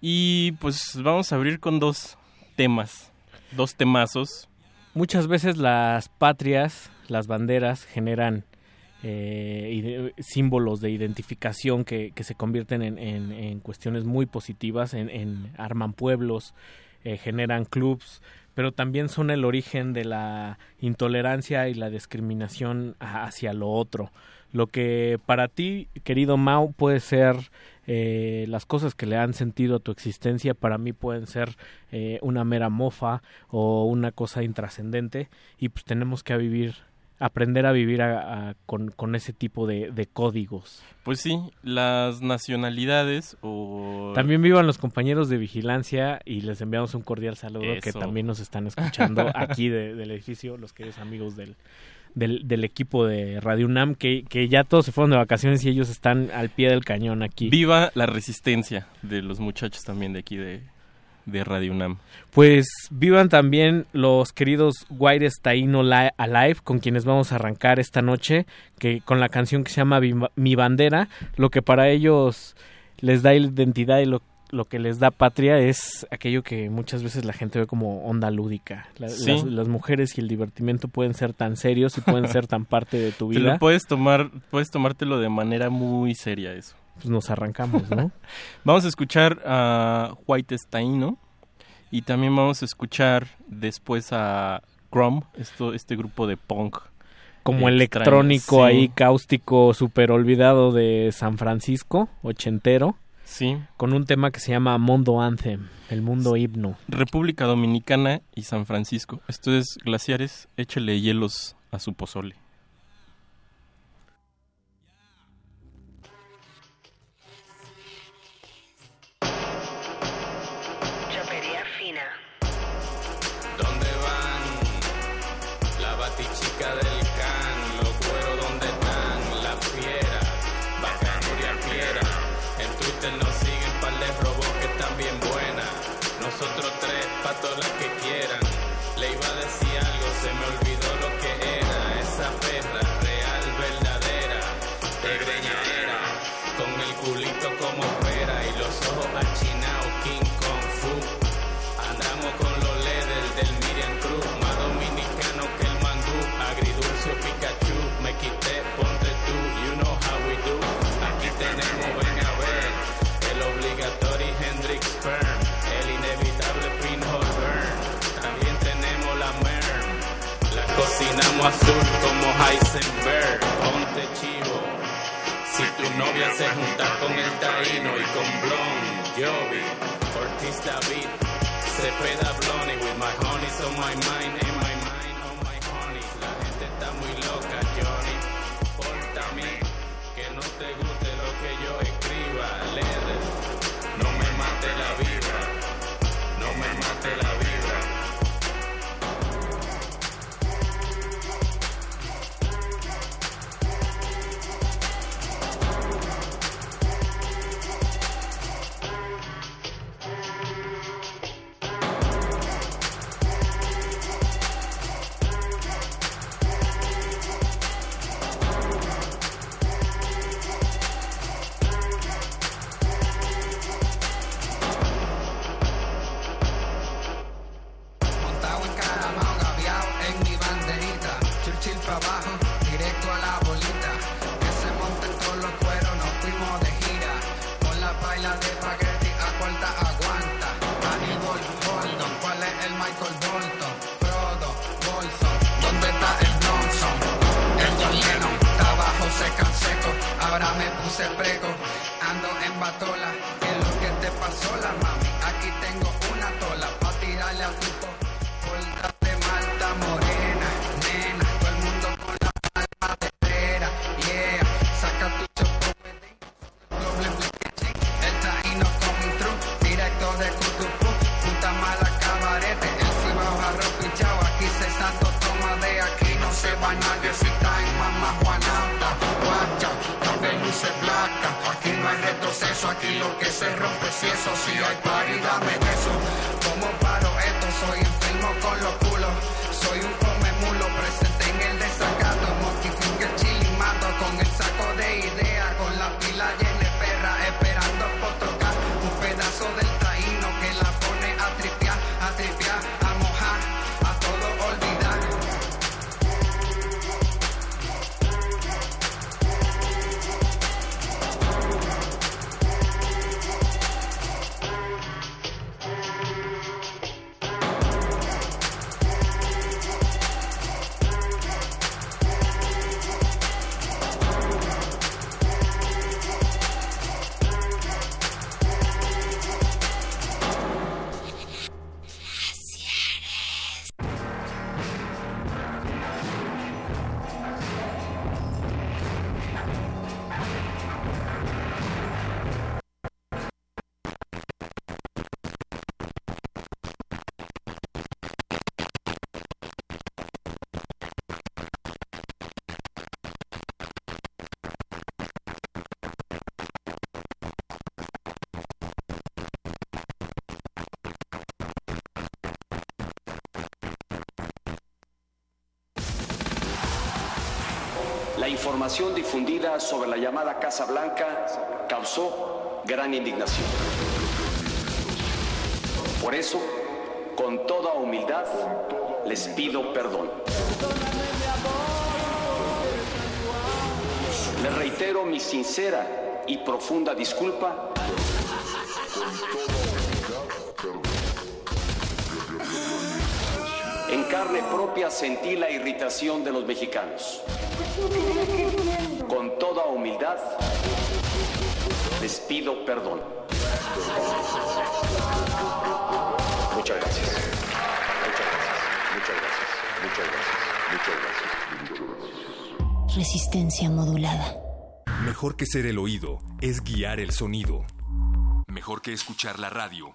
[SPEAKER 37] Y pues vamos a abrir con dos temas, dos temazos.
[SPEAKER 35] Muchas veces las patrias, las banderas generan eh, símbolos de identificación que, que se convierten en, en- cuestiones muy positivas, en, arman pueblos, eh, generan clubs, pero también son el origen de la intolerancia y la discriminación hacia lo otro. Lo que para ti, querido Mau, puede ser eh, las cosas que le han sentido a tu existencia, para mí pueden ser eh, una mera mofa o una cosa intrascendente y pues tenemos que vivir, aprender a vivir a- a- con, con ese tipo de, de códigos.
[SPEAKER 37] Pues sí, las nacionalidades o...
[SPEAKER 35] También vivan los compañeros de vigilancia y les enviamos un cordial saludo que también nos están escuchando aquí de- del edificio, los queridos amigos del, del, del equipo de Radio UNAM, que, que ya todos se fueron de vacaciones y ellos están al pie del cañón aquí.
[SPEAKER 37] Viva la resistencia de los muchachos también de aquí de, de Radio UNAM.
[SPEAKER 35] Pues vivan también los queridos Guaires Taíno Li- Alive, con quienes vamos a arrancar esta noche, que con la canción que se llama Mi Bandera, lo que para ellos les da identidad y lo, lo que les da patria es aquello que muchas veces la gente ve como onda lúdica. La-
[SPEAKER 37] Sí.
[SPEAKER 35] las, las mujeres y el divertimento pueden ser tan serios y pueden ser tan parte de tu
[SPEAKER 37] Te
[SPEAKER 35] vida.
[SPEAKER 37] lo puedes tomar, puedes tomártelo de manera muy seria eso.
[SPEAKER 35] Pues nos arrancamos, ¿no?
[SPEAKER 37] vamos a escuchar a White Taíno y también vamos a escuchar después a Chrome, esto, este grupo de punk.
[SPEAKER 35] como
[SPEAKER 37] extraño,
[SPEAKER 35] electrónico
[SPEAKER 37] sí.
[SPEAKER 35] ahí cáustico super olvidado de San Francisco, ochentero.
[SPEAKER 37] Sí.
[SPEAKER 35] Con un tema que se llama Mundo Anthem, el mundo himno.
[SPEAKER 37] República Dominicana y San Francisco. Esto es Glaciares, échele hielos a su pozole.
[SPEAKER 38] Información difundida sobre la llamada Casa Blanca causó gran indignación. Por eso, con toda humildad, les pido perdón. Les reitero mi sincera y profunda disculpa En carne propia sentí la irritación de los mexicanos. Con toda humildad, les pido perdón. Muchas gracias. Muchas gracias. Muchas gracias. Muchas gracias. Muchas gracias. Muchas gracias.
[SPEAKER 13] Resistencia modulada.
[SPEAKER 7] Mejor que ser el oído es guiar el sonido. Mejor que escuchar la radio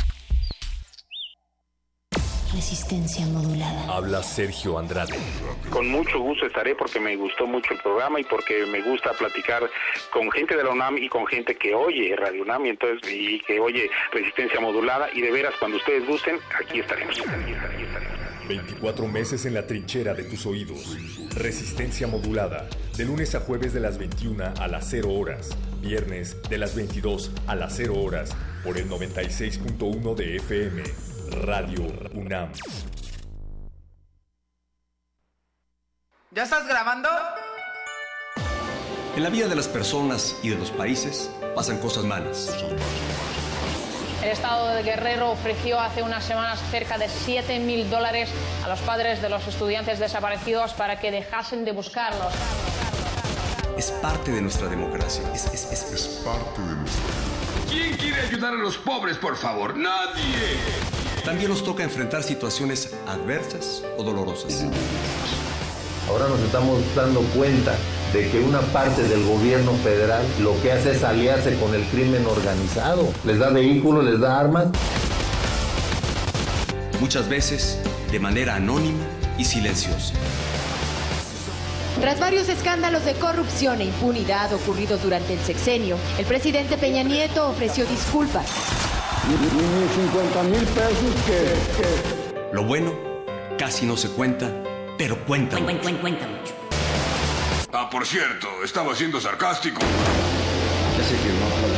[SPEAKER 13] Resistencia modulada.
[SPEAKER 7] Habla Sergio Andrade.
[SPEAKER 39] Con mucho gusto estaré porque me gustó mucho el programa y porque me gusta platicar con gente de la UNAM y con gente que oye Radio UNAM y entonces y que oye Resistencia modulada y de veras cuando ustedes gusten aquí estaremos. Aquí estaremos, aquí estaremos.
[SPEAKER 7] 24 meses en la trinchera de tus oídos. Resistencia modulada. De lunes a jueves de las 21 a las 0 horas. Viernes de las 22 a las 0 horas. Por el 96.1 de FM. Radio UNAM.
[SPEAKER 40] ¿Ya estás grabando?
[SPEAKER 30] En la vida de las personas y de los países pasan cosas malas.
[SPEAKER 41] El Estado de Guerrero ofreció hace unas semanas cerca de 7 mil dólares a los padres de los estudiantes desaparecidos para que dejasen de buscarlos.
[SPEAKER 30] Es parte de nuestra democracia. Es, es, es, es
[SPEAKER 42] parte de nuestra ¿Quién quiere ayudar a los pobres, por favor? Nadie.
[SPEAKER 30] También nos toca enfrentar situaciones adversas o dolorosas.
[SPEAKER 43] Ahora nos estamos dando cuenta de que una parte del gobierno federal lo que hace es aliarse con el crimen organizado. Les da vehículos, les da armas.
[SPEAKER 30] Muchas veces de manera anónima y silenciosa.
[SPEAKER 44] Tras varios escándalos de corrupción e impunidad ocurridos durante el sexenio, el presidente Peña Nieto ofreció disculpas.
[SPEAKER 43] Ni 50 mil pesos que, que...
[SPEAKER 30] Lo bueno casi no se cuenta, pero cuenta.
[SPEAKER 13] Cuenta, cuenta, cuenta mucho.
[SPEAKER 42] Ah, por cierto, estaba siendo sarcástico.
[SPEAKER 43] Ya se firmó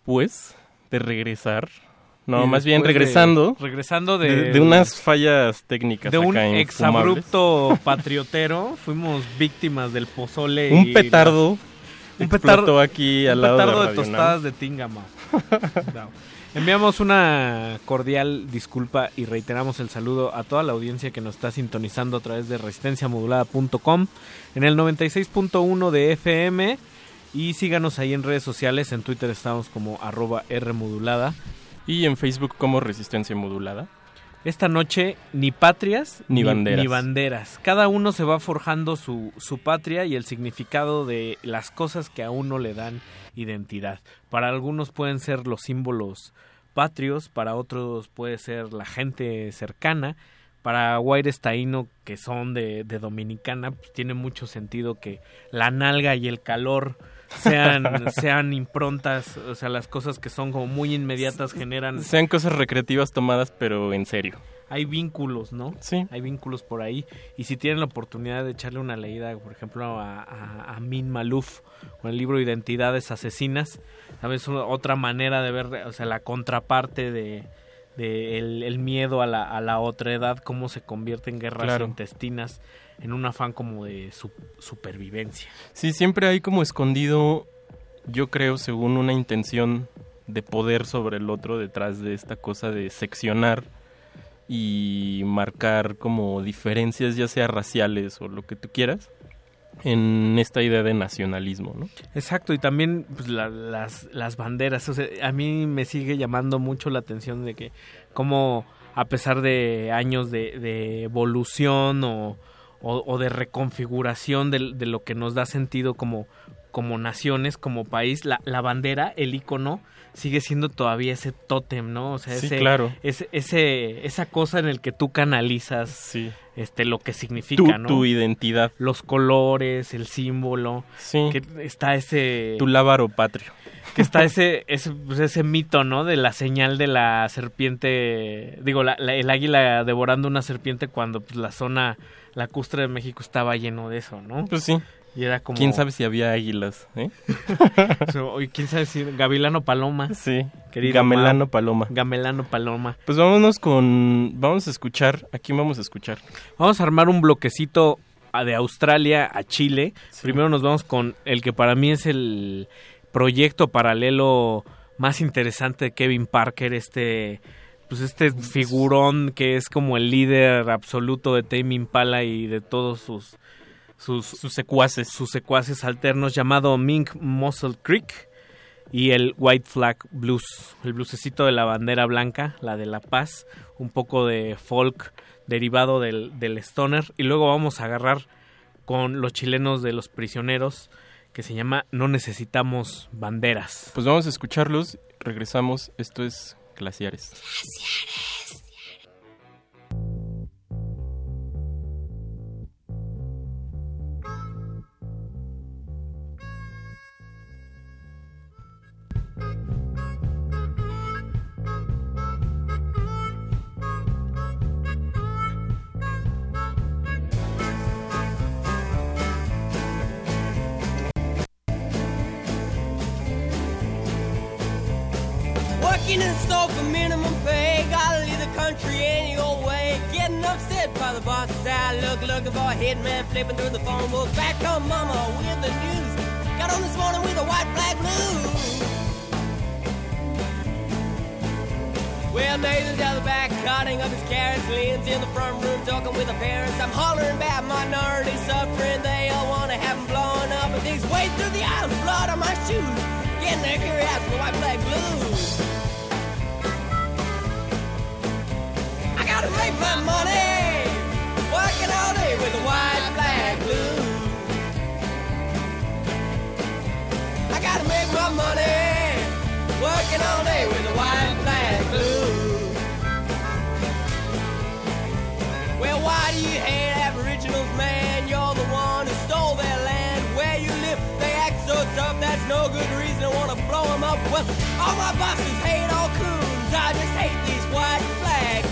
[SPEAKER 36] después de regresar, no,
[SPEAKER 35] Y
[SPEAKER 36] más bien
[SPEAKER 35] después de-
[SPEAKER 36] regresando,
[SPEAKER 35] regresando de-
[SPEAKER 36] de, unas fallas técnicas
[SPEAKER 35] de un
[SPEAKER 36] acá
[SPEAKER 35] exabrupto patriotero, fuimos víctimas del pozole.
[SPEAKER 36] Un
[SPEAKER 35] y
[SPEAKER 36] petardo
[SPEAKER 35] un petardo
[SPEAKER 36] aquí al
[SPEAKER 35] un
[SPEAKER 36] lado de
[SPEAKER 35] petardo de,
[SPEAKER 36] Radio Nam.
[SPEAKER 35] tostadas de Tingama. No. Enviamos una cordial disculpa y reiteramos el saludo a toda la audiencia que nos está sintonizando a través de resistenciamodulada.com en el 96.1 de FM y síganos ahí en redes sociales, en Twitter estamos como arroba Rmodulada.
[SPEAKER 36] Y en Facebook como Resistencia Modulada.
[SPEAKER 35] Esta noche ni patrias
[SPEAKER 36] Ni banderas.
[SPEAKER 35] Ni banderas. Cada uno se va forjando su, su patria y el significado de las cosas que a uno le dan identidad. Para algunos pueden ser los símbolos patrios, para otros puede ser la gente cercana. Para Guaires Taíno, que son de, de Dominicana, pues tiene mucho sentido que la nalga y el calor sean, sean improntas, o sea, las cosas que son como muy inmediatas generan
[SPEAKER 36] Sean cosas recreativas tomadas, pero en serio.
[SPEAKER 35] hay vínculos, ¿no?
[SPEAKER 36] Sí.
[SPEAKER 35] Hay vínculos por ahí. Y si tienen la oportunidad de echarle una leída, por ejemplo, a, a, a Min Maluf con el libro Identidades Asesinas, ¿sabes? Otra manera de ver, o sea, la contraparte de, de el, el miedo a la, a la otra edad, cómo se convierte en guerras
[SPEAKER 36] Claro.
[SPEAKER 35] intestinas en un afán como de su- supervivencia.
[SPEAKER 36] Sí, siempre hay como escondido, yo creo, según una intención de poder sobre el otro detrás de esta cosa de seccionar y marcar como diferencias, ya sea raciales o lo que tú quieras, en esta idea de nacionalismo, ¿no?
[SPEAKER 35] Exacto, y también pues, la- las, las banderas. O sea, a mí me sigue llamando mucho la atención de que como a pesar de años de, de evolución o, o- o de reconfiguración de, de lo que nos da sentido como, como naciones, como país, la, la bandera, el icono, sigue siendo todavía ese tótem, ¿no? O sea,
[SPEAKER 36] Sí,
[SPEAKER 35] ese,
[SPEAKER 36] claro.
[SPEAKER 35] ese, ese, esa cosa en el que tú canalizas este, lo que significa,
[SPEAKER 36] Tu,
[SPEAKER 35] ¿no?
[SPEAKER 36] tu identidad,
[SPEAKER 35] los colores, el símbolo,
[SPEAKER 36] Sí.
[SPEAKER 35] que está ese
[SPEAKER 36] tu lábaro patrio.
[SPEAKER 35] que está ese ese, pues, ese mito, ¿no? De la señal de la serpiente, digo, la- la- el águila devorando una serpiente cuando pues, la zona lacustre de México estaba lleno de eso, ¿no?
[SPEAKER 36] Pues sí.
[SPEAKER 35] Y era como
[SPEAKER 36] ¿Quién sabe si había águilas? ¿eh?
[SPEAKER 35] So, y quién sabe si Gavilano Paloma.
[SPEAKER 36] Sí.
[SPEAKER 35] Querido
[SPEAKER 36] Gamelano. Paloma.
[SPEAKER 35] Gamelano Paloma.
[SPEAKER 36] Pues vámonos con... Vamos a escuchar... ¿A quién vamos a escuchar?
[SPEAKER 35] Vamos a armar un bloquecito de Australia a Chile. Primero nos vamos con el que para mí es el proyecto paralelo más interesante de Kevin Parker, este pues este figurón que es como el líder absoluto de Tame Impala y de todos sus sus,
[SPEAKER 36] sus secuaces
[SPEAKER 35] sus secuaces alternos llamado Mink Muscle Creek y el White Flag Blues, el bluesecito de la bandera blanca, la de la paz, un poco de folk derivado del, del stoner y luego vamos a agarrar con los chilenos de los prisioneros que se llama No necesitamos banderas.
[SPEAKER 36] Pues vamos a escucharlos. Regresamos. Esto es Glaciares.
[SPEAKER 45] Working hitman through the phone book. Back home, mama, with the news. Got on this morning with a white flag blues. Well, Nathan's out the back cutting up his carrots. Lynn's in the front room talking with her parents. I'm hollering about minority suffering. They all want to have them blown up. And things wade through the aisles, blood on my shoes. Getting their curiosity for white flag blues. I gotta make my money. My money. Working all day with the white flag blues. Well, why do you hate Aboriginals, man? You're the one who stole their land. Where you live, they act so tough. That's no good reason to want to blow them up. Well, all my bosses hate all coons. I just hate these white flag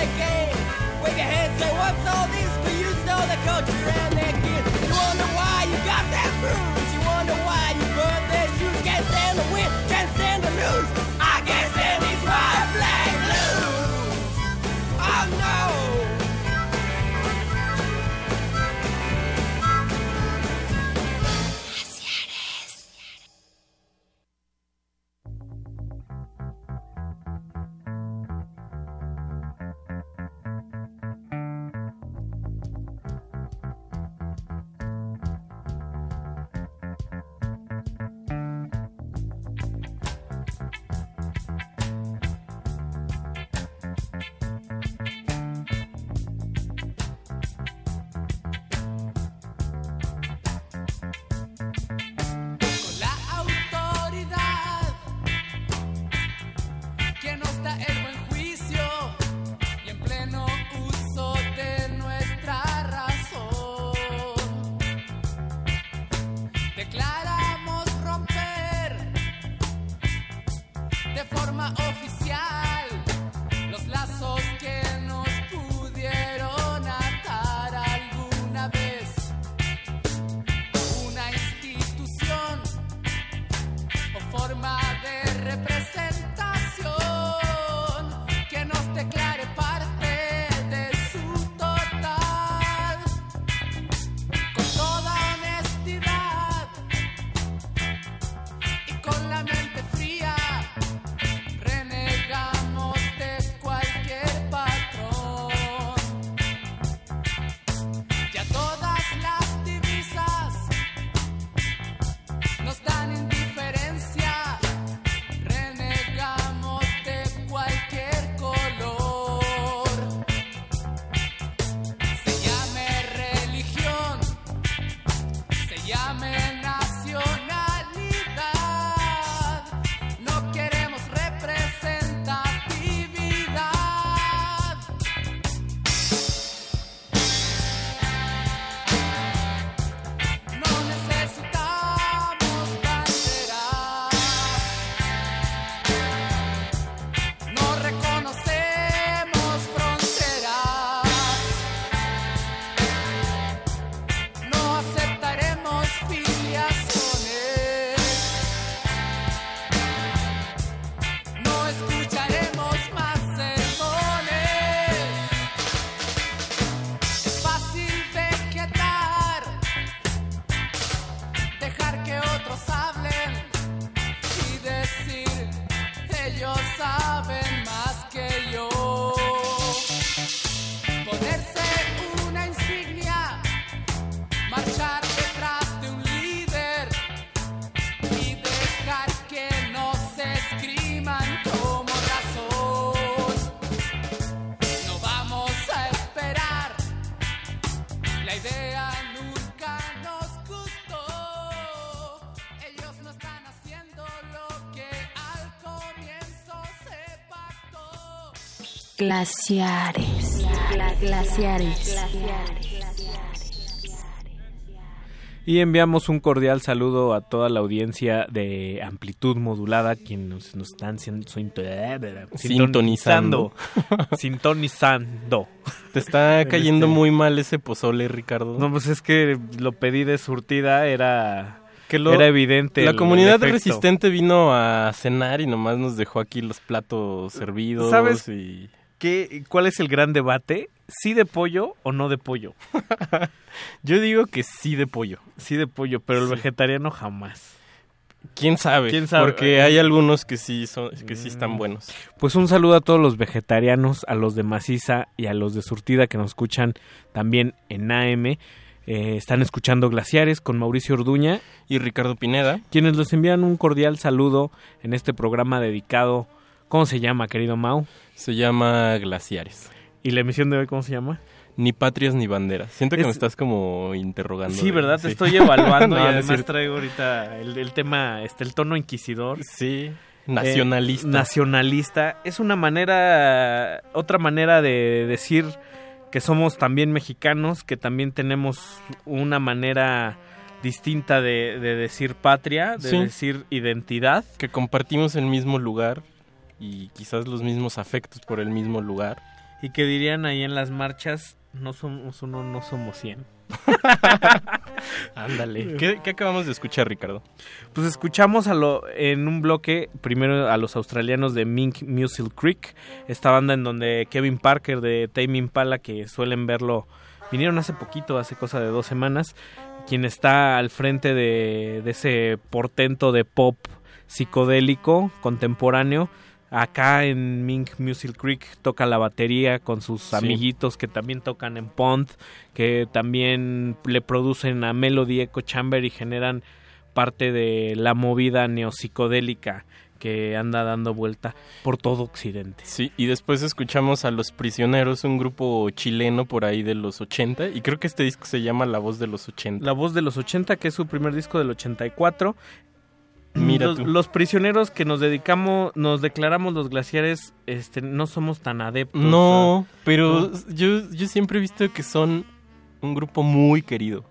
[SPEAKER 45] the game. Wave your hands, say, what's all this? For you know the culture and the
[SPEAKER 46] de representar.
[SPEAKER 13] Glaciares. Glaciares.
[SPEAKER 35] Y enviamos un cordial saludo a toda la audiencia de amplitud modulada, quienes nos están
[SPEAKER 36] sintonizando.
[SPEAKER 35] Sintonizando.
[SPEAKER 36] Te está
[SPEAKER 35] este,
[SPEAKER 36] cayendo muy mal ese pozole, Ricardo.
[SPEAKER 35] No, pues es que lo pedí de surtida, era era evidente.
[SPEAKER 36] La comunidad resistente vino a cenar y nomás nos dejó aquí los platos servidos
[SPEAKER 35] ¿Sabes?
[SPEAKER 36] y
[SPEAKER 35] ¿qué, ¿cuál es el gran debate? ¿Sí de pollo o no de pollo?
[SPEAKER 36] Yo digo que sí de pollo.
[SPEAKER 35] Sí de pollo, pero el
[SPEAKER 36] Sí.
[SPEAKER 35] vegetariano jamás.
[SPEAKER 36] ¿Quién sabe?
[SPEAKER 35] ¿Quién sabe?
[SPEAKER 36] Porque hay algunos que sí son que sí
[SPEAKER 35] Mm.
[SPEAKER 36] están buenos.
[SPEAKER 35] Pues un saludo a todos los vegetarianos, a los de Maciza y a los de Surtida que nos escuchan también en AM. Eh, están escuchando Glaciares con Mauricio Orduña
[SPEAKER 36] y Ricardo Pineda,
[SPEAKER 35] quienes les envían un cordial saludo en este programa dedicado. ¿Cómo se llama, querido Mau?
[SPEAKER 36] Se llama Glaciares.
[SPEAKER 35] ¿Y la emisión de hoy cómo se llama?
[SPEAKER 36] Ni patrias ni banderas. Siento que
[SPEAKER 35] Es-
[SPEAKER 36] me estás como interrogando.
[SPEAKER 35] Sí, ¿verdad?
[SPEAKER 36] sí.
[SPEAKER 35] Te estoy evaluando
[SPEAKER 36] No,
[SPEAKER 35] y además
[SPEAKER 36] cierto.
[SPEAKER 35] traigo ahorita el, el tema, este, el tono inquisidor.
[SPEAKER 36] Sí, nacionalista.
[SPEAKER 35] Eh, nacionalista. Es una manera, otra manera de decir que somos también mexicanos, que también tenemos una manera distinta de, de decir patria, de
[SPEAKER 36] Sí.
[SPEAKER 35] decir identidad.
[SPEAKER 36] que compartimos el mismo lugar y quizás los mismos afectos por el mismo lugar.
[SPEAKER 35] Y que dirían ahí en las marchas, no somos uno, no somos cien. Ándale.
[SPEAKER 36] ¿Qué, qué acabamos de escuchar, Ricardo?
[SPEAKER 35] Pues escuchamos a lo, en un bloque primero a los australianos de Mink Music Creek, esta banda en donde Kevin Parker de Tame Impala, que suelen verlo, vinieron hace poquito, hace cosa de dos semanas, quien está al frente de, de ese portento de pop psicodélico contemporáneo. Acá en Mink Music Creek toca la batería con sus
[SPEAKER 36] Sí.
[SPEAKER 35] amiguitos que también tocan en Pond, que también le producen a Melody Echo Chamber y generan parte de la movida neopsicodélica que anda dando vuelta por todo Occidente.
[SPEAKER 36] Sí, y después escuchamos a Los Prisioneros, un grupo chileno por ahí de los 80, y creo que este disco se llama La Voz de los 80.
[SPEAKER 35] La voz de los 80, que es su primer disco del 84.
[SPEAKER 36] Mira
[SPEAKER 35] los, prisioneros que nos dedicamos, nos declaramos los glaciares, este, no somos tan adeptos.
[SPEAKER 36] No,
[SPEAKER 35] a-
[SPEAKER 36] pero
[SPEAKER 35] ¿no?
[SPEAKER 36] yo, yo siempre he visto que son un grupo muy querido.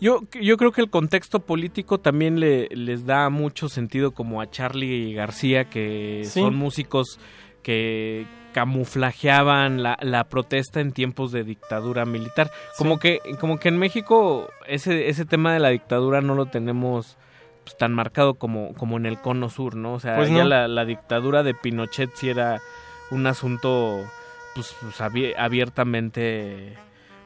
[SPEAKER 35] Yo, yo creo que el contexto político también le, les da mucho sentido como a Charlie García, que
[SPEAKER 36] Sí.
[SPEAKER 35] son músicos que camuflajeaban la, la protesta en tiempos de dictadura militar. Como que, como que en México ese, ese tema de la dictadura no lo tenemos pues, tan marcado como, como en el cono sur, ¿no? O sea,
[SPEAKER 36] Pues
[SPEAKER 35] ya la, la dictadura de Pinochet sí era un asunto pues, pues, abi- abiertamente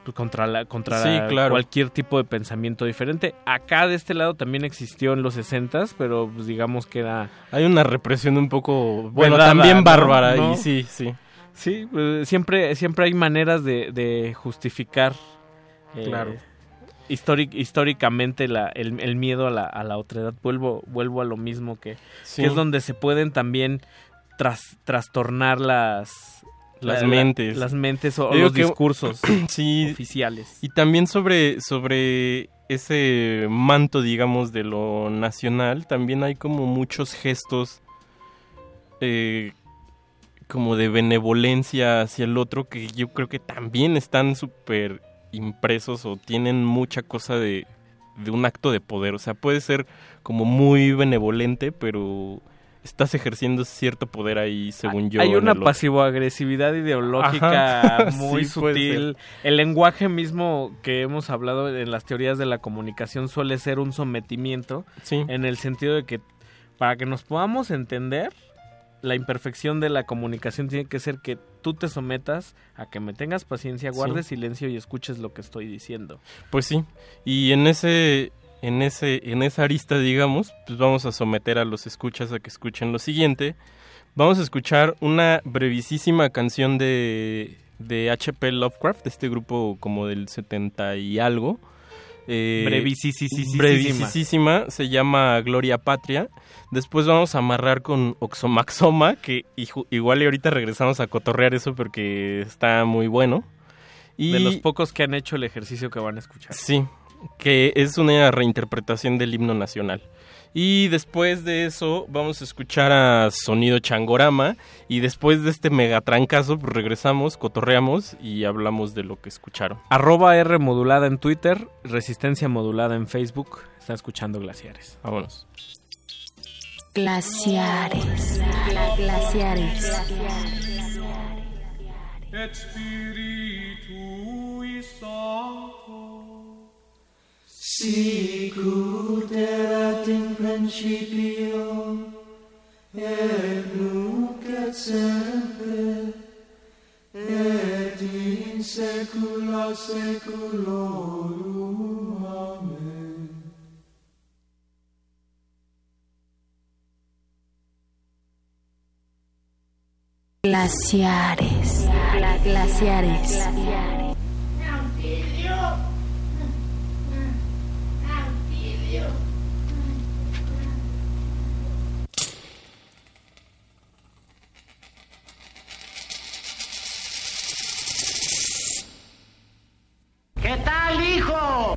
[SPEAKER 35] pues, contra la contra
[SPEAKER 36] Sí, claro.
[SPEAKER 35] cualquier tipo de pensamiento diferente. Acá de este lado también existió en los 60 pero pues, digamos que era
[SPEAKER 36] Hay una represión un poco, bueno, también
[SPEAKER 35] ¿no?
[SPEAKER 36] bárbara,
[SPEAKER 35] ¿No?
[SPEAKER 36] y sí, sí.
[SPEAKER 35] Sí, pues, siempre, siempre hay maneras de, de justificar eh,
[SPEAKER 36] Claro.
[SPEAKER 35] Históric- históricamente la, el, el miedo a la, a la otredad. Vuelvo, vuelvo a lo mismo que,
[SPEAKER 36] Sí.
[SPEAKER 35] que es donde se pueden también tras, trastornar las,
[SPEAKER 36] Las
[SPEAKER 35] la- la-
[SPEAKER 36] mentes.
[SPEAKER 35] las mentes o, los
[SPEAKER 36] que-
[SPEAKER 35] discursos
[SPEAKER 36] sí,
[SPEAKER 35] oficiales.
[SPEAKER 36] Y también sobre, sobre ese manto, digamos, de lo nacional, también hay como muchos gestos eh, como de benevolencia hacia el otro que yo creo que también están súper impresos o tienen mucha cosa de, de un acto de poder. O sea, puede ser como muy benevolente, pero estás ejerciendo cierto poder ahí, según yo.
[SPEAKER 35] Hay una pasivo-agresividad ideológica
[SPEAKER 36] Ajá,
[SPEAKER 35] muy
[SPEAKER 36] sí,
[SPEAKER 35] sutil. El lenguaje mismo que hemos hablado en las teorías de la comunicación suele ser un sometimiento.
[SPEAKER 36] Sí.
[SPEAKER 35] En el sentido de que para que nos podamos entender, la imperfección de la comunicación tiene que ser que tú te sometas a que me tengas paciencia,
[SPEAKER 36] Sí.
[SPEAKER 35] guardes silencio y escuches lo que estoy diciendo.
[SPEAKER 36] Pues sí, y en ese, en ese, en esa arista, digamos, pues vamos a someter a los escuchas a que escuchen lo siguiente. Vamos a escuchar una brevísima canción de, de H.P. Lovecraft, de este grupo como del 70 y algo. Eh, brevisísima, se llama Gloria Patria. Después vamos a amarrar con Oxomaxoma, que igual y ahorita regresamos a cotorrear eso porque está muy bueno. Y
[SPEAKER 35] De los pocos que han hecho el ejercicio que van a escuchar.
[SPEAKER 36] Sí, que es una reinterpretación del himno nacional. Y después de eso vamos a escuchar a Sonido Changorama y después de este megatrancazo pues regresamos, cotorreamos y hablamos de lo que escucharon.
[SPEAKER 35] Arroba R modulada en Twitter, resistencia modulada en Facebook. Está escuchando Glaciares.
[SPEAKER 36] Vámonos.
[SPEAKER 13] Glaciares. Glaciares.
[SPEAKER 46] Spiritui Sancto.
[SPEAKER 47] Sicut erat in principio, et nunc et sempre, et in saecula saeculorum. Amen.
[SPEAKER 13] Glaciares, glaciares. glaciares.
[SPEAKER 48] ¿Qué tal, hijo?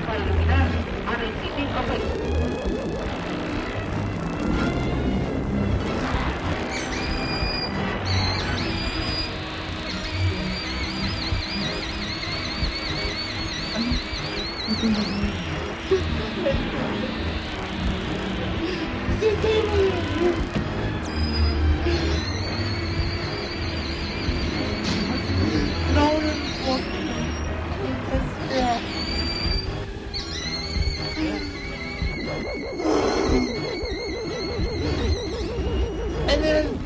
[SPEAKER 48] para eliminar a 25 pesos.
[SPEAKER 47] and then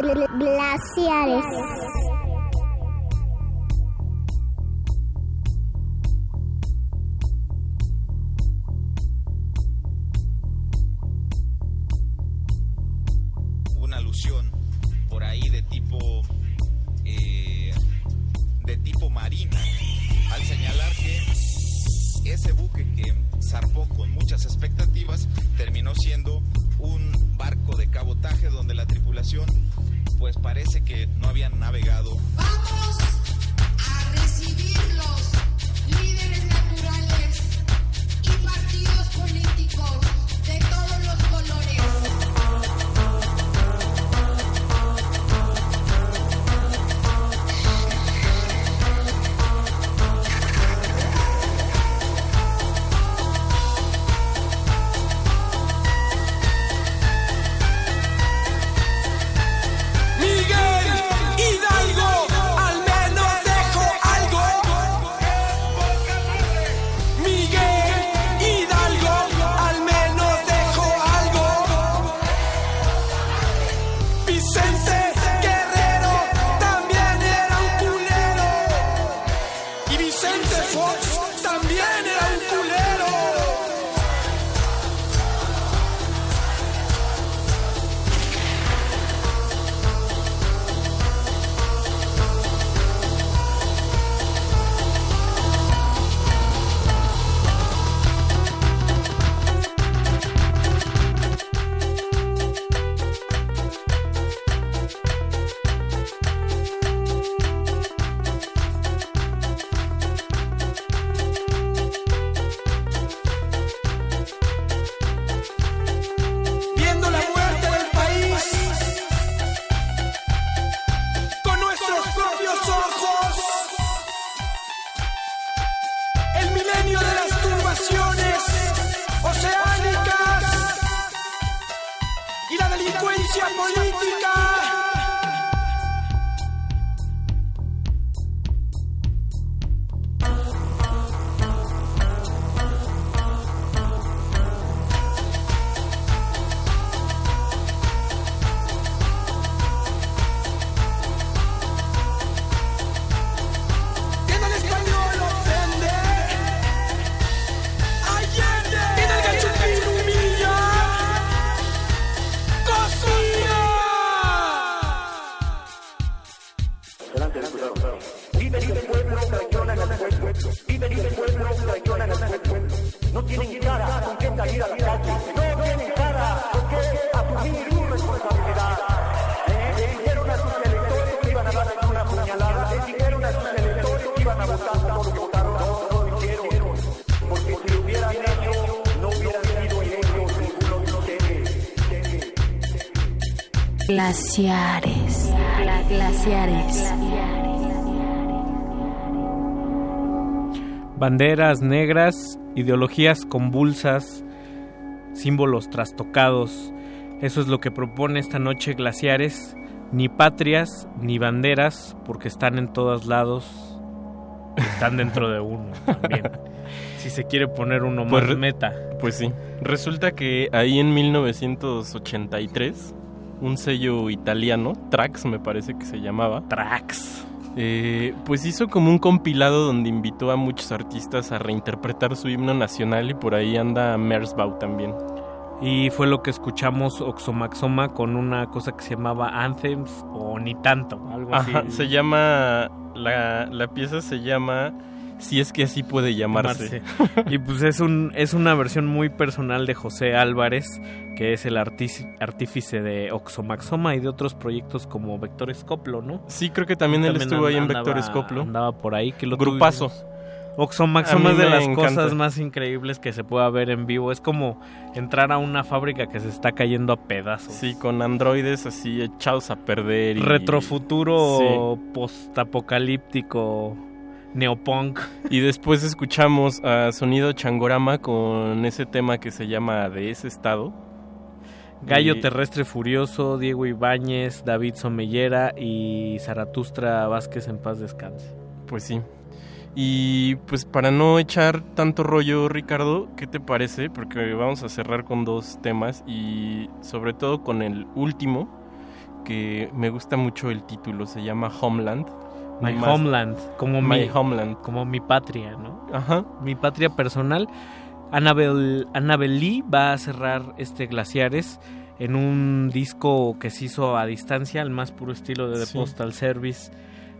[SPEAKER 49] glaciares.
[SPEAKER 13] Glaciares. Gla- Glaciares.
[SPEAKER 35] Banderas negras, ideologías convulsas, símbolos trastocados. Eso es lo que propone esta noche Glaciares. Ni patrias, ni banderas, porque están en todos lados. Están dentro de uno también. si se quiere poner uno
[SPEAKER 36] Pues
[SPEAKER 35] más meta.
[SPEAKER 36] Pues sí. Resulta que ahí en 1983, un sello italiano, Trax me parece que se llamaba.
[SPEAKER 35] Trax.
[SPEAKER 36] pues hizo como un compilado donde invitó a muchos artistas a reinterpretar su himno nacional y por ahí anda Merzbau también.
[SPEAKER 35] Y fue lo que escuchamos Oxomaxoma con una cosa que se llamaba Anthems o Ni Tanto, algo así.
[SPEAKER 36] Ajá, se llama, la, la pieza se llama Si es que así puede llamarse.
[SPEAKER 35] y pues es, un, es una versión muy personal de José Álvarez, que es el artífice de Oxomaxoma y de otros proyectos como Vector Escoplo, ¿no?
[SPEAKER 36] Sí, creo que también él estuvo ahí en Vector Escoplo.
[SPEAKER 35] Andaba por ahí. Que lo
[SPEAKER 36] Grupazo.
[SPEAKER 35] tuvimos. Oxomaxoma es de las
[SPEAKER 36] encanta.
[SPEAKER 35] cosas más increíbles que se pueda ver en vivo. Es como entrar a una fábrica que se está cayendo a pedazos.
[SPEAKER 36] Sí, con androides así echados a perder. Y...
[SPEAKER 35] Retrofuturo postapocalíptico neopunk.
[SPEAKER 36] Y después escuchamos a Sonido Changorama con ese tema que se llama De ese estado.
[SPEAKER 35] Gallo
[SPEAKER 36] Y-
[SPEAKER 35] Terrestre Furioso, Diego Ibáñez, David Somellera y Zaratustra Vázquez en paz descanse.
[SPEAKER 36] Pues sí. Y pues para no echar tanto rollo, Ricardo, ¿qué te parece? Porque vamos a cerrar con dos temas y sobre todo con el último, que me gusta mucho el título, se llama Homeland.
[SPEAKER 35] My
[SPEAKER 36] Más-
[SPEAKER 35] Homeland, como
[SPEAKER 36] My
[SPEAKER 35] mi
[SPEAKER 36] Homeland.
[SPEAKER 35] como mi patria, ¿no?
[SPEAKER 36] Ajá.
[SPEAKER 35] Mi patria personal. Annabel, Annabel Lee va a cerrar este Glaciares en un disco que se hizo a distancia, al más puro estilo de The
[SPEAKER 36] Sí.
[SPEAKER 35] Postal Service.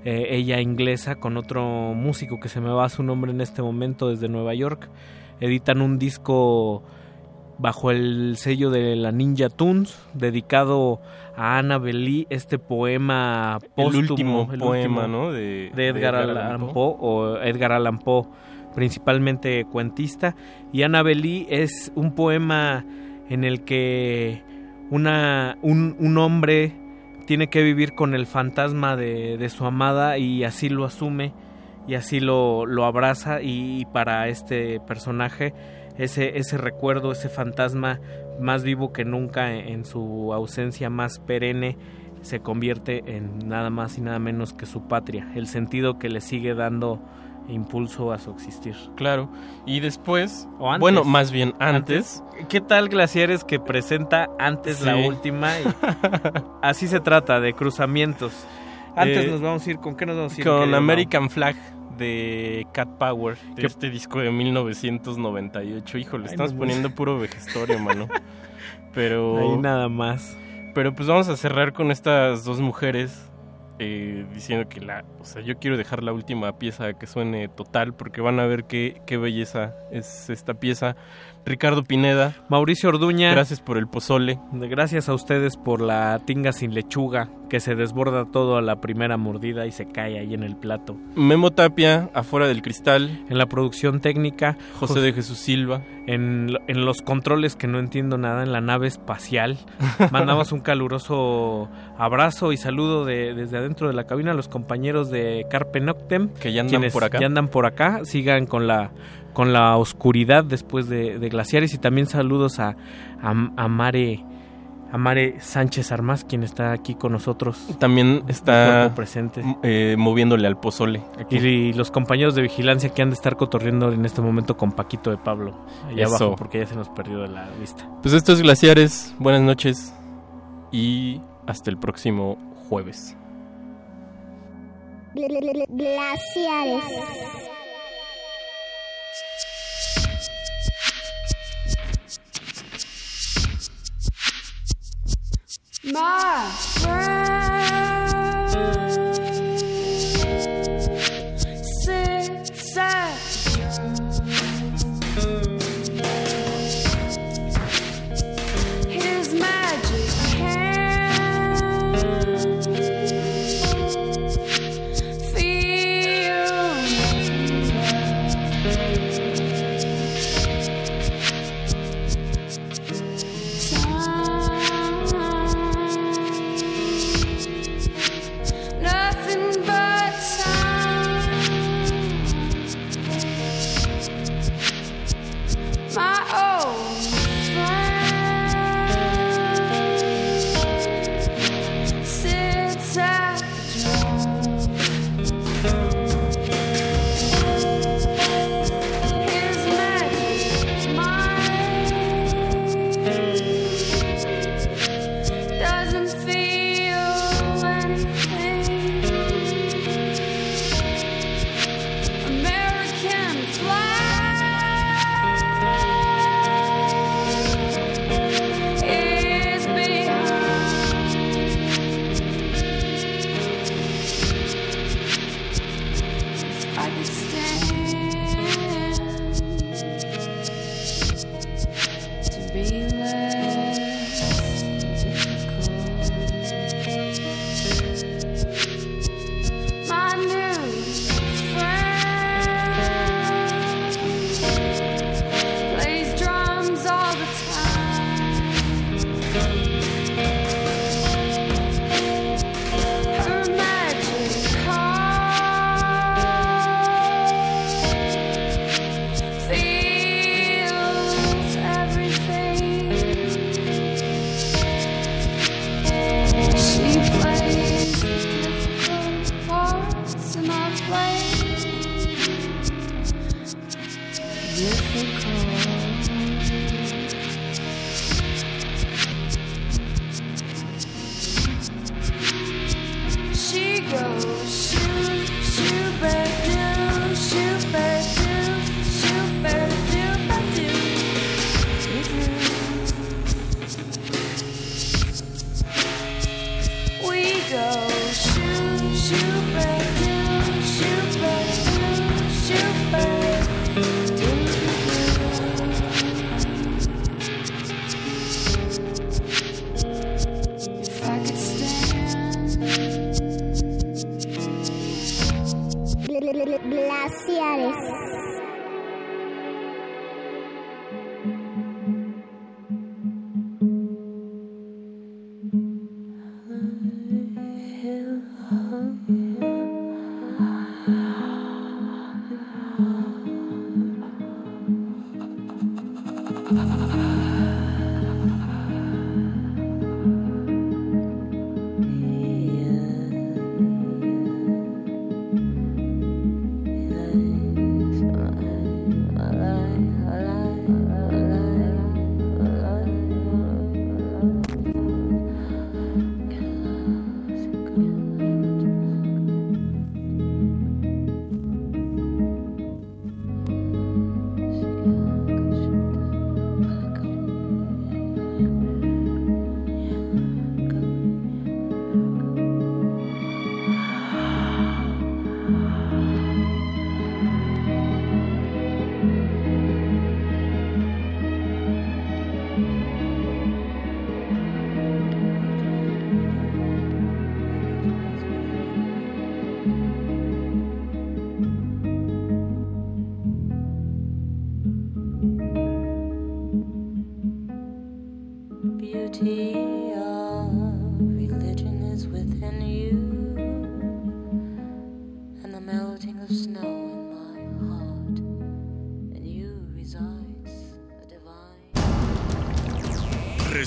[SPEAKER 35] eh, ella inglesa con otro músico que se me va su nombre en este momento desde Nueva York. Editan un disco bajo el sello de la Ninja Tunes dedicado a Annabel Lee, este poema
[SPEAKER 36] El
[SPEAKER 35] póstumo,
[SPEAKER 36] último
[SPEAKER 35] el
[SPEAKER 36] poema,
[SPEAKER 35] último
[SPEAKER 36] ¿no? De,
[SPEAKER 35] de Edgar, Allan Poe o Edgar Allan Poe, principalmente cuentista. Y Annabel Lee es un poema en el que una, un, un hombre tiene que vivir con el fantasma de, de su amada y así lo asume y así lo, lo abraza y para este personaje ese, ese recuerdo, ese fantasma más vivo que nunca en, en su ausencia más perenne se convierte en nada más y nada menos que su patria, el sentido que le sigue dando impulso a su existir.
[SPEAKER 36] Claro. Y después,
[SPEAKER 35] O antes.
[SPEAKER 36] bueno, más bien antes,
[SPEAKER 35] ¿Qué tal Glaciares que presenta antes la última? y así se trata, de cruzamientos. Antes
[SPEAKER 36] Eh,
[SPEAKER 35] nos vamos a ir, ¿con qué nos vamos a ir?
[SPEAKER 36] con American Flag de Cat Power, de
[SPEAKER 35] ¿Qué-
[SPEAKER 36] este disco de 1998. Híjole,
[SPEAKER 35] Ay,
[SPEAKER 36] estamos
[SPEAKER 35] no,
[SPEAKER 36] poniendo puro vejestorio, mano. Pero
[SPEAKER 35] Ahí nada más.
[SPEAKER 36] Pero pues vamos a cerrar con estas dos mujeres eh, diciendo que la, o sea, yo quiero dejar la última pieza que suene total porque van a ver qué, qué belleza es esta pieza. Ricardo Pineda,
[SPEAKER 35] Mauricio Orduña.
[SPEAKER 36] gracias por el pozole.
[SPEAKER 35] Gracias a ustedes por la tinga sin lechuga, que se desborda todo a la primera mordida y se cae ahí en el plato.
[SPEAKER 36] Memo Tapia, afuera del cristal.
[SPEAKER 35] En la producción técnica,
[SPEAKER 36] José de Jesús Silva.
[SPEAKER 35] En, en los controles que no entiendo nada, en la nave espacial. Mandamos un caluroso abrazo y saludo de- desde adentro de la cabina a los compañeros de Carpe Noctem.
[SPEAKER 36] Que ya andan por acá.
[SPEAKER 35] Ya andan por acá. Sigan con la, con la oscuridad después de, de Glaciares. Y también saludos a, a, a Mare. A Mare Sánchez Armas, quien está aquí con nosotros.
[SPEAKER 36] También está
[SPEAKER 35] presente.
[SPEAKER 36] eh, moviéndole al pozole. aquí.
[SPEAKER 35] Y, los compañeros de vigilancia que han de estar cotorriendo en este momento con Paquito de Pablo. Allá
[SPEAKER 36] Eso.
[SPEAKER 35] abajo, porque ya se nos perdió de la vista.
[SPEAKER 36] Pues esto es Glaciares. Buenas noches y hasta el próximo jueves.
[SPEAKER 50] Glaciares.
[SPEAKER 46] My friend,